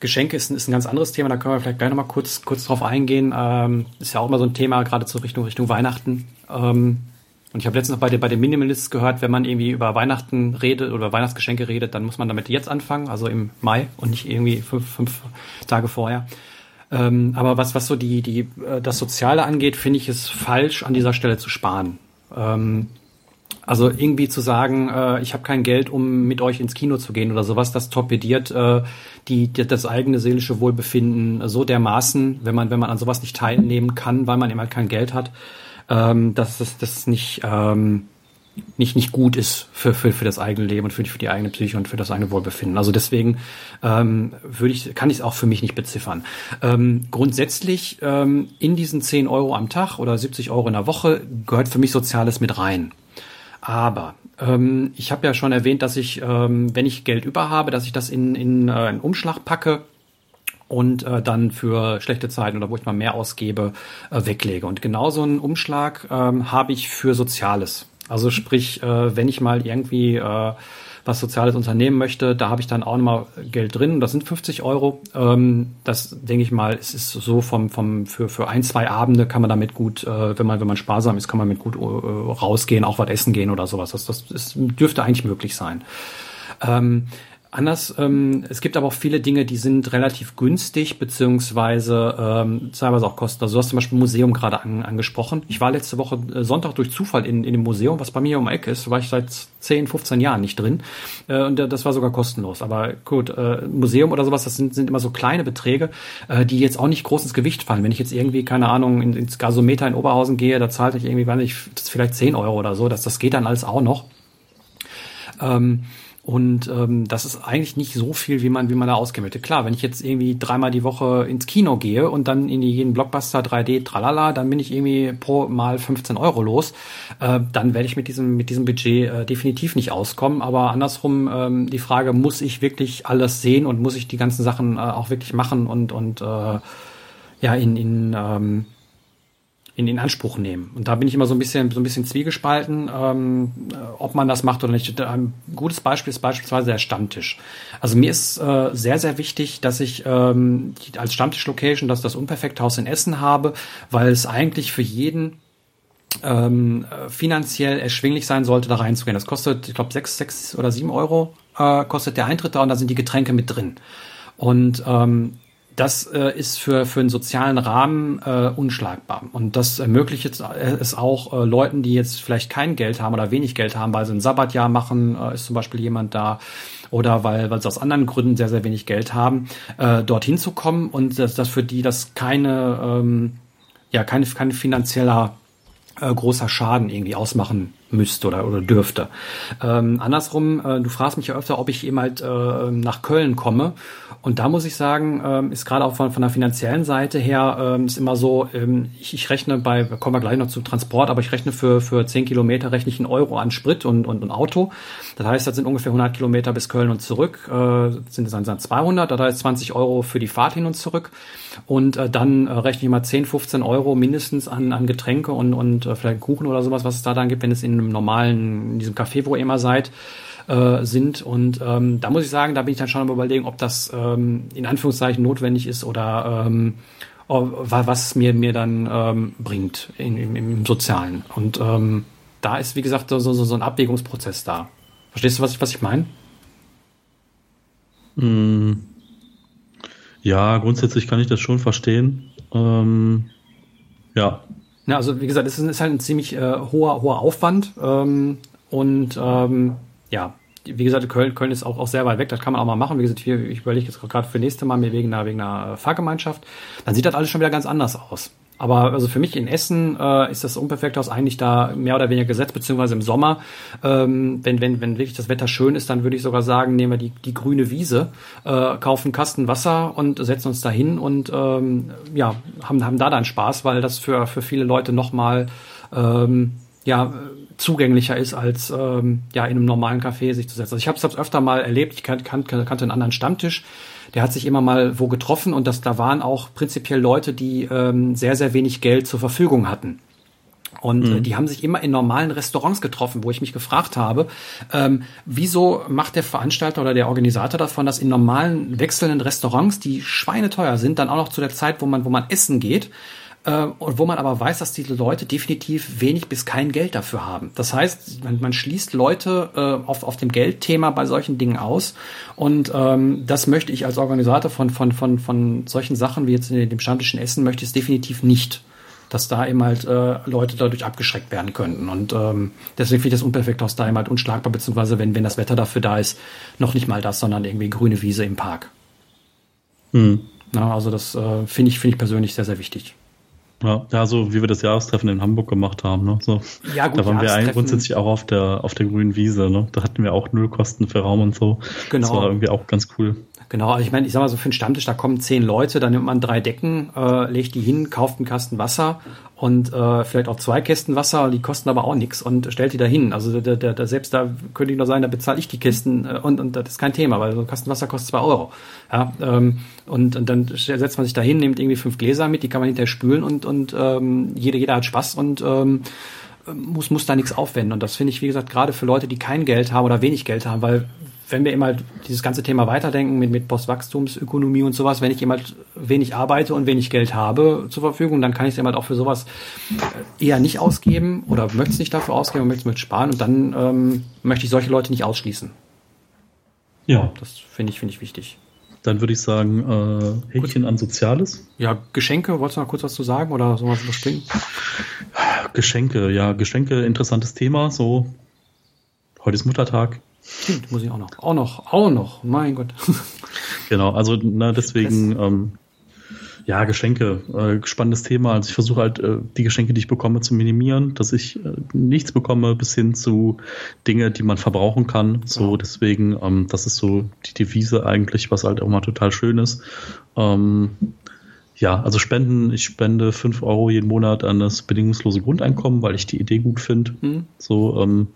Geschenke ist, ist ein ganz anderes Thema, da können wir vielleicht gleich nochmal kurz, kurz drauf eingehen. Ähm, ist ja auch immer so ein Thema, gerade zur Richtung, Richtung Weihnachten. Ähm, und ich habe letztens noch bei, den, bei den Minimalists gehört, wenn man irgendwie über Weihnachten redet oder Weihnachtsgeschenke redet, dann muss man damit jetzt anfangen, also im Mai und nicht irgendwie fünf, fünf Tage vorher. Ähm, aber was, was so die, die, äh, das Soziale angeht, finde ich es falsch, an dieser Stelle zu sparen. Ähm, Also irgendwie zu sagen, äh, ich habe kein Geld, um mit euch ins Kino zu gehen oder sowas, das torpediert äh, die, die, das eigene seelische Wohlbefinden so dermaßen, wenn man, wenn man an sowas nicht teilnehmen kann, weil man eben halt kein Geld hat, ähm, dass das, das nicht, ähm, nicht, nicht gut ist für, für, für das eigene Leben und für die, für die eigene Psyche und für das eigene Wohlbefinden. Also deswegen ähm, würde ich, kann ich es auch für mich nicht beziffern. Ähm, grundsätzlich ähm, in diesen 10 Euro am Tag oder 70 Euro in der Woche gehört für mich Soziales mit rein. Aber ähm, ich habe ja schon erwähnt, dass ich, ähm, wenn ich Geld über habe, dass ich das in, in äh, einen Umschlag packe und äh, dann für schlechte Zeiten oder wo ich mal mehr ausgebe, äh, weglege. Und genau so einen Umschlag ähm, habe ich für Soziales. Also sprich, äh, wenn ich mal irgendwie äh, was Soziales unternehmen möchte, da habe ich dann auch nochmal Geld drin. Das sind 50 Euro. Ähm, das denke ich mal, es ist so vom, vom für, für ein, zwei Abende kann man damit gut, äh, wenn man, wenn man sparsam ist, kann man mit gut äh, rausgehen, auch was essen gehen oder sowas. Das, das, das dürfte eigentlich möglich sein. Ähm, anders. Ähm, es gibt aber auch viele Dinge, die sind relativ günstig, beziehungsweise ähm, teilweise auch kosten. Also du hast zum Beispiel Museum gerade an, angesprochen. Ich war letzte Woche äh, Sonntag durch Zufall in, in dem Museum, was bei mir um Eck ist. Da war ich seit 10, 15 Jahren nicht drin. Äh, und äh, das war sogar kostenlos. Aber gut, äh, Museum oder sowas, das sind, sind immer so kleine Beträge, äh, die jetzt auch nicht groß ins Gewicht fallen. Wenn ich jetzt irgendwie, keine Ahnung, in, ins Gasometer in Oberhausen gehe, da zahlte ich irgendwie, weiß nicht, vielleicht 10 Euro oder so. Das, das geht dann alles auch noch. Ähm, und ähm, das ist eigentlich nicht so viel, wie man, wie man da ausgeben möchte. Klar, wenn ich jetzt irgendwie dreimal die Woche ins Kino gehe und dann in jeden Blockbuster 3D tralala, dann bin ich irgendwie pro Mal 15 Euro los. Äh, dann werde ich mit diesem, mit diesem Budget äh, definitiv nicht auskommen. Aber andersrum ähm, die Frage, muss ich wirklich alles sehen und muss ich die ganzen Sachen äh, auch wirklich machen und, und äh, ja, in, in ähm, in, in Anspruch nehmen. Und da bin ich immer so ein bisschen, so ein bisschen zwiegespalten, ähm, ob man das macht oder nicht. Ein gutes Beispiel ist beispielsweise der Stammtisch. Also mir ist äh, sehr, sehr wichtig, dass ich ähm, als Stammtisch-Location, dass das Unperfekthaus in Essen habe, weil es eigentlich für jeden ähm, finanziell erschwinglich sein sollte, da reinzugehen. Das kostet, ich glaube, sechs, sechs oder sieben Euro äh, kostet der Eintritt da und da sind die Getränke mit drin. Und ähm, das äh, ist für, für einen sozialen Rahmen äh, unschlagbar. Und das ermöglicht jetzt, äh, es auch äh, Leuten, die jetzt vielleicht kein Geld haben oder wenig Geld haben, weil sie ein Sabbatjahr machen, äh, ist zum Beispiel jemand da, oder weil, weil sie aus anderen Gründen sehr, sehr wenig Geld haben, äh, dorthin zu kommen und dass, dass für die das keine, ähm, ja, keine, kein finanzieller äh, großer Schaden irgendwie ausmachen müsste oder, oder dürfte. Ähm, andersrum, äh, du fragst mich ja öfter, ob ich eben halt äh, nach Köln komme. Und da muss ich sagen, ähm, ist gerade auch von, von der finanziellen Seite her, ähm, ist immer so, ähm, ich, ich rechne bei, kommen wir gleich noch zum Transport, aber ich rechne für, für 10 Kilometer rechne ich einen Euro an Sprit und, und, und Auto. Das heißt, das sind ungefähr 100 Kilometer bis Köln und zurück, äh, sind es dann 200, das heißt 20 Euro für die Fahrt hin und zurück. Und äh, dann äh, rechne ich mal 10, 15 Euro mindestens an, an Getränke und, und äh, vielleicht Kuchen oder sowas, was es da dann gibt, wenn es in einem normalen, in diesem Café, wo ihr immer seid, äh, sind. Und ähm, da muss ich sagen, da bin ich dann schon am überlegen, ob das ähm, in Anführungszeichen notwendig ist oder ähm, was mir mir dann ähm, bringt in, im, im Sozialen. Und ähm, da ist, wie gesagt, so, so, so ein Abwägungsprozess da. Verstehst du, was ich, was ich meine? Mm. Ja, grundsätzlich kann ich das schon verstehen. Ähm, ja. Ja, also wie gesagt, es ist, halt ein ziemlich äh, hoher, hoher Aufwand. Ähm, und ähm, ja, wie gesagt, Köln, Köln ist auch, auch sehr weit weg, das kann man auch mal machen. Wie gesagt, hier, ich überlege jetzt gerade für nächste Mal mir wegen einer, wegen einer Fahrgemeinschaft. Dann sieht das alles schon wieder ganz anders aus. Aber also für mich in Essen äh, ist das Unperfekthaus eigentlich da mehr oder weniger gesetzt, beziehungsweise im Sommer, ähm, wenn, wenn, wenn wirklich das Wetter schön ist, dann würde ich sogar sagen, nehmen wir die, die grüne Wiese, äh, kaufen Kasten Wasser und setzen uns da hin und ähm, ja, haben, haben da dann Spaß, weil das für, für viele Leute nochmal ähm, ja, zugänglicher ist, als ähm, ja in einem normalen Café sich zu setzen. Also ich habe es öfter mal erlebt, ich kan kan kannte einen anderen Stammtisch, der hat sich immer mal wo getroffen und das, da waren auch prinzipiell Leute, die ähm, sehr, sehr wenig Geld zur Verfügung hatten. Und äh, mhm. die haben sich immer in normalen Restaurants getroffen, wo ich mich gefragt habe, ähm, wieso macht der Veranstalter oder der Organisator davon, dass in normalen wechselnden Restaurants, die schweineteuer sind, dann auch noch zu der Zeit, wo man, wo man essen geht, äh, und wo man aber weiß, dass diese Leute definitiv wenig bis kein Geld dafür haben. Das heißt, man, man schließt Leute äh, auf, auf dem Geldthema bei solchen Dingen aus und ähm, das möchte ich als Organisator von, von, von, von solchen Sachen wie jetzt in dem stammtischen Essen möchte ich es definitiv nicht. dass da eben halt äh, Leute dadurch abgeschreckt werden könnten. Und ähm, deswegen finde ich das Unperfekthaus da eben halt unschlagbar, beziehungsweise wenn, wenn das Wetter dafür da ist, noch nicht mal das, sondern irgendwie grüne Wiese im Park. Hm. Na, also das äh, finde ich, finde ich persönlich sehr, sehr wichtig. Ja, ja, so wie wir das Jahrestreffen in Hamburg gemacht haben. Ne? So, ja, gut, da waren wir eigentlich grundsätzlich auch auf der, auf der grünen Wiese. Ne? Da hatten wir auch null Kosten für Raum und so. Genau. Das war irgendwie auch ganz cool. Genau, also ich meine, ich sag mal so für einen Stammtisch, da kommen zehn Leute, da nimmt man drei Decken, äh, legt die hin, kauft einen Kasten Wasser und äh, vielleicht auch zwei Kästen Wasser, die kosten aber auch nichts und stellt die da hin. Also der, der, der, selbst da könnte ich nur sagen, da bezahle ich die Kisten äh, und, und das ist kein Thema, weil so ein Kasten Wasser kostet zwei Euro. Ja, ähm, und, und dann setzt man sich da hin, nimmt irgendwie fünf Gläser mit, die kann man hinterher spülen und, und ähm, jeder, jeder hat Spaß und ähm, muss, muss da nichts aufwenden. Und das finde ich, wie gesagt, gerade für Leute, die kein Geld haben oder wenig Geld haben, weil wenn wir immer dieses ganze Thema weiterdenken mit, mit Postwachstumsökonomie und sowas, wenn ich immer wenig arbeite und wenig Geld habe zur Verfügung, dann kann ich es immer auch für sowas äh, eher nicht ausgeben oder möchte es nicht dafür ausgeben und möchte es mit sparen und dann ähm, möchte ich solche Leute nicht ausschließen. Ja. Das finde ich, finde ich wichtig. Dann würde ich sagen, äh, Häkchen Gut. an Soziales. Ja, Geschenke, wolltest du noch kurz was zu sagen oder sowas überspringen? Geschenke, ja, Geschenke, interessantes Thema. So, heute ist Muttertag. Stimmt, muss ich auch noch. Auch noch, auch noch, mein Gott. *laughs* Genau, also na, deswegen, ähm, ja, Geschenke, äh, spannendes Thema. Also ich versuche halt, äh, die Geschenke, die ich bekomme, zu minimieren, dass ich äh, nichts bekomme, bis hin zu Dinge, die man verbrauchen kann. So, ja. deswegen, ähm, das ist so die Devise eigentlich, was halt auch mal total schön ist. Ähm, ja, also Spenden, ich spende fünf Euro jeden Monat an das bedingungslose Grundeinkommen, weil ich die Idee gut finde. Mhm. So, ähm,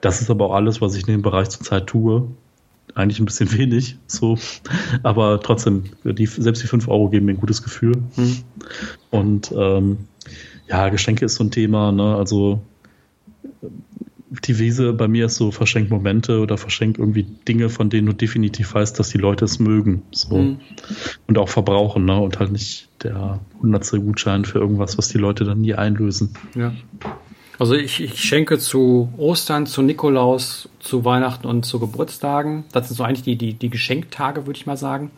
das ist aber auch alles, was ich in dem Bereich zurzeit tue. Eigentlich ein bisschen *laughs* wenig, so. Aber trotzdem, die, selbst die 5 Euro geben mir ein gutes Gefühl. Hm. Und ähm, ja, Geschenke ist so ein Thema, ne? Also die Wiese bei mir ist so verschenkt Momente oder verschenkt irgendwie Dinge, von denen du definitiv weißt, dass die Leute es mögen. So. Mhm. Und auch verbrauchen, ne? Und halt nicht der hundertste Gutschein für irgendwas, was die Leute dann nie einlösen. Ja. Also ich, ich schenke zu Ostern, zu Nikolaus, zu Weihnachten und zu Geburtstagen. Das sind so eigentlich die, die, die Geschenktage, würde ich mal sagen.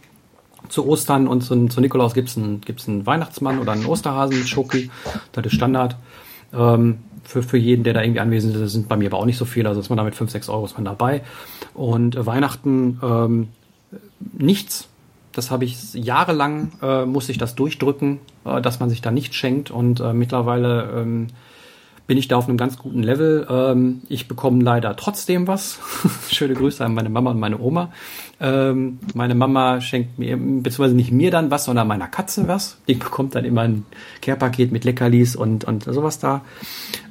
Zu Ostern und zu, zu Nikolaus gibt's einen, gibt's einen Weihnachtsmann oder einen Osterhasen mit Schoki. Das ist Standard. Ähm, für, für jeden, der da irgendwie anwesend ist, sind bei mir aber auch nicht so viele. Also ist man damit 5, 6 Euro ist man dabei. Und äh, Weihnachten ähm, nichts. Das habe ich jahrelang, äh, muss ich das durchdrücken, äh, dass man sich da nichts schenkt. Und äh, mittlerweile ähm, bin ich da auf einem ganz guten Level. Ähm, ich bekomme leider trotzdem was. *laughs* Schöne Grüße an meine Mama und meine Oma. Ähm, meine Mama schenkt mir, beziehungsweise nicht mir dann was, sondern meiner Katze was. Die bekommt dann immer ein Care-Paket mit Leckerlis und, und sowas da.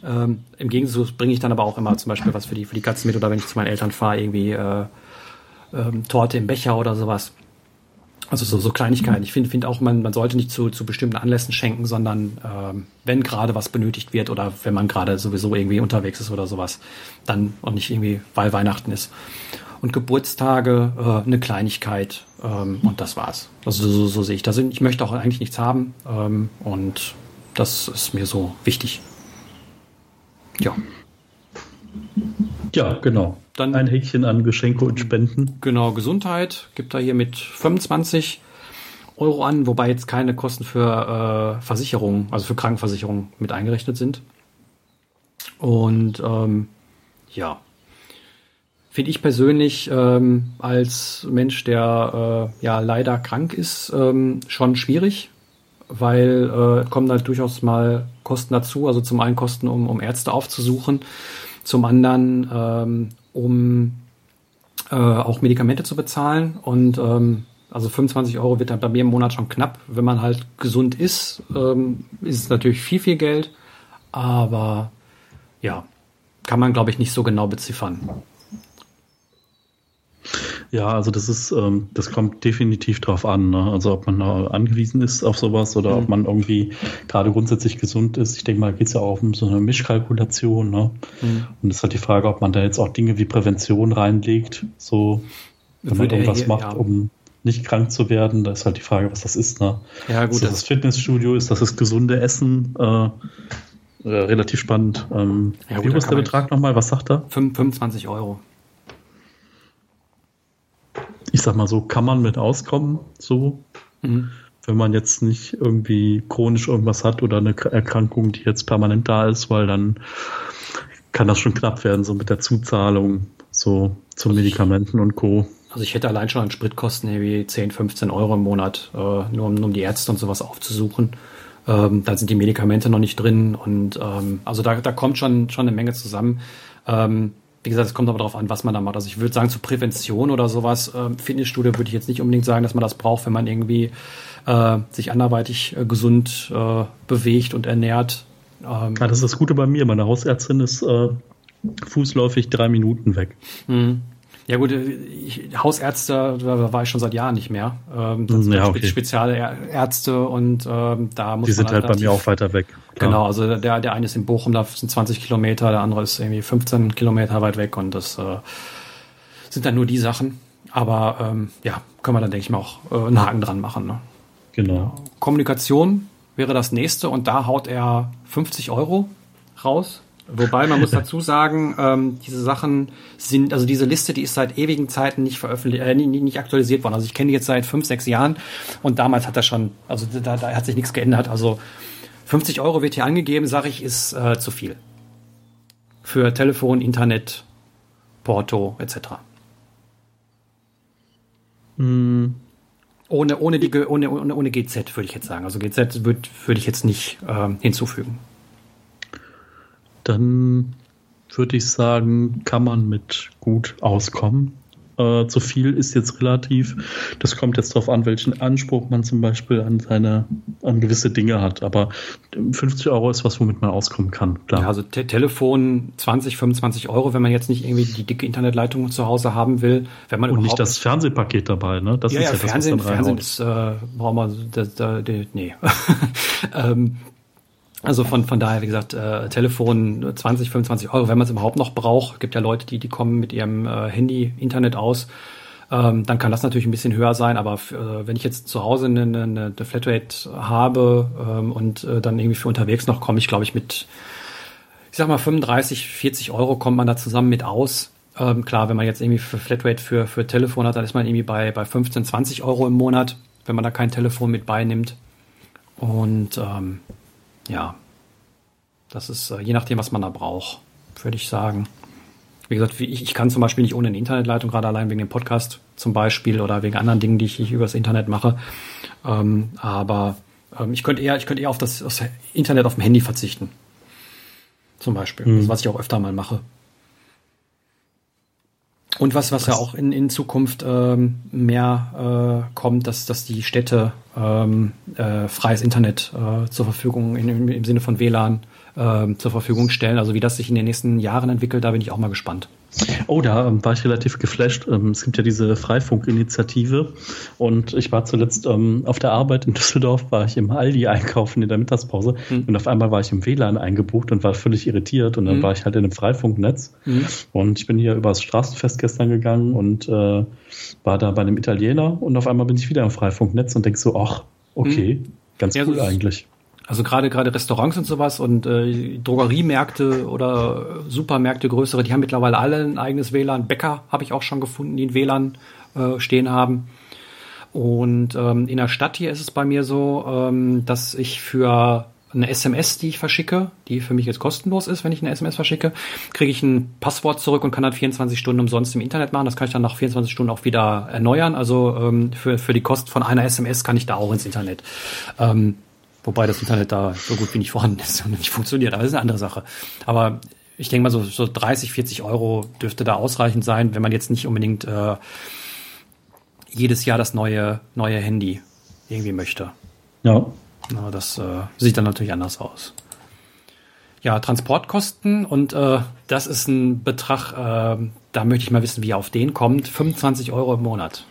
Ähm, Im Gegensatz bringe ich dann aber auch immer zum Beispiel was für die, für die Katze mit oder wenn ich zu meinen Eltern fahre, irgendwie äh, ähm, Torte im Becher oder sowas. Also so, so Kleinigkeiten. Ich finde find auch, man, man sollte nicht zu, zu bestimmten Anlässen schenken, sondern ähm, wenn gerade was benötigt wird oder wenn man gerade sowieso irgendwie unterwegs ist oder sowas, dann und nicht irgendwie, weil Weihnachten ist. Und Geburtstage, äh, eine Kleinigkeit ähm, und das war's. Also so, so sehe ich das. Ich möchte auch eigentlich nichts haben ähm, und das ist mir so wichtig. Ja. Ja, genau. Dann ein Häkchen an Geschenke und Spenden. Genau, Gesundheit gibt er hier mit 25 Euro an, wobei jetzt keine Kosten für äh, Versicherung, also für Krankenversicherung mit eingerechnet sind. Und ähm, ja, finde ich persönlich ähm, als Mensch, der äh, ja leider krank ist, ähm, schon schwierig, weil äh, kommen halt durchaus mal Kosten dazu. Also zum einen Kosten, um, um Ärzte aufzusuchen, zum anderen ähm, um äh, auch Medikamente zu bezahlen. Und ähm, also 25 Euro wird dann bei mir im Monat schon knapp. Wenn man halt gesund ist, ähm, ist es natürlich viel, viel Geld. Aber ja, kann man, glaube ich, nicht so genau beziffern. Ja, also das ist, ähm, das kommt definitiv drauf an. Ne? Also ob man angewiesen ist auf sowas oder mhm. ob man irgendwie gerade grundsätzlich gesund ist. Ich denke mal, geht es ja auch um so eine Mischkalkulation. Ne? Mhm. Und es ist halt die Frage, ob man da jetzt auch Dinge wie Prävention reinlegt, so wenn man irgendwas hier, macht, ja. um nicht krank zu werden. Da ist halt die Frage, was das ist. Ne? Ja, gut. Ist das, das Fitnessstudio? Ist das das gesunde Essen? Äh, äh, relativ spannend. Ähm, ja, gut, wie ist der Betrag nochmal? Was sagt er? 25 Euro ich sag mal so, kann man mit auskommen, so. Mhm. wenn man jetzt nicht irgendwie chronisch irgendwas hat oder eine Erkrankung, die jetzt permanent da ist, weil dann kann das schon knapp werden, so mit der Zuzahlung, so zu Medikamenten und Co. Also ich hätte allein schon an Spritkosten irgendwie 10, 15 Euro im Monat, äh, nur um, um die Ärzte und sowas aufzusuchen. Ähm, da sind die Medikamente noch nicht drin und ähm, also da, da kommt schon, schon eine Menge zusammen. Ähm, wie gesagt, es kommt aber darauf an, was man da macht. Also ich würde sagen, zur Prävention oder sowas, äh, Fitnessstudio würde ich jetzt nicht unbedingt sagen, dass man das braucht, wenn man irgendwie äh, sich anderweitig äh, gesund äh, bewegt und ernährt. Ähm, ja, das ist das Gute bei mir. Meine Hausärztin ist äh, fußläufig drei Minuten weg. Mhm. Ja gut, ich, Hausärzte, da war ich schon seit Jahren nicht mehr. Ähm, das sind ja, okay. spezielle Ärzte und ähm, da muss Die sind halt, halt bei mir auch weiter weg. Klar. Genau, also der, der eine ist in Bochum, da sind 20 Kilometer, der andere ist irgendwie 15 Kilometer weit weg und das äh, sind dann nur die Sachen. Aber ähm, ja, können wir dann, denke ich mal, auch äh, einen Haken dran machen. Ne? Genau. Kommunikation wäre das nächste und da haut er 50 Euro raus Wobei man muss dazu sagen, ähm, diese Sachen sind, also diese Liste, die ist seit ewigen Zeiten nicht veröffentlicht, äh, nicht, nicht aktualisiert worden. Also ich kenne die jetzt seit fünf, sechs Jahren und damals hat er schon, also da, da hat sich nichts geändert. Also 50 Euro wird hier angegeben, sage ich, ist äh, zu viel. Für Telefon, Internet, Porto etc. Mm. Ohne, ohne, die, ohne, ohne, ohne GZ würde ich jetzt sagen. Also GZ würde würd ich jetzt nicht äh, hinzufügen dann würde ich sagen, kann man mit gut auskommen. Äh, zu viel ist jetzt relativ. Das kommt jetzt darauf an, welchen Anspruch man zum Beispiel an seine, an gewisse Dinge hat. Aber 50 Euro ist was, womit man auskommen kann. Klar. Ja, also Te Telefon 20, 25 Euro, wenn man jetzt nicht irgendwie die dicke Internetleitung zu Hause haben will. Wenn man Und nicht das Fernsehpaket dabei, ne? Das ja, ist ja, ja Fernsehen, das, Fernsehen ist, äh, brauchen wir, das, das, nee. *laughs* ähm, also von, von daher, wie gesagt, äh, Telefon 20, 25 Euro, wenn man es überhaupt noch braucht. Gibt ja Leute, die, die kommen mit ihrem äh, Handy, Internet aus. Ähm, dann kann das natürlich ein bisschen höher sein, aber äh, wenn ich jetzt zu Hause eine, eine, eine Flatrate habe ähm, und äh, dann irgendwie für unterwegs noch komme ich, glaube ich, mit, ich sag mal, 35, 40 Euro kommt man da zusammen mit aus. Ähm, klar, wenn man jetzt irgendwie für Flatrate für, für Telefon hat, dann ist man irgendwie bei, bei 15, 20 Euro im Monat, wenn man da kein Telefon mit beinimmt. Und ähm, ja, das ist äh, je nachdem, was man da braucht, würde ich sagen. Wie gesagt, ich, ich kann zum Beispiel nicht ohne eine Internetleitung, gerade allein wegen dem Podcast zum Beispiel oder wegen anderen Dingen, die ich, ich übers Internet mache. Ähm, aber ähm, ich könnte eher, ich könnte eher auf das, das, Internet auf dem Handy verzichten. Zum Beispiel. Mhm. was ich auch öfter mal mache. Und was, was ja auch in, in Zukunft ähm, mehr äh, kommt, dass, dass die Städte ähm, äh, freies Internet äh, zur Verfügung in, im, im Sinne von WLAN äh, zur Verfügung stellen. Also wie das sich in den nächsten Jahren entwickelt, da bin ich auch mal gespannt. Oh, da ähm, war ich relativ geflasht. Ähm, es gibt ja diese Freifunk-Initiative und ich war zuletzt ähm, auf der Arbeit in *laughs* Düsseldorf, war ich im Aldi einkaufen in der Mittagspause mhm. und auf einmal war ich im WLAN eingebucht und war völlig irritiert und dann mhm. war ich halt in einem Freifunknetz mhm. und ich bin hier übers Straßenfest gestern gegangen und äh, war da bei einem Italiener und auf einmal bin ich wieder im Freifunknetz und denke so, ach, okay, mhm. ganz ja, cool eigentlich. Also gerade gerade Restaurants und sowas und äh, Drogeriemärkte oder Supermärkte größere, die haben mittlerweile alle ein eigenes WLAN. Bäcker habe ich auch schon gefunden, die ein WLAN äh, stehen haben. Und ähm, in der Stadt hier ist es bei mir so, ähm, dass ich für eine SMS, die ich verschicke, die für mich jetzt kostenlos ist, wenn ich eine SMS verschicke, kriege ich ein Passwort zurück und kann dann 24 Stunden umsonst im Internet machen. Das kann ich dann nach 24 Stunden auch wieder erneuern. Also ähm, für, für die Kosten von einer SMS kann ich da auch ins Internet. Ähm, Wobei das Internet da so gut wie nicht vorhanden ist und nicht funktioniert, aber das ist eine andere Sache. Aber ich denke mal, so, so 30, 40 Euro dürfte da ausreichend sein, wenn man jetzt nicht unbedingt äh, jedes Jahr das neue, neue Handy irgendwie möchte. Ja. Na, das äh, sieht dann natürlich anders aus. Ja, Transportkosten und äh, das ist ein Betrag, äh, da möchte ich mal wissen, wie er auf den kommt. 25 Euro im Monat.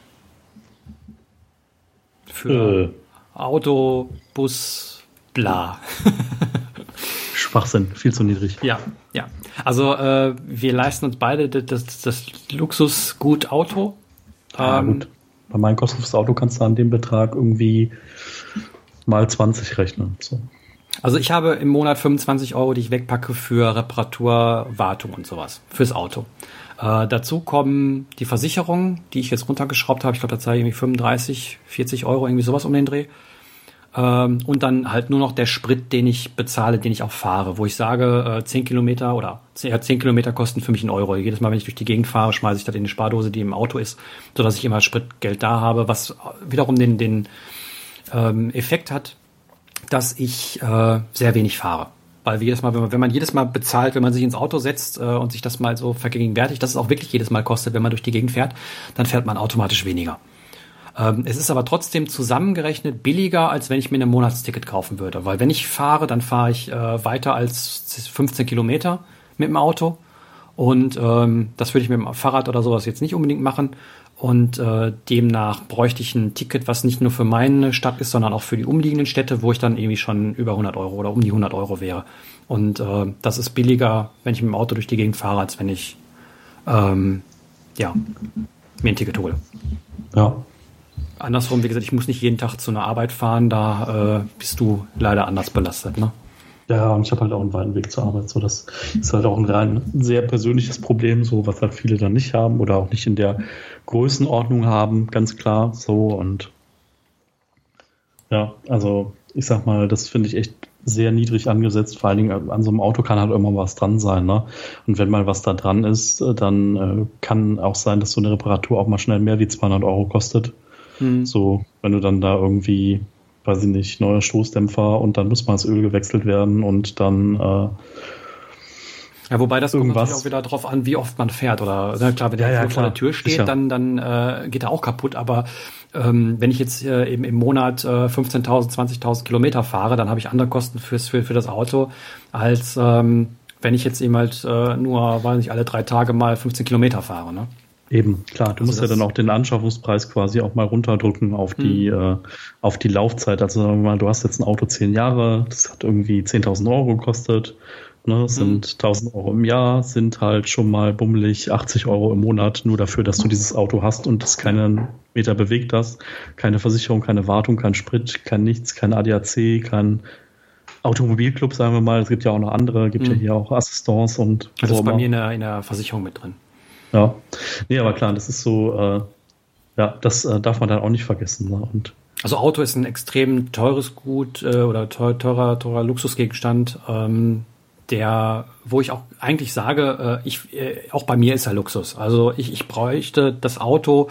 Für äh. Auto, Bus, bla. *laughs* Schwachsinn, viel zu niedrig. Ja, ja. Also äh, wir leisten uns beide das, das, Luxusgut Auto. Ja, ähm, gut. Bei meinem kostenloses Auto kannst du an dem Betrag irgendwie mal 20 rechnen. So. Also ich habe im Monat 25 Euro, die ich wegpacke für Reparatur, Wartung und sowas. Fürs Auto. Äh, dazu kommen die Versicherungen, die ich jetzt runtergeschraubt habe. Ich glaube, da zahle ich irgendwie 35, 40 Euro, irgendwie sowas um den Dreh. Ähm, und dann halt nur noch der Sprit, den ich bezahle, den ich auch fahre, wo ich sage, äh, 10 Kilometer oder 10, 10 Kilometer kosten für mich einen Euro. Jedes Mal, wenn ich durch die Gegend fahre, schmeiße ich das in die Spardose, die im Auto ist, sodass ich immer Spritgeld da habe, was wiederum den, den ähm, Effekt hat, dass ich äh, sehr wenig fahre. Weil jedes Mal, wenn man, wenn man jedes Mal bezahlt, wenn man sich ins Auto setzt äh, und sich das mal so vergegenwärtigt, dass es auch wirklich jedes Mal kostet, wenn man durch die Gegend fährt, dann fährt man automatisch weniger. Ähm, es ist aber trotzdem zusammengerechnet billiger, als wenn ich mir ein Monatsticket kaufen würde. Weil wenn ich fahre, dann fahre ich äh, weiter als 15 Kilometer mit dem Auto. Und ähm, das würde ich mit dem Fahrrad oder sowas jetzt nicht unbedingt machen. Und äh, demnach bräuchte ich ein Ticket, was nicht nur für meine Stadt ist, sondern auch für die umliegenden Städte, wo ich dann irgendwie schon über 100 Euro oder um die 100 Euro wäre. Und äh, das ist billiger, wenn ich mit dem Auto durch die Gegend fahre, als wenn ich ähm, ja, mir ein Ticket hole. Ja. Andersrum, wie gesagt, ich muss nicht jeden Tag zu einer Arbeit fahren, da äh, bist du leider anders belastet, ne? Ja, und ich habe halt auch einen weiten Weg zur Arbeit. So, das ist halt auch ein rein sehr persönliches Problem, so was halt viele dann nicht haben oder auch nicht in der Größenordnung haben, ganz klar. So und ja, also ich sag mal, das finde ich echt sehr niedrig angesetzt. Vor allen Dingen an so einem Auto kann halt immer was dran sein. Ne? Und wenn mal was da dran ist, dann äh, kann auch sein, dass so eine Reparatur auch mal schnell mehr wie 200 Euro kostet. Hm. So, wenn du dann da irgendwie weiß ich nicht, neuer Stoßdämpfer und dann muss mal das Öl gewechselt werden und dann äh, ja, wobei das irgendwas. kommt natürlich auch wieder darauf an, wie oft man fährt. Oder na klar, wenn der ja, ja, vor der Tür steht, Sicher. dann, dann äh, geht er auch kaputt. Aber ähm, wenn ich jetzt äh, eben im Monat äh, 15.000, 20.000 Kilometer fahre, dann habe ich andere Kosten fürs, für, für das Auto, als ähm, wenn ich jetzt eben halt äh, nur, weiß nicht, alle drei Tage mal 15 Kilometer fahre. Ne? Eben, klar, du also musst ja dann auch den Anschaffungspreis quasi auch mal runterdrücken auf die, hm. äh, auf die Laufzeit. Also sagen wir mal, du hast jetzt ein Auto zehn Jahre, das hat irgendwie 10.000 Euro gekostet, ne, hm. sind 1.000 Euro im Jahr, sind halt schon mal bummelig 80 Euro im Monat, nur dafür, dass du dieses Auto hast und es keinen Meter bewegt hast, keine Versicherung, keine Wartung, kein Sprit, kein nichts, kein ADAC, kein Automobilclub, sagen wir mal. Es gibt ja auch noch andere, gibt hm. ja hier auch Assistance und. Das ist bei mir in der, in der Versicherung mit drin. Ja, nee, aber klar, das ist so, äh, ja, das äh, darf man dann auch nicht vergessen. Ne? Und also Auto ist ein extrem teures Gut äh, oder teuer, teurer, teurer Luxusgegenstand, ähm, der, wo ich auch eigentlich sage, äh, ich, äh, auch bei mir ist er Luxus. Also ich, ich bräuchte das Auto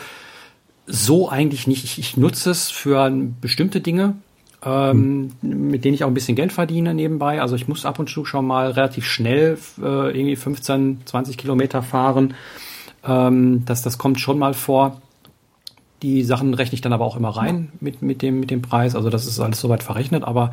so eigentlich nicht. Ich, ich nutze es für bestimmte Dinge, ähm, hm. mit denen ich auch ein bisschen Geld verdiene nebenbei. Also ich muss ab und zu schon mal relativ schnell äh, irgendwie 15, 20 Kilometer fahren. Ähm, das, das kommt schon mal vor. Die Sachen rechne ich dann aber auch immer rein mit, mit, dem, mit dem Preis. Also das ist alles soweit verrechnet. Aber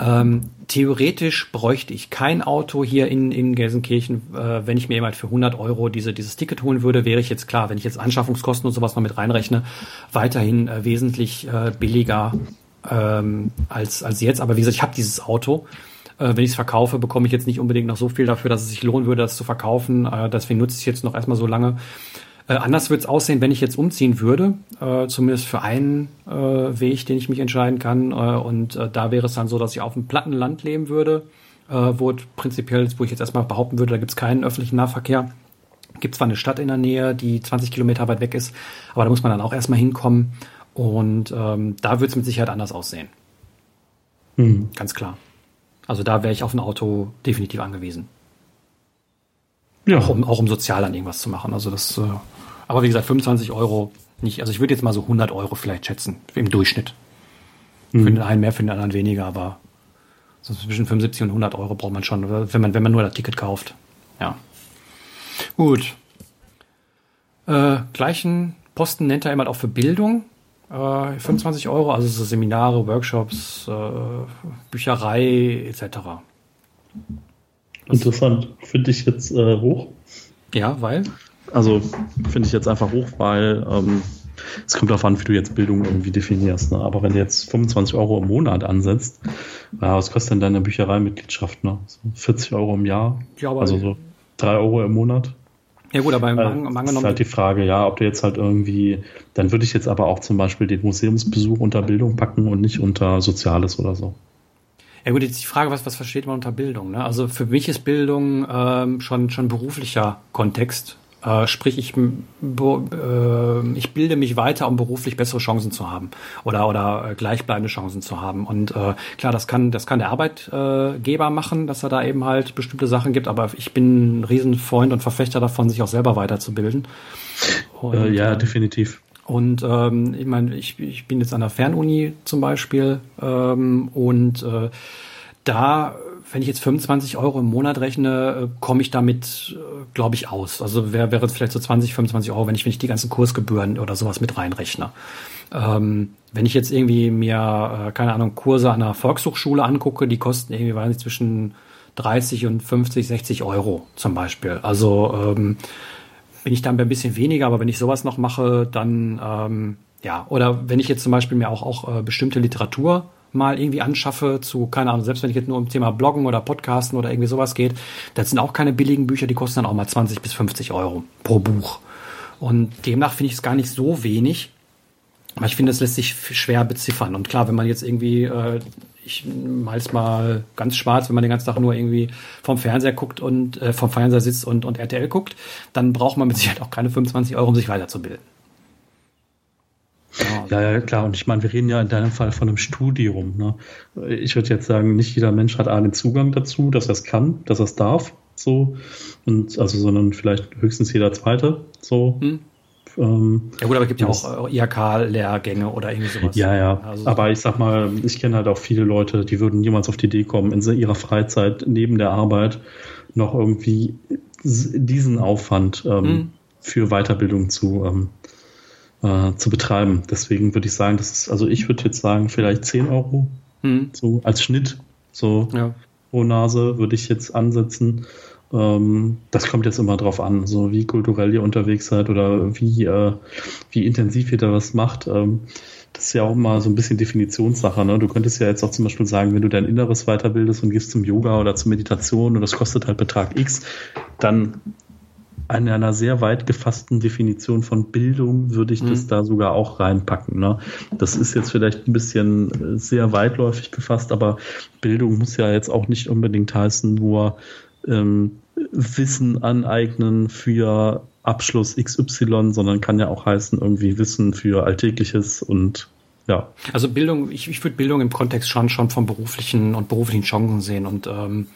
ähm, theoretisch bräuchte ich kein Auto hier in, in Gelsenkirchen. Äh, wenn ich mir jemand für 100 Euro diese, dieses Ticket holen würde, wäre ich jetzt klar, wenn ich jetzt Anschaffungskosten und sowas noch mit reinrechne, weiterhin äh, wesentlich äh, billiger ähm, als, als jetzt. Aber wie gesagt, ich habe dieses Auto. Äh, wenn ich es verkaufe, bekomme ich jetzt nicht unbedingt noch so viel dafür, dass es sich lohnen würde, das zu verkaufen. Äh, deswegen nutze ich es jetzt noch erstmal so lange. Äh, anders wird es aussehen, wenn ich jetzt umziehen würde, äh, zumindest für einen äh, Weg, den ich mich entscheiden kann. Äh, und da wäre es dann so, dass ich auf einem platten Land leben würde, wo prinzipiell, wo ich jetzt erstmal behaupten würde, da gibt es keinen öffentlichen Nahverkehr. Gibt zwar eine Stadt in der Nähe, die 20 Kilometer weit weg ist, aber da muss man dann auch erstmal hinkommen. Und ähm, da wird es mit Sicherheit anders aussehen. Mhm. Ganz klar. Also da wäre ich auf ein Auto definitiv angewiesen. Ja. Auch um, auch um sozial an irgendwas zu machen. Also das, äh, aber wie gesagt, 25 Euro nicht. Also ich würde jetzt mal so 100 Euro vielleicht schätzen im Durchschnitt. Mhm. Für den einen mehr, für den anderen weniger, aber so zwischen 75 und 100 Euro braucht man schon, wenn man, wenn man nur das Ticket kauft. Ja. Gut. Äh, gleichen Posten nennt er immer auch für Bildung. Äh, 25 Euro, also so Seminare, Workshops, äh, Bücherei etc. Das Interessant. Finde ich jetzt äh, hoch. Ja, weil? Also finde ich jetzt einfach hoch, weil ähm, es kommt darauf an, wie du jetzt Bildung irgendwie definierst. Ne? Aber wenn du jetzt 25 Euro im Monat ansetzt, ja, was kostet denn deine Bücherei-Mitgliedschaft? Ne? So 40 Euro im Jahr? Ja, aber also so 3 Euro im Monat? Ja gut, aber im äh, Mangel ist halt die Frage, ja, ob du jetzt halt irgendwie, dann würde ich jetzt aber auch zum Beispiel den Museumsbesuch unter Bildung packen und nicht unter Soziales oder so. Ja gut, jetzt die Frage, was, was versteht man unter Bildung? Ne? Also für mich ist Bildung ähm, schon, schon beruflicher Kontext. Äh, sprich, ich, äh, ich bilde mich weiter, um beruflich bessere Chancen zu haben oder, oder äh, gleichbleibende Chancen zu haben. Und äh, klar, das kann, das kann der Arbeitgeber machen, dass er da eben halt bestimmte Sachen gibt, aber ich bin ein Riesenfreund und Verfechter davon, sich auch selber weiterzubilden. Und, ja, definitiv. Und ähm, ich meine, ich, ich bin jetzt an der Fernuni zum Beispiel ähm, und äh, da wenn ich jetzt 25 Euro im Monat rechne, äh, komme ich damit, äh, glaube ich, aus. Also wäre wäre es vielleicht so 20, 25 Euro, wenn ich, wenn ich die ganzen Kursgebühren oder sowas mit reinrechne. Ähm, wenn ich jetzt irgendwie mir, äh, keine Ahnung, Kurse an einer Volkshochschule angucke, die kosten irgendwie, weiß nicht, zwischen 30 und 50, 60 Euro zum Beispiel. Also ähm, bin ich dann ein bisschen weniger, aber wenn ich sowas noch mache, dann ähm, ja, oder wenn ich jetzt zum Beispiel mir auch, auch bestimmte Literatur mal irgendwie anschaffe zu, keine Ahnung, selbst wenn ich jetzt nur um Thema Bloggen oder Podcasten oder irgendwie sowas geht, das sind auch keine billigen Bücher, die kosten dann auch mal 20 bis 50 Euro pro Buch. Und demnach finde ich es gar nicht so wenig. Aber ich finde, es lässt sich schwer beziffern. Und klar, wenn man jetzt irgendwie, äh, ich mal's mal ganz schwarz, wenn man den ganzen Tag nur irgendwie vom Fernseher guckt und äh, vom Fernseher sitzt und, und RTL guckt, dann braucht man mit Sicherheit auch keine 25 Euro, um sich weiterzubilden. Ja, ja, klar. Und ich meine, wir reden ja in deinem Fall von einem Studium. Ne? Ich würde jetzt sagen, nicht jeder Mensch hat einen Zugang dazu, dass er es kann, dass er es darf, so. Und also, sondern vielleicht höchstens jeder Zweite, so. Hm. Ähm, ja gut, aber es gibt ja auch IHK-Lehrgänge oder irgendwie sowas. Ja, ja. Also, aber ich sag mal, ich kenne halt auch viele Leute, die würden niemals auf die Idee kommen, in ihrer Freizeit neben der Arbeit noch irgendwie diesen Aufwand ähm, hm. für Weiterbildung zu, ähm, äh, zu betreiben. Deswegen würde ich sagen, das ist, also ich würde jetzt sagen, vielleicht 10 Euro hm. so als Schnitt, so ja. pro Nase würde ich jetzt ansetzen. Ähm, das kommt jetzt immer drauf an, so wie kulturell ihr unterwegs seid oder wie, äh, wie intensiv ihr da was macht. Ähm, das ist ja auch immer so ein bisschen Definitionssache. Ne? Du könntest ja jetzt auch zum Beispiel sagen, wenn du dein Inneres weiterbildest und gehst zum Yoga oder zur Meditation und das kostet halt Betrag X, dann in einer sehr weit gefassten Definition von Bildung würde ich mhm. das da sogar auch reinpacken. Ne? Das ist jetzt vielleicht ein bisschen äh, sehr weitläufig gefasst, aber Bildung muss ja jetzt auch nicht unbedingt heißen, nur ähm, Wissen aneignen für Abschluss XY, sondern kann ja auch heißen, irgendwie Wissen für Alltägliches und ja. Also Bildung, ich, ich würde Bildung im Kontext schon schon von beruflichen und beruflichen Chancen sehen und ähm,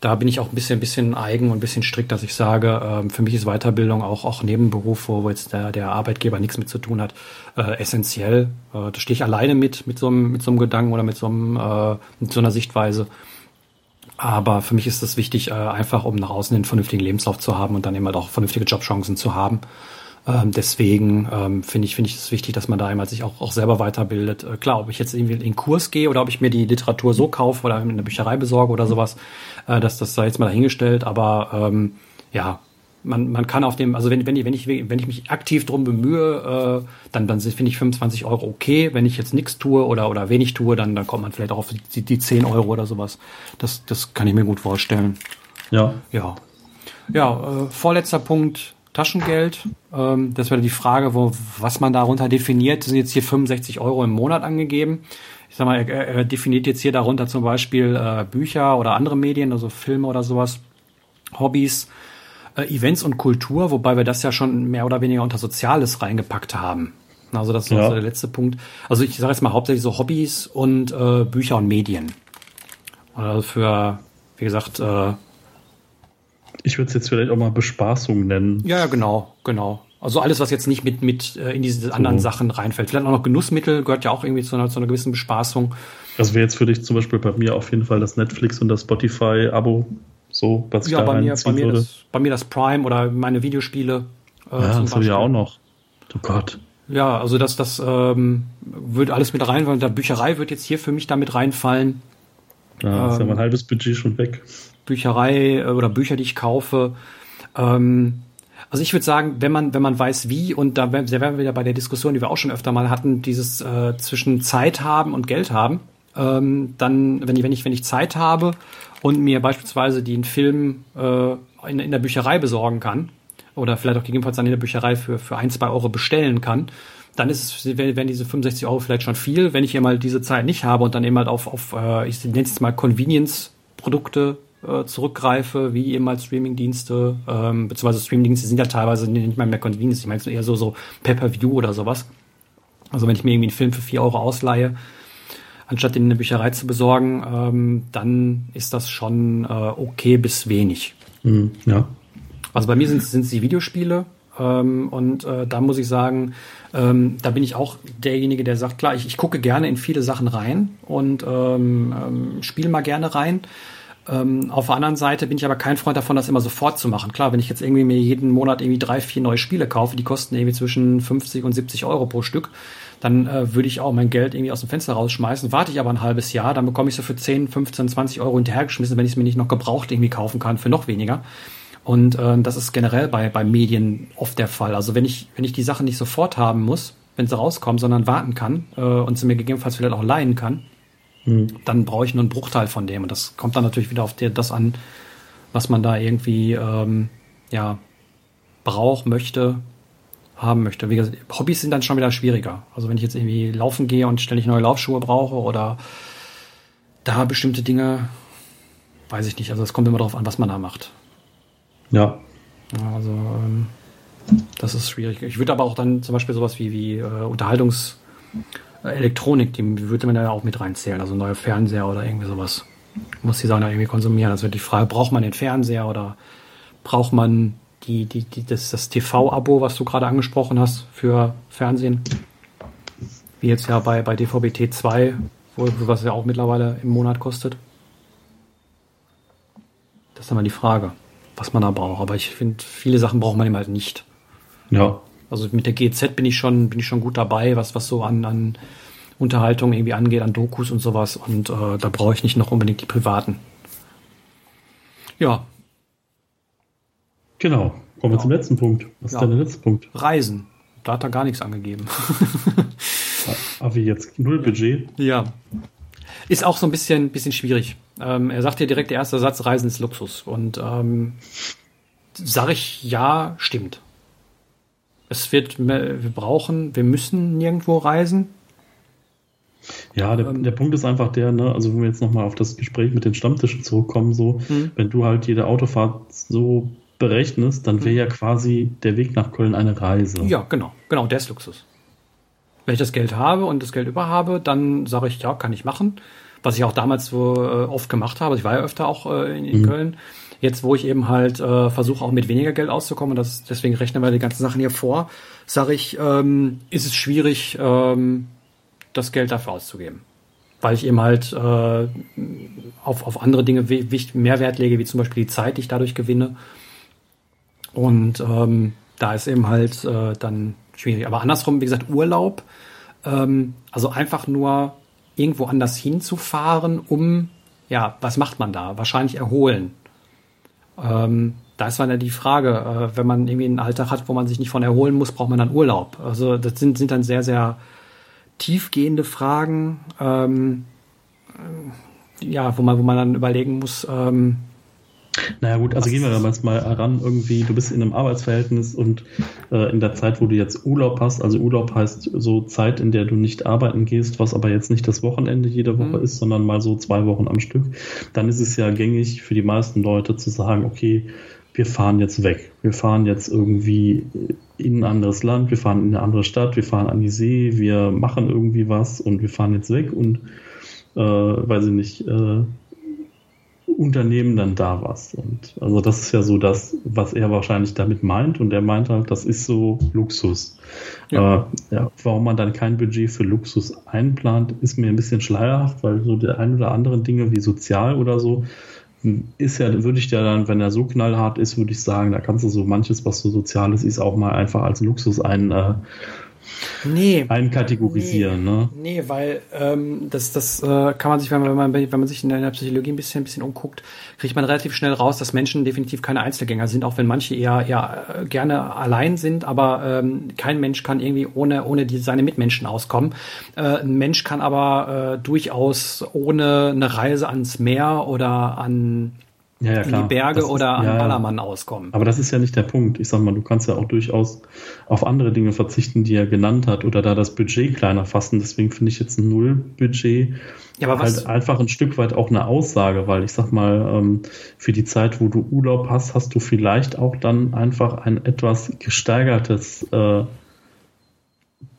da bin ich auch ein bisschen, ein bisschen eigen und ein bisschen strikt, dass ich sage, ähm, für mich ist Weiterbildung auch, auch Nebenberuf, wo jetzt der, der Arbeitgeber nichts mit zu tun hat, äh, essentiell. Äh, da stehe ich alleine mit, mit so einem, mit so einem Gedanken oder mit so einem, äh, mit so einer Sichtweise. Aber für mich ist es wichtig, äh, einfach um nach außen einen vernünftigen Lebenslauf zu haben und dann eben halt auch vernünftige Jobchancen zu haben. Ähm, deswegen ähm, finde ich, finde ich es wichtig, dass man da einmal sich auch, auch selber weiterbildet. Äh, klar, ob ich jetzt irgendwie in den Kurs gehe oder ob ich mir die Literatur so kaufe oder in der Bücherei besorge oder sowas, äh, dass das da jetzt mal dahingestellt. Aber ähm, ja, man, man kann auf dem, also wenn, wenn, ich, wenn, ich, wenn ich mich aktiv drum bemühe, äh, dann, dann finde ich 25 Euro okay. Wenn ich jetzt nichts tue oder, oder wenig tue, dann, dann kommt man vielleicht auch auf die, die 10 Euro oder sowas. Das, das kann ich mir gut vorstellen. Ja. Ja. Ja, äh, vorletzter Punkt, Taschengeld. Ähm, das wäre die Frage, wo, was man darunter definiert. Das sind jetzt hier 65 Euro im Monat angegeben. Ich sag mal, er, er definiert jetzt hier darunter zum Beispiel äh, Bücher oder andere Medien, also Filme oder sowas, Hobbys, äh, Events und Kultur, wobei wir das ja schon mehr oder weniger unter Soziales reingepackt haben. Also das ist ja. so der letzte Punkt. Also ich sage jetzt mal hauptsächlich so Hobbys und äh, Bücher und Medien. Also für, wie gesagt, äh, ich würde es jetzt vielleicht auch mal Bespaßung nennen. Ja, genau, genau. Also alles, was jetzt nicht mit, mit äh, in diese anderen so. Sachen reinfällt. Vielleicht auch noch Genussmittel gehört ja auch irgendwie zu einer, zu einer gewissen Bespaßung. Das wäre jetzt für dich zum Beispiel bei mir auf jeden Fall das Netflix und das Spotify-Abo, so, was ich ja, da bei mir, bei mir, würde. Das, bei mir das Prime oder meine Videospiele. Äh, ja, das habe ich ja auch noch. Oh Gott. Ja, also das, das ähm, wird alles mit reinfallen. Der Bücherei wird jetzt hier für mich damit reinfallen. Ja, ähm, ist ja mein halbes Budget schon weg. Bücherei äh, oder Bücher, die ich kaufe. Ähm, also ich würde sagen, wenn man, wenn man weiß wie, und da wären wir wieder bei der Diskussion, die wir auch schon öfter mal hatten, dieses äh, zwischen Zeit haben und Geld haben, ähm, dann, wenn ich, wenn ich, wenn ich Zeit habe und mir beispielsweise den Film äh, in, in der Bücherei besorgen kann, oder vielleicht auch gegebenenfalls dann in der Bücherei für, für ein, zwei Euro bestellen kann, dann ist es, werden diese 65 Euro vielleicht schon viel. Wenn ich eben mal diese Zeit nicht habe und dann eben halt auf, auf äh, ich nenne es mal Convenience-Produkte äh, zurückgreife, wie eben als Streamingdienste, ähm, beziehungsweise Streamingdienste sind ja teilweise nicht mal mehr Convenience, ich meine eher so, so Pay-Per-View oder sowas. Also wenn ich mir irgendwie einen Film für vier Euro ausleihe, anstatt den in der Bücherei zu besorgen, ähm, dann ist das schon äh, okay bis wenig. Mhm, ja. Also bei mir sind es die Videospiele ähm, und äh, da muss ich sagen, ähm, da bin ich auch derjenige, der sagt, klar, ich, ich gucke gerne in viele Sachen rein und ähm, ähm, spiele mal gerne rein. Ähm, auf der anderen Seite bin ich aber kein Freund davon, das immer sofort zu machen. Klar, wenn ich jetzt irgendwie mir jeden Monat irgendwie drei, vier neue Spiele kaufe, die kosten irgendwie zwischen 50 und 70 Euro pro Stück, dann äh, würde ich auch mein Geld irgendwie aus dem Fenster rausschmeißen. Warte ich aber ein halbes Jahr, dann bekomme ich so für 10, 15, 20 Euro hinterhergeschmissen, wenn ich es mir nicht noch gebraucht irgendwie kaufen kann für noch weniger. Und äh, das ist generell bei, bei Medien oft der Fall. Also wenn ich, wenn ich die Sachen nicht sofort haben muss, wenn sie rauskommen, sondern warten kann äh, und sie mir gegebenenfalls vielleicht auch leihen kann, mhm. dann brauche ich nur einen Bruchteil von dem. Und das kommt dann natürlich wieder auf der, das an, was man da irgendwie ähm, ja, braucht, möchte haben möchte. Wie gesagt, Hobbys sind dann schon wieder schwieriger. Also wenn ich jetzt irgendwie laufen gehe und ständig neue Laufschuhe brauche oder da bestimmte Dinge, weiß ich nicht. Also es kommt immer darauf an, was man da macht. Ja. Also ähm, das ist schwierig. Ich würde aber auch dann zum Beispiel sowas wie, wie äh, Unterhaltungselektronik, die würde man da auch mit reinzählen. Also neue Fernseher oder irgendwie sowas. Muss die Sachen irgendwie konsumieren. Also die Frage, braucht man den Fernseher oder braucht man die, die, die, das, das TV-Abo, was du gerade angesprochen hast für Fernsehen. Wie jetzt ja bei, bei DVB-T 2, wo, was ja auch mittlerweile im Monat kostet. Das ist dann mal die Frage, was man da braucht. Aber ich finde, viele Sachen braucht man eben halt nicht. Ja. Also mit der GZ bin ich schon, bin ich schon gut dabei, was, was so an, an Unterhaltung irgendwie angeht, an Dokus und sowas. Und äh, da brauche ich nicht noch unbedingt die privaten. Ja, Genau. Kommen wir zum letzten Punkt. Was ja. ist denn der letzte Punkt? Reisen. Da hat er gar nichts angegeben. *laughs* Aber jetzt? Null Budget? Ja. Ist auch so ein bisschen, bisschen schwierig. Ähm, er sagt ja direkt, der erste Satz, Reisen ist Luxus. Und ähm, sage ich, ja, stimmt. Es wird, wir brauchen, wir müssen nirgendwo reisen. Ja, der, ähm, der Punkt ist einfach der, ne, also wenn wir jetzt nochmal auf das Gespräch mit den Stammtischen zurückkommen, so, mhm. wenn du halt jede Autofahrt so berechnest, dann wäre ja mhm. quasi der Weg nach Köln eine Reise. Ja, genau. Genau, der ist Luxus. Wenn ich das Geld habe und das Geld über habe, dann sage ich, ja, kann ich machen. Was ich auch damals so äh, oft gemacht habe. Ich war ja öfter auch äh, in, in mhm. Köln. Jetzt, wo ich eben halt äh, versuche, auch mit weniger Geld auszukommen, und das, deswegen rechnen wir die ganzen Sachen hier vor, sage ich, ähm, ist es schwierig, ähm, das Geld dafür auszugeben. Weil ich eben halt äh, auf, auf andere Dinge mehr Wert lege, wie zum Beispiel die Zeit, die ich dadurch gewinne und ähm, da ist eben halt äh, dann schwierig. Aber andersrum, wie gesagt, Urlaub, ähm, also einfach nur irgendwo anders hinzufahren, um, ja, was macht man da? Wahrscheinlich erholen. Ähm, da ist dann ja die Frage, äh, wenn man irgendwie einen Alltag hat, wo man sich nicht von erholen muss, braucht man dann Urlaub. Also das sind, sind dann sehr, sehr tiefgehende Fragen, ähm, ja, wo man, wo man dann überlegen muss, ähm, naja gut, also Was gehen wir damals mal ran, irgendwie, du bist in einem Arbeitsverhältnis und äh, in der Zeit, wo du jetzt Urlaub hast, also Urlaub heißt so Zeit, in der du nicht arbeiten gehst, was aber jetzt nicht das Wochenende jede Woche mhm. ist, sondern mal so zwei Wochen am Stück, dann ist es ja gängig für die meisten Leute zu sagen, okay, wir fahren jetzt weg. Wir fahren jetzt irgendwie in ein anderes Land, wir fahren in eine andere Stadt, wir fahren an die See, wir machen irgendwie was und wir fahren jetzt weg und äh, weiß ich nicht, äh, unternehmen dann da was. Und also das ist ja so das, was er wahrscheinlich damit meint. Und er meint halt, das ist so Luxus. Ja. Äh, ja, warum man dann kein Budget für Luxus einplant, ist mir ein bisschen schleierhaft, weil so der ein oder andere Dinge wie sozial oder so ist ja, würde ich ja dann, wenn er so knallhart ist, würde ich sagen, da kannst du so manches, was so soziales ist, auch mal einfach als Luxus ein, äh, nee, einkategorisieren. Nee, ne? nee weil ähm, das, das äh, kann man sich, wenn man, wenn man, sich in der Psychologie ein bisschen, ein bisschen umguckt, kriegt man relativ schnell raus, dass Menschen definitiv keine Einzelgänger sind, auch wenn manche eher, eher gerne allein sind, aber ähm, kein Mensch kann irgendwie ohne, ohne die, seine Mitmenschen auskommen. Äh, ein Mensch kann aber äh, durchaus ohne eine Reise ans Meer oder an ja, ja, in die Berge ist, oder an ja, Ballermann auskommen. Aber das ist ja nicht der Punkt. Ich sag mal, du kannst ja auch durchaus auf andere Dinge verzichten, die er genannt hat, oder da das Budget kleiner fassen. Deswegen finde ich jetzt ein Null-Budget halt einfach ein Stück weit auch eine Aussage, weil ich sag mal, ähm, für die Zeit, wo du Urlaub hast, hast du vielleicht auch dann einfach ein etwas gesteigertes äh,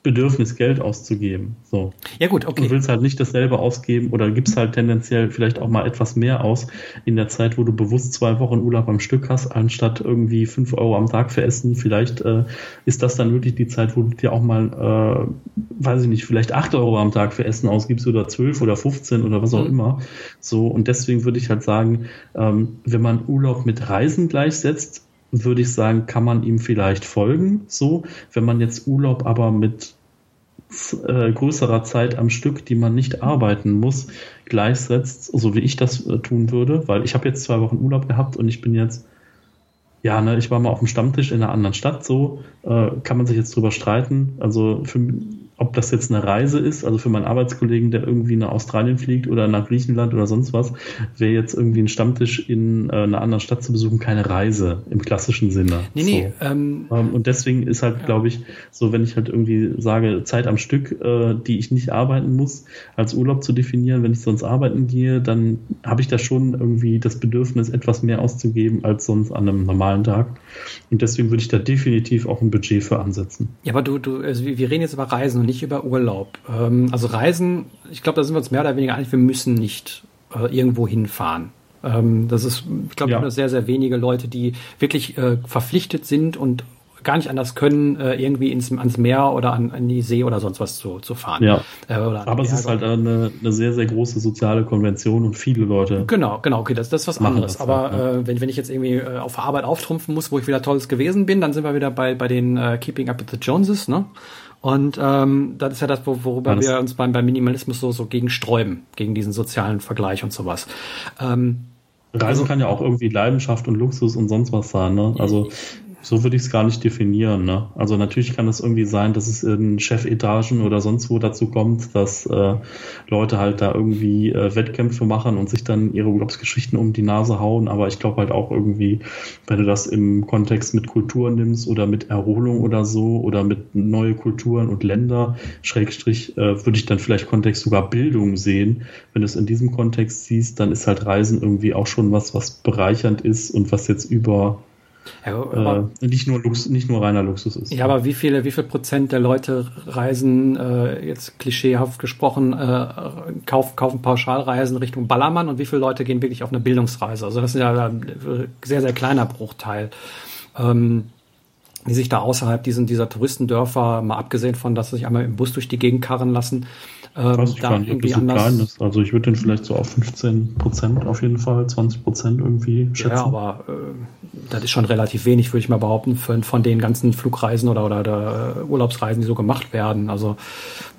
Bedürfnis, Geld auszugeben. So. Ja, gut, okay. Du willst halt nicht dasselbe ausgeben oder gibst halt tendenziell vielleicht auch mal etwas mehr aus in der Zeit, wo du bewusst zwei Wochen Urlaub am Stück hast, anstatt irgendwie fünf Euro am Tag für Essen. Vielleicht äh, ist das dann wirklich die Zeit, wo du dir auch mal, äh, weiß ich nicht, vielleicht acht Euro am Tag für Essen ausgibst oder zwölf oder 15 oder was auch mhm. immer. So, und deswegen würde ich halt sagen, ähm, wenn man Urlaub mit Reisen gleichsetzt, würde ich sagen, kann man ihm vielleicht folgen. So, wenn man jetzt Urlaub aber mit äh, größerer Zeit am Stück, die man nicht arbeiten muss, gleichsetzt, so wie ich das äh, tun würde, weil ich habe jetzt zwei Wochen Urlaub gehabt und ich bin jetzt, ja, ne, ich war mal auf dem Stammtisch in einer anderen Stadt, so äh, kann man sich jetzt drüber streiten. Also für, ob das jetzt eine Reise ist, also für meinen Arbeitskollegen, der irgendwie nach Australien fliegt oder nach Griechenland oder sonst was, wäre jetzt irgendwie ein Stammtisch in äh, einer anderen Stadt zu besuchen keine Reise im klassischen Sinne. Nee, nee. So. Ähm, ähm, und deswegen ist halt, ja. glaube ich, so, wenn ich halt irgendwie sage, Zeit am Stück, äh, die ich nicht arbeiten muss, als Urlaub zu definieren, wenn ich sonst arbeiten gehe, dann habe ich da schon irgendwie das Bedürfnis, etwas mehr auszugeben als sonst an einem normalen Tag. Und deswegen würde ich da definitiv auch ein Budget für ansetzen. Ja, aber du, du, also wir reden jetzt über Reisen und nicht über Urlaub. Ähm, also Reisen, ich glaube, da sind wir uns mehr oder weniger einig, wir müssen nicht äh, irgendwo hinfahren. Ähm, das ist, ich glaube, ja. sehr, sehr wenige Leute, die wirklich äh, verpflichtet sind und gar nicht anders können, äh, irgendwie ins, ans Meer oder an, an die See oder sonst was zu, zu fahren. Ja. Äh, Aber es ist halt eine, eine sehr, sehr große soziale Konvention und viele Leute. Genau, genau, okay, das, das ist was anderes. Aber halt, ja. äh, wenn, wenn ich jetzt irgendwie äh, auf Arbeit auftrumpfen muss, wo ich wieder Tolles gewesen bin, dann sind wir wieder bei, bei den äh, Keeping Up with the Joneses, ne? Und ähm, das ist ja das, worüber das wir uns beim, beim Minimalismus so, so gegen sträuben, gegen diesen sozialen Vergleich und sowas. Ähm, Reisen also, kann ja auch irgendwie Leidenschaft und Luxus und sonst was sein, ne? Also so würde ich es gar nicht definieren. Ne? Also natürlich kann es irgendwie sein, dass es in Chefetagen oder sonst wo dazu kommt, dass äh, Leute halt da irgendwie äh, Wettkämpfe machen und sich dann ihre Urlaubsgeschichten um die Nase hauen. Aber ich glaube halt auch irgendwie, wenn du das im Kontext mit Kultur nimmst oder mit Erholung oder so oder mit neue Kulturen und Länder, Schrägstrich, äh, würde ich dann vielleicht Kontext sogar Bildung sehen. Wenn du es in diesem Kontext siehst, dann ist halt Reisen irgendwie auch schon was, was bereichernd ist und was jetzt über ja, aber, äh, nicht, nur Lux, nicht nur reiner Luxus ist. Ja, aber wie viele, wie viel Prozent der Leute reisen, äh, jetzt klischeehaft gesprochen, äh, kaufen, kaufen Pauschalreisen Richtung Ballermann und wie viele Leute gehen wirklich auf eine Bildungsreise? Also das ist ja ein sehr, sehr kleiner Bruchteil. Ähm, die sich da außerhalb diesen, dieser Touristendörfer, mal abgesehen von, dass sie sich einmal im Bus durch die Gegend karren lassen, ähm, Weiß ich da gar nicht, ob das so klein ist. Also ich würde den vielleicht so auf 15 Prozent auf jeden Fall, 20 Prozent irgendwie schätzen. Ja, aber äh, das ist schon relativ wenig, würde ich mal behaupten, von, von den ganzen Flugreisen oder, oder, oder äh, Urlaubsreisen, die so gemacht werden. Also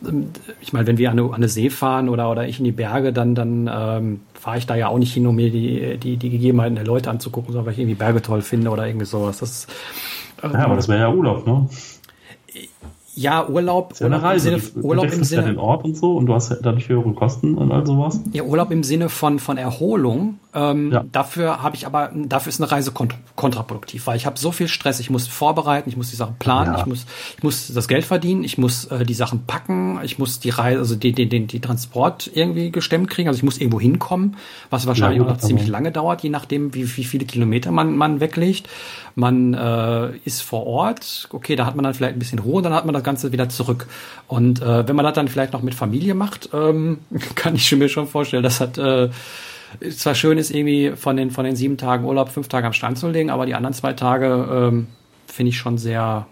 ähm, ich meine, wenn wir an eine, an eine See fahren oder, oder ich in die Berge, dann, dann ähm, fahre ich da ja auch nicht hin, um mir die, die, die Gegebenheiten der Leute anzugucken, sondern weil ich irgendwie Berge toll finde oder irgendwie sowas. Das, ähm, ja, aber das wäre ja Urlaub, ne? Ja, Urlaub, Urlaub im Sinne, Urlaub im Sinne, den Ort und so und du hast dadurch höhere Kosten und all sowas. Ja, Urlaub im Sinne von von Erholung. Ähm, ja. Dafür habe ich aber, dafür ist eine Reise kontraproduktiv, weil ich habe so viel Stress. Ich muss vorbereiten, ich muss die Sachen planen, ja. ich muss, ich muss das Geld verdienen, ich muss äh, die Sachen packen, ich muss die Reise, also die, die, die, die Transport irgendwie gestemmt kriegen. Also ich muss irgendwo hinkommen, was wahrscheinlich ja, auch noch ziemlich lange dauert, je nachdem, wie, wie viele Kilometer man man weglegt. Man äh, ist vor Ort, okay, da hat man dann vielleicht ein bisschen Ruhe, dann hat man das Ganze wieder zurück. Und äh, wenn man das dann vielleicht noch mit Familie macht, ähm, *laughs* kann ich mir schon vorstellen, das hat äh, zwar schön ist, irgendwie von den, von den sieben Tagen Urlaub fünf Tage am Strand zu legen, aber die anderen zwei Tage ähm, finde ich schon sehr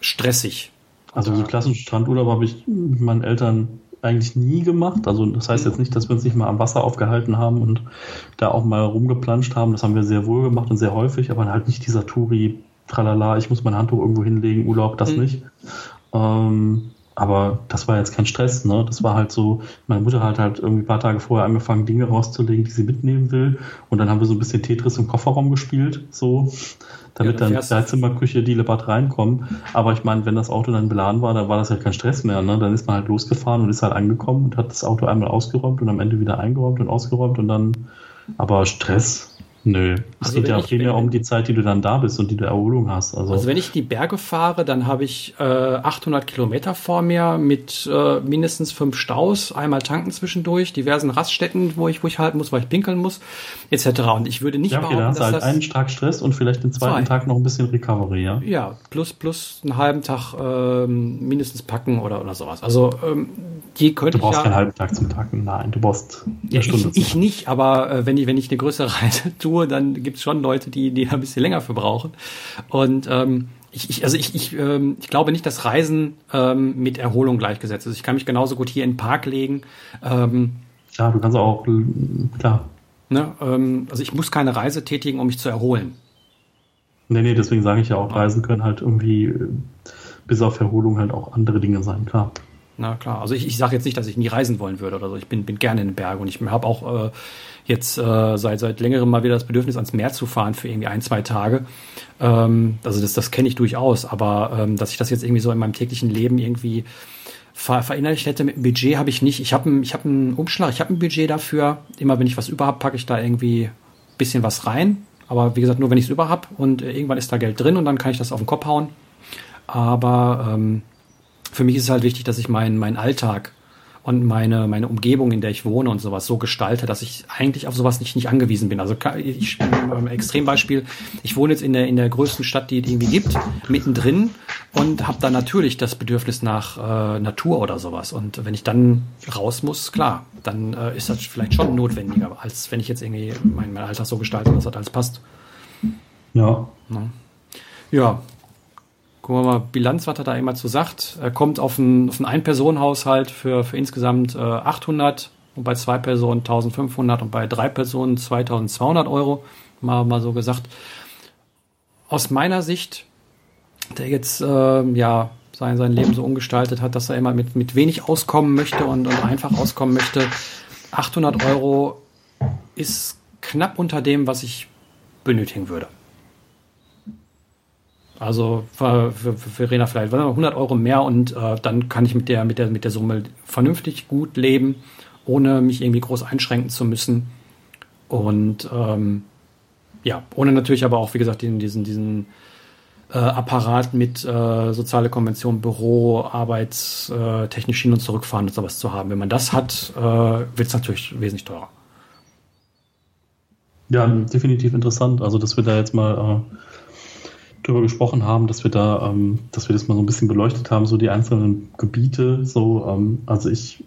stressig. Also so klassischen Strandurlaub habe ich mit meinen Eltern eigentlich nie gemacht. Also das heißt jetzt nicht, dass wir uns nicht mal am Wasser aufgehalten haben und da auch mal rumgeplanscht haben. Das haben wir sehr wohl gemacht und sehr häufig, aber halt nicht dieser Touri, tralala, ich muss mein Handtuch irgendwo hinlegen, Urlaub, das mhm. nicht. Ähm, aber das war jetzt kein Stress, ne? Das war halt so, meine Mutter hat halt irgendwie ein paar Tage vorher angefangen, Dinge rauszulegen, die sie mitnehmen will. Und dann haben wir so ein bisschen Tetris im Kofferraum gespielt, so, damit ja, dann, Zimmerküche die Lebat reinkommen. Aber ich meine, wenn das Auto dann beladen war, dann war das halt kein Stress mehr, ne? Dann ist man halt losgefahren und ist halt angekommen und hat das Auto einmal ausgeräumt und am Ende wieder eingeräumt und ausgeräumt und dann, aber Stress, Nö, es also geht ja primär um die Zeit, die du dann da bist und die du Erholung hast. Also, also wenn ich die Berge fahre, dann habe ich äh, 800 Kilometer vor mir mit äh, mindestens fünf Staus, einmal tanken zwischendurch, diversen Raststätten, wo ich, wo ich halten muss, weil ich pinkeln muss, etc. Und ich würde nicht ja, okay, behaupten, dann hast du halt einen Tag Stress und vielleicht den zweiten zwei. Tag noch ein bisschen Recovery, ja? Ja, plus, plus einen halben Tag ähm, mindestens packen oder, oder sowas. Also ähm, die könnte Du brauchst ja, keinen halben Tag zum Tacken, nein, du brauchst eine ja, Stunde. Ich, ich nicht, aber äh, wenn, ich, wenn ich eine größere *laughs* Reise tue, tue, dann gibt es schon Leute, die, die ein bisschen länger für brauchen. Und ähm, ich, ich, also ich, ich, ähm, ich glaube nicht, dass Reisen ähm, mit Erholung gleichgesetzt ist. Ich kann mich genauso gut hier in den Park legen. Ähm, ja, du kannst auch, klar. Ne, ähm, also ich muss keine Reise tätigen, um mich zu erholen. Nee, nee, deswegen sage ich ja auch, Reisen können halt irgendwie äh, bis auf Erholung halt auch andere Dinge sein, klar. Na klar, also ich, ich sage jetzt nicht, dass ich nie reisen wollen würde oder so. Ich bin, bin gerne in den Bergen und ich habe auch äh, jetzt äh, seit, seit längerem mal wieder das Bedürfnis, ans Meer zu fahren für irgendwie ein, zwei Tage. Ähm, also das, das kenne ich durchaus, aber ähm, dass ich das jetzt irgendwie so in meinem täglichen Leben irgendwie ver verinnerlicht hätte mit dem Budget, habe ich nicht. Ich habe einen hab Umschlag, ich habe ein Budget dafür. Immer wenn ich was über habe, packe ich da irgendwie ein bisschen was rein. Aber wie gesagt, nur wenn ich es über habe und äh, irgendwann ist da Geld drin und dann kann ich das auf den Kopf hauen. Aber ähm, für mich ist es halt wichtig, dass ich meinen mein Alltag und meine, meine Umgebung, in der ich wohne und sowas so gestalte, dass ich eigentlich auf sowas nicht, nicht angewiesen bin. Also ich, ein Extrembeispiel, ich wohne jetzt in der, in der größten Stadt, die es irgendwie gibt, mittendrin und habe da natürlich das Bedürfnis nach äh, Natur oder sowas. Und wenn ich dann raus muss, klar, dann äh, ist das vielleicht schon notwendiger, als wenn ich jetzt irgendwie mein, mein Alltag so gestalte, dass das alles passt. Ja. Ja, gucken wir mal, Bilanz, was er da immer zu sagt. Er kommt auf einen, auf einen Ein-Personen-Haushalt für, für insgesamt äh, 800 und bei zwei Personen 1500 und bei drei Personen 2200 Euro, mal, mal so gesagt. Aus meiner Sicht, der jetzt äh, ja sein, sein Leben so umgestaltet hat, dass er immer mit, mit wenig auskommen möchte und, und einfach auskommen möchte, 800 Euro ist knapp unter dem, was ich benötigen würde. Also für, für, für Verena vielleicht 100 Euro mehr und äh, dann kann ich mit der, mit, der, mit der Summe vernünftig gut leben, ohne mich irgendwie groß einschränken zu müssen. Und ähm, ja, ohne natürlich aber auch, wie gesagt, diesen, diesen, diesen äh, Apparat mit äh, soziale Konvention, Büro, arbeitstechnisch hin und zurückfahren und sowas zu haben. Wenn man das hat, äh, wird es natürlich wesentlich teurer. Ja, definitiv interessant. Also, dass wir da jetzt mal äh, drüber gesprochen haben, dass wir da, ähm, dass wir das mal so ein bisschen beleuchtet haben, so die einzelnen Gebiete. So, ähm, also ich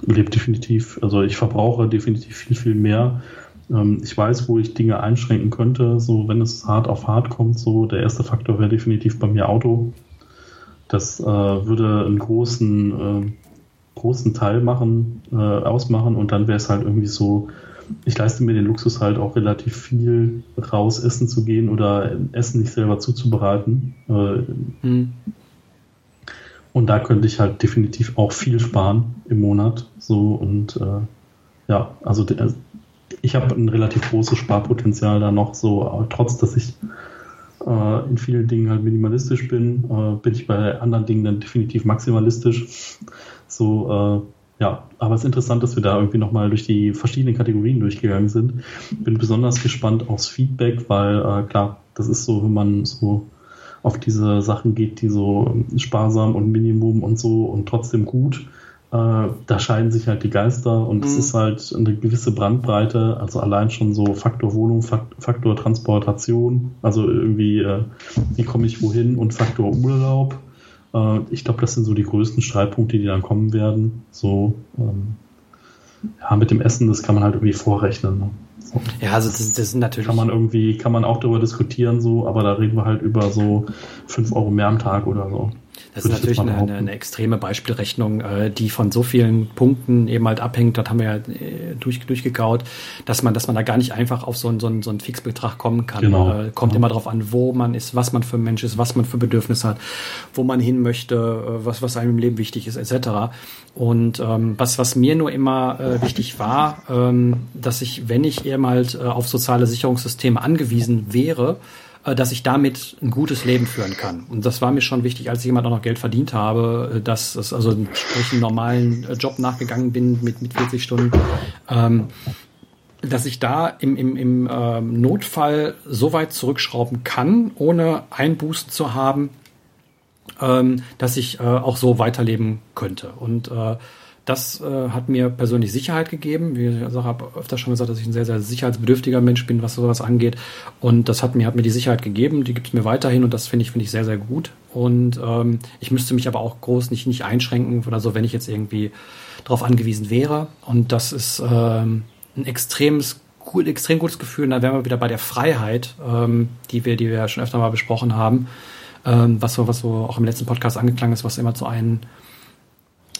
lebe definitiv, also ich verbrauche definitiv viel, viel mehr. Ähm, ich weiß, wo ich Dinge einschränken könnte, so wenn es hart auf hart kommt. So, der erste Faktor wäre definitiv bei mir Auto. Das äh, würde einen großen, äh, großen Teil machen, äh, ausmachen und dann wäre es halt irgendwie so, ich leiste mir den Luxus halt auch relativ viel raus essen zu gehen oder Essen nicht selber zuzubereiten. Mhm. Und da könnte ich halt definitiv auch viel sparen im Monat. So und äh, ja, also ich habe ein relativ großes Sparpotenzial da noch so, trotz dass ich äh, in vielen Dingen halt minimalistisch bin, äh, bin ich bei anderen Dingen dann definitiv maximalistisch. So, äh, ja, aber es ist interessant, dass wir da irgendwie nochmal durch die verschiedenen Kategorien durchgegangen sind. Bin besonders gespannt aufs Feedback, weil äh, klar, das ist so, wenn man so auf diese Sachen geht, die so sparsam und Minimum und so und trotzdem gut, äh, da scheiden sich halt die Geister und mhm. es ist halt eine gewisse Brandbreite, also allein schon so Faktor Wohnung, Faktor Transportation, also irgendwie, äh, wie komme ich wohin und Faktor Urlaub äh, ich glaube, das sind so die größten Streitpunkte, die dann kommen werden. So, ähm, ja, mit dem Essen, das kann man halt irgendwie vorrechnen. Ne? So. Ja, also das, das ist natürlich. Kann man irgendwie, kann man auch darüber diskutieren, so, aber da reden wir halt über so 5 Euro mehr am Tag oder so. Das ist natürlich eine, eine, eine, extreme Beispielrechnung, äh, die von so vielen Punkten eben halt abhängt. Das haben wir ja äh, durch, durchgekaut, dass man, dass man da gar nicht einfach auf so einen, so einen, so einen Fixbetrag kommen kann. Genau. Äh, kommt genau. immer darauf an, wo man ist, was man für ein Mensch ist, was man für Bedürfnisse hat, wo man hin möchte, äh, was, was einem im Leben wichtig ist, etc. Und ähm, was, was mir nur immer äh, wichtig war, ähm, dass ich, wenn ich eben halt äh, auf soziale Sicherungssysteme angewiesen wäre, dass ich damit ein gutes Leben führen kann. Und das war mir schon wichtig, als ich jemand auch noch Geld verdient habe, äh, dass es also sprich einen normalen äh, Job nachgegangen bin mit, mit 40 Stunden. Ähm, dass ich da im, im, im ähm, Notfall so weit zurückschrauben kann, ohne Einbußen zu haben, ähm, dass ich äh, auch so weiterleben könnte. Und äh, das äh, hat mir persönlich Sicherheit gegeben. Wie ich also habe öfter schon gesagt, dass ich ein sehr, sehr sicherheitsbedürftiger Mensch bin, was sowas angeht. Und das hat mir, hat mir die Sicherheit gegeben, die gibt es mir weiterhin und das finde ich, finde ich sehr, sehr gut. Und ähm, ich müsste mich aber auch groß nicht, nicht einschränken oder so, wenn ich jetzt irgendwie darauf angewiesen wäre. Und das ist ähm, ein extremes cool, extrem gutes Gefühl. Und da wären wir wieder bei der Freiheit, ähm, die wir, die wir ja schon öfter mal besprochen haben, ähm, was so, was so auch im letzten Podcast angeklangen ist, was immer zu einem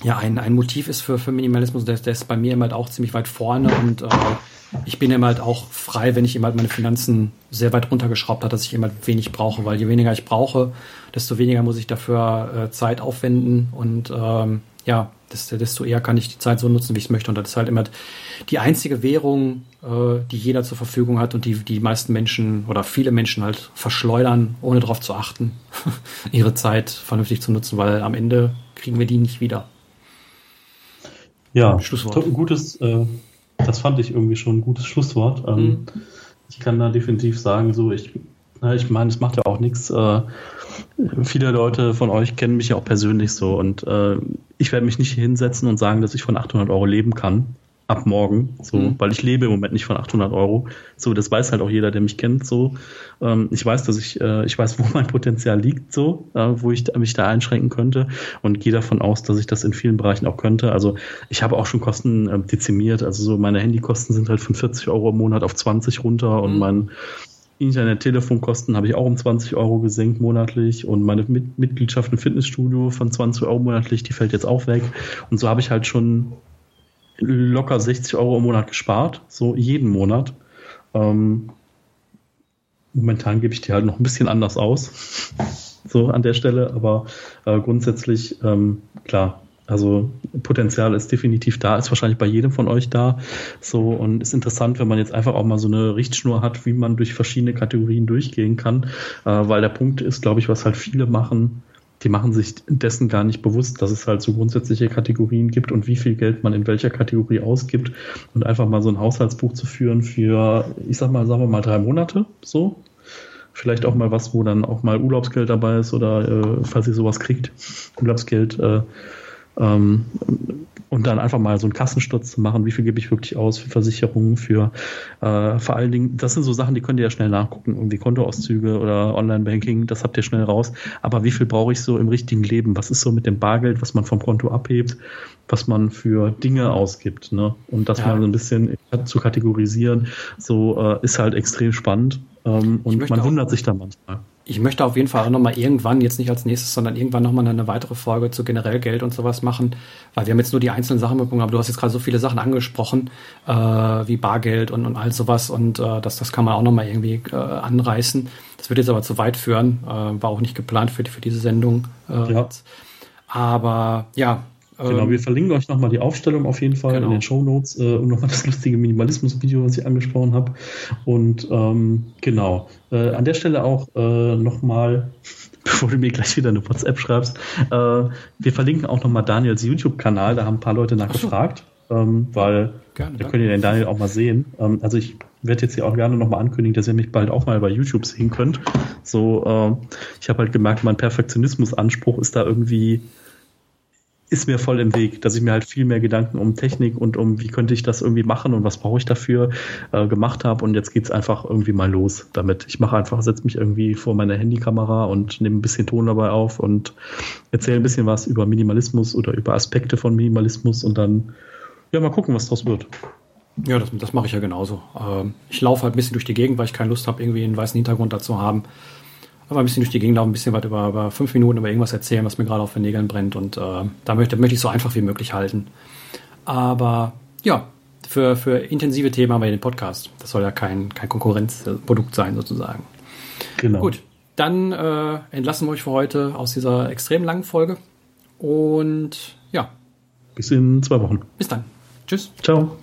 ja, ein, ein Motiv ist für, für Minimalismus, der, der ist bei mir immer halt auch ziemlich weit vorne und äh, ich bin immer halt auch frei, wenn ich immer halt meine Finanzen sehr weit runtergeschraubt habe, dass ich immer halt wenig brauche, weil je weniger ich brauche, desto weniger muss ich dafür äh, Zeit aufwenden und ähm, ja, desto, desto eher kann ich die Zeit so nutzen, wie ich es möchte. Und das ist halt immer die einzige Währung, äh, die jeder zur Verfügung hat und die die meisten Menschen oder viele Menschen halt verschleudern, ohne darauf zu achten, *laughs* ihre Zeit vernünftig zu nutzen, weil am Ende kriegen wir die nicht wieder. Ja, Schlusswort. gutes, äh, das fand ich irgendwie schon ein gutes Schlusswort. Ähm, mhm. Ich kann da definitiv sagen, so ich, na, ich meine, es macht ja auch nichts. Äh, viele Leute von euch kennen mich ja auch persönlich so und äh, ich werde mich nicht hinsetzen und sagen, dass ich von 800 Euro leben kann ab morgen, so, mhm. weil ich lebe im Moment nicht von 800 Euro. So, das weiß halt auch jeder, der mich kennt, so. Ähm, ich weiß, dass ich, äh, ich weiß, wo mein Potenzial liegt, so, äh, wo ich mich da einschränken könnte und gehe davon aus, dass ich das in vielen Bereichen auch könnte. Also, ich habe auch schon Kosten äh, dezimiert. Also, so meine Handykosten sind halt von 40 Euro im Monat auf 20 runter und mhm. mein Internet-Telefonkosten habe ich auch um 20 Euro gesenkt monatlich und meine Mit Mitgliedschaft im Fitnessstudio von 20 Euro monatlich, die fällt jetzt auch weg. Und so habe ich halt schon locker 60 Euro im Monat gespart, so jeden Monat. Ähm, momentan gebe ich die halt noch ein bisschen anders aus, *laughs* so an der Stelle, aber äh, grundsätzlich, ähm, klar, also Potenzial ist definitiv da, ist wahrscheinlich bei jedem von euch da. So und ist interessant, wenn man jetzt einfach auch mal so eine Richtschnur hat, wie man durch verschiedene Kategorien durchgehen kann, äh, weil der Punkt ist, glaube ich, was halt viele machen, die machen sich dessen gar nicht bewusst, dass es halt so grundsätzliche Kategorien gibt und wie viel Geld man in welcher Kategorie ausgibt und einfach mal so ein Haushaltsbuch zu führen für, ich sag mal, sagen wir mal drei Monate, so. Vielleicht auch mal was, wo dann auch mal Urlaubsgeld dabei ist oder äh, falls ihr sowas kriegt, Urlaubsgeld, äh, ähm, und dann einfach mal so einen Kassensturz zu machen, wie viel gebe ich wirklich aus für Versicherungen, für äh, vor allen Dingen, das sind so Sachen, die könnt ihr ja schnell nachgucken, irgendwie Kontoauszüge oder Online-Banking, das habt ihr schnell raus. Aber wie viel brauche ich so im richtigen Leben? Was ist so mit dem Bargeld, was man vom Konto abhebt, was man für Dinge ausgibt? Ne? Und das ja. mal so ein bisschen zu kategorisieren, so äh, ist halt extrem spannend. Ähm, und man wundert sich da manchmal ich möchte auf jeden Fall auch nochmal irgendwann, jetzt nicht als nächstes, sondern irgendwann nochmal eine weitere Folge zu generell Geld und sowas machen, weil wir haben jetzt nur die einzelnen Sachen bekommen, aber du hast jetzt gerade so viele Sachen angesprochen, äh, wie Bargeld und, und all sowas und äh, das, das kann man auch nochmal irgendwie äh, anreißen. Das wird jetzt aber zu weit führen, äh, war auch nicht geplant für, für diese Sendung. Äh, ja. Aber ja, Genau, wir ähm, verlinken euch nochmal die Aufstellung auf jeden Fall genau. in den Show Notes äh, und nochmal das lustige Minimalismus-Video, was ich angesprochen habe. Und ähm, genau, äh, an der Stelle auch äh, nochmal, *laughs* bevor du mir gleich wieder eine WhatsApp schreibst, äh, wir verlinken auch nochmal Daniels YouTube-Kanal, da haben ein paar Leute nachgefragt, so. ähm, weil gerne, da könnt ihr den Daniel auch mal sehen. Ähm, also ich werde jetzt hier auch gerne nochmal ankündigen, dass ihr mich bald auch mal bei YouTube sehen könnt. So, äh, ich habe halt gemerkt, mein Perfektionismus-Anspruch ist da irgendwie ist mir voll im Weg, dass ich mir halt viel mehr Gedanken um Technik und um, wie könnte ich das irgendwie machen und was brauche ich dafür äh, gemacht habe. Und jetzt geht es einfach irgendwie mal los damit. Ich mache einfach, setze mich irgendwie vor meine Handykamera und nehme ein bisschen Ton dabei auf und erzähle ein bisschen was über Minimalismus oder über Aspekte von Minimalismus und dann, ja, mal gucken, was draus wird. Ja, das, das mache ich ja genauso. Ähm, ich laufe halt ein bisschen durch die Gegend, weil ich keine Lust habe, irgendwie einen weißen Hintergrund dazu haben aber ein bisschen durch die Gegend laufen, ein bisschen was über, über fünf Minuten über irgendwas erzählen, was mir gerade auf den Nägeln brennt. Und äh, da möchte, möchte ich so einfach wie möglich halten. Aber ja, für, für intensive Themen haben wir den Podcast. Das soll ja kein, kein Konkurrenzprodukt sein, sozusagen. Genau. Gut, dann äh, entlassen wir euch für heute aus dieser extrem langen Folge. Und ja. Bis in zwei Wochen. Bis dann. Tschüss. Ciao.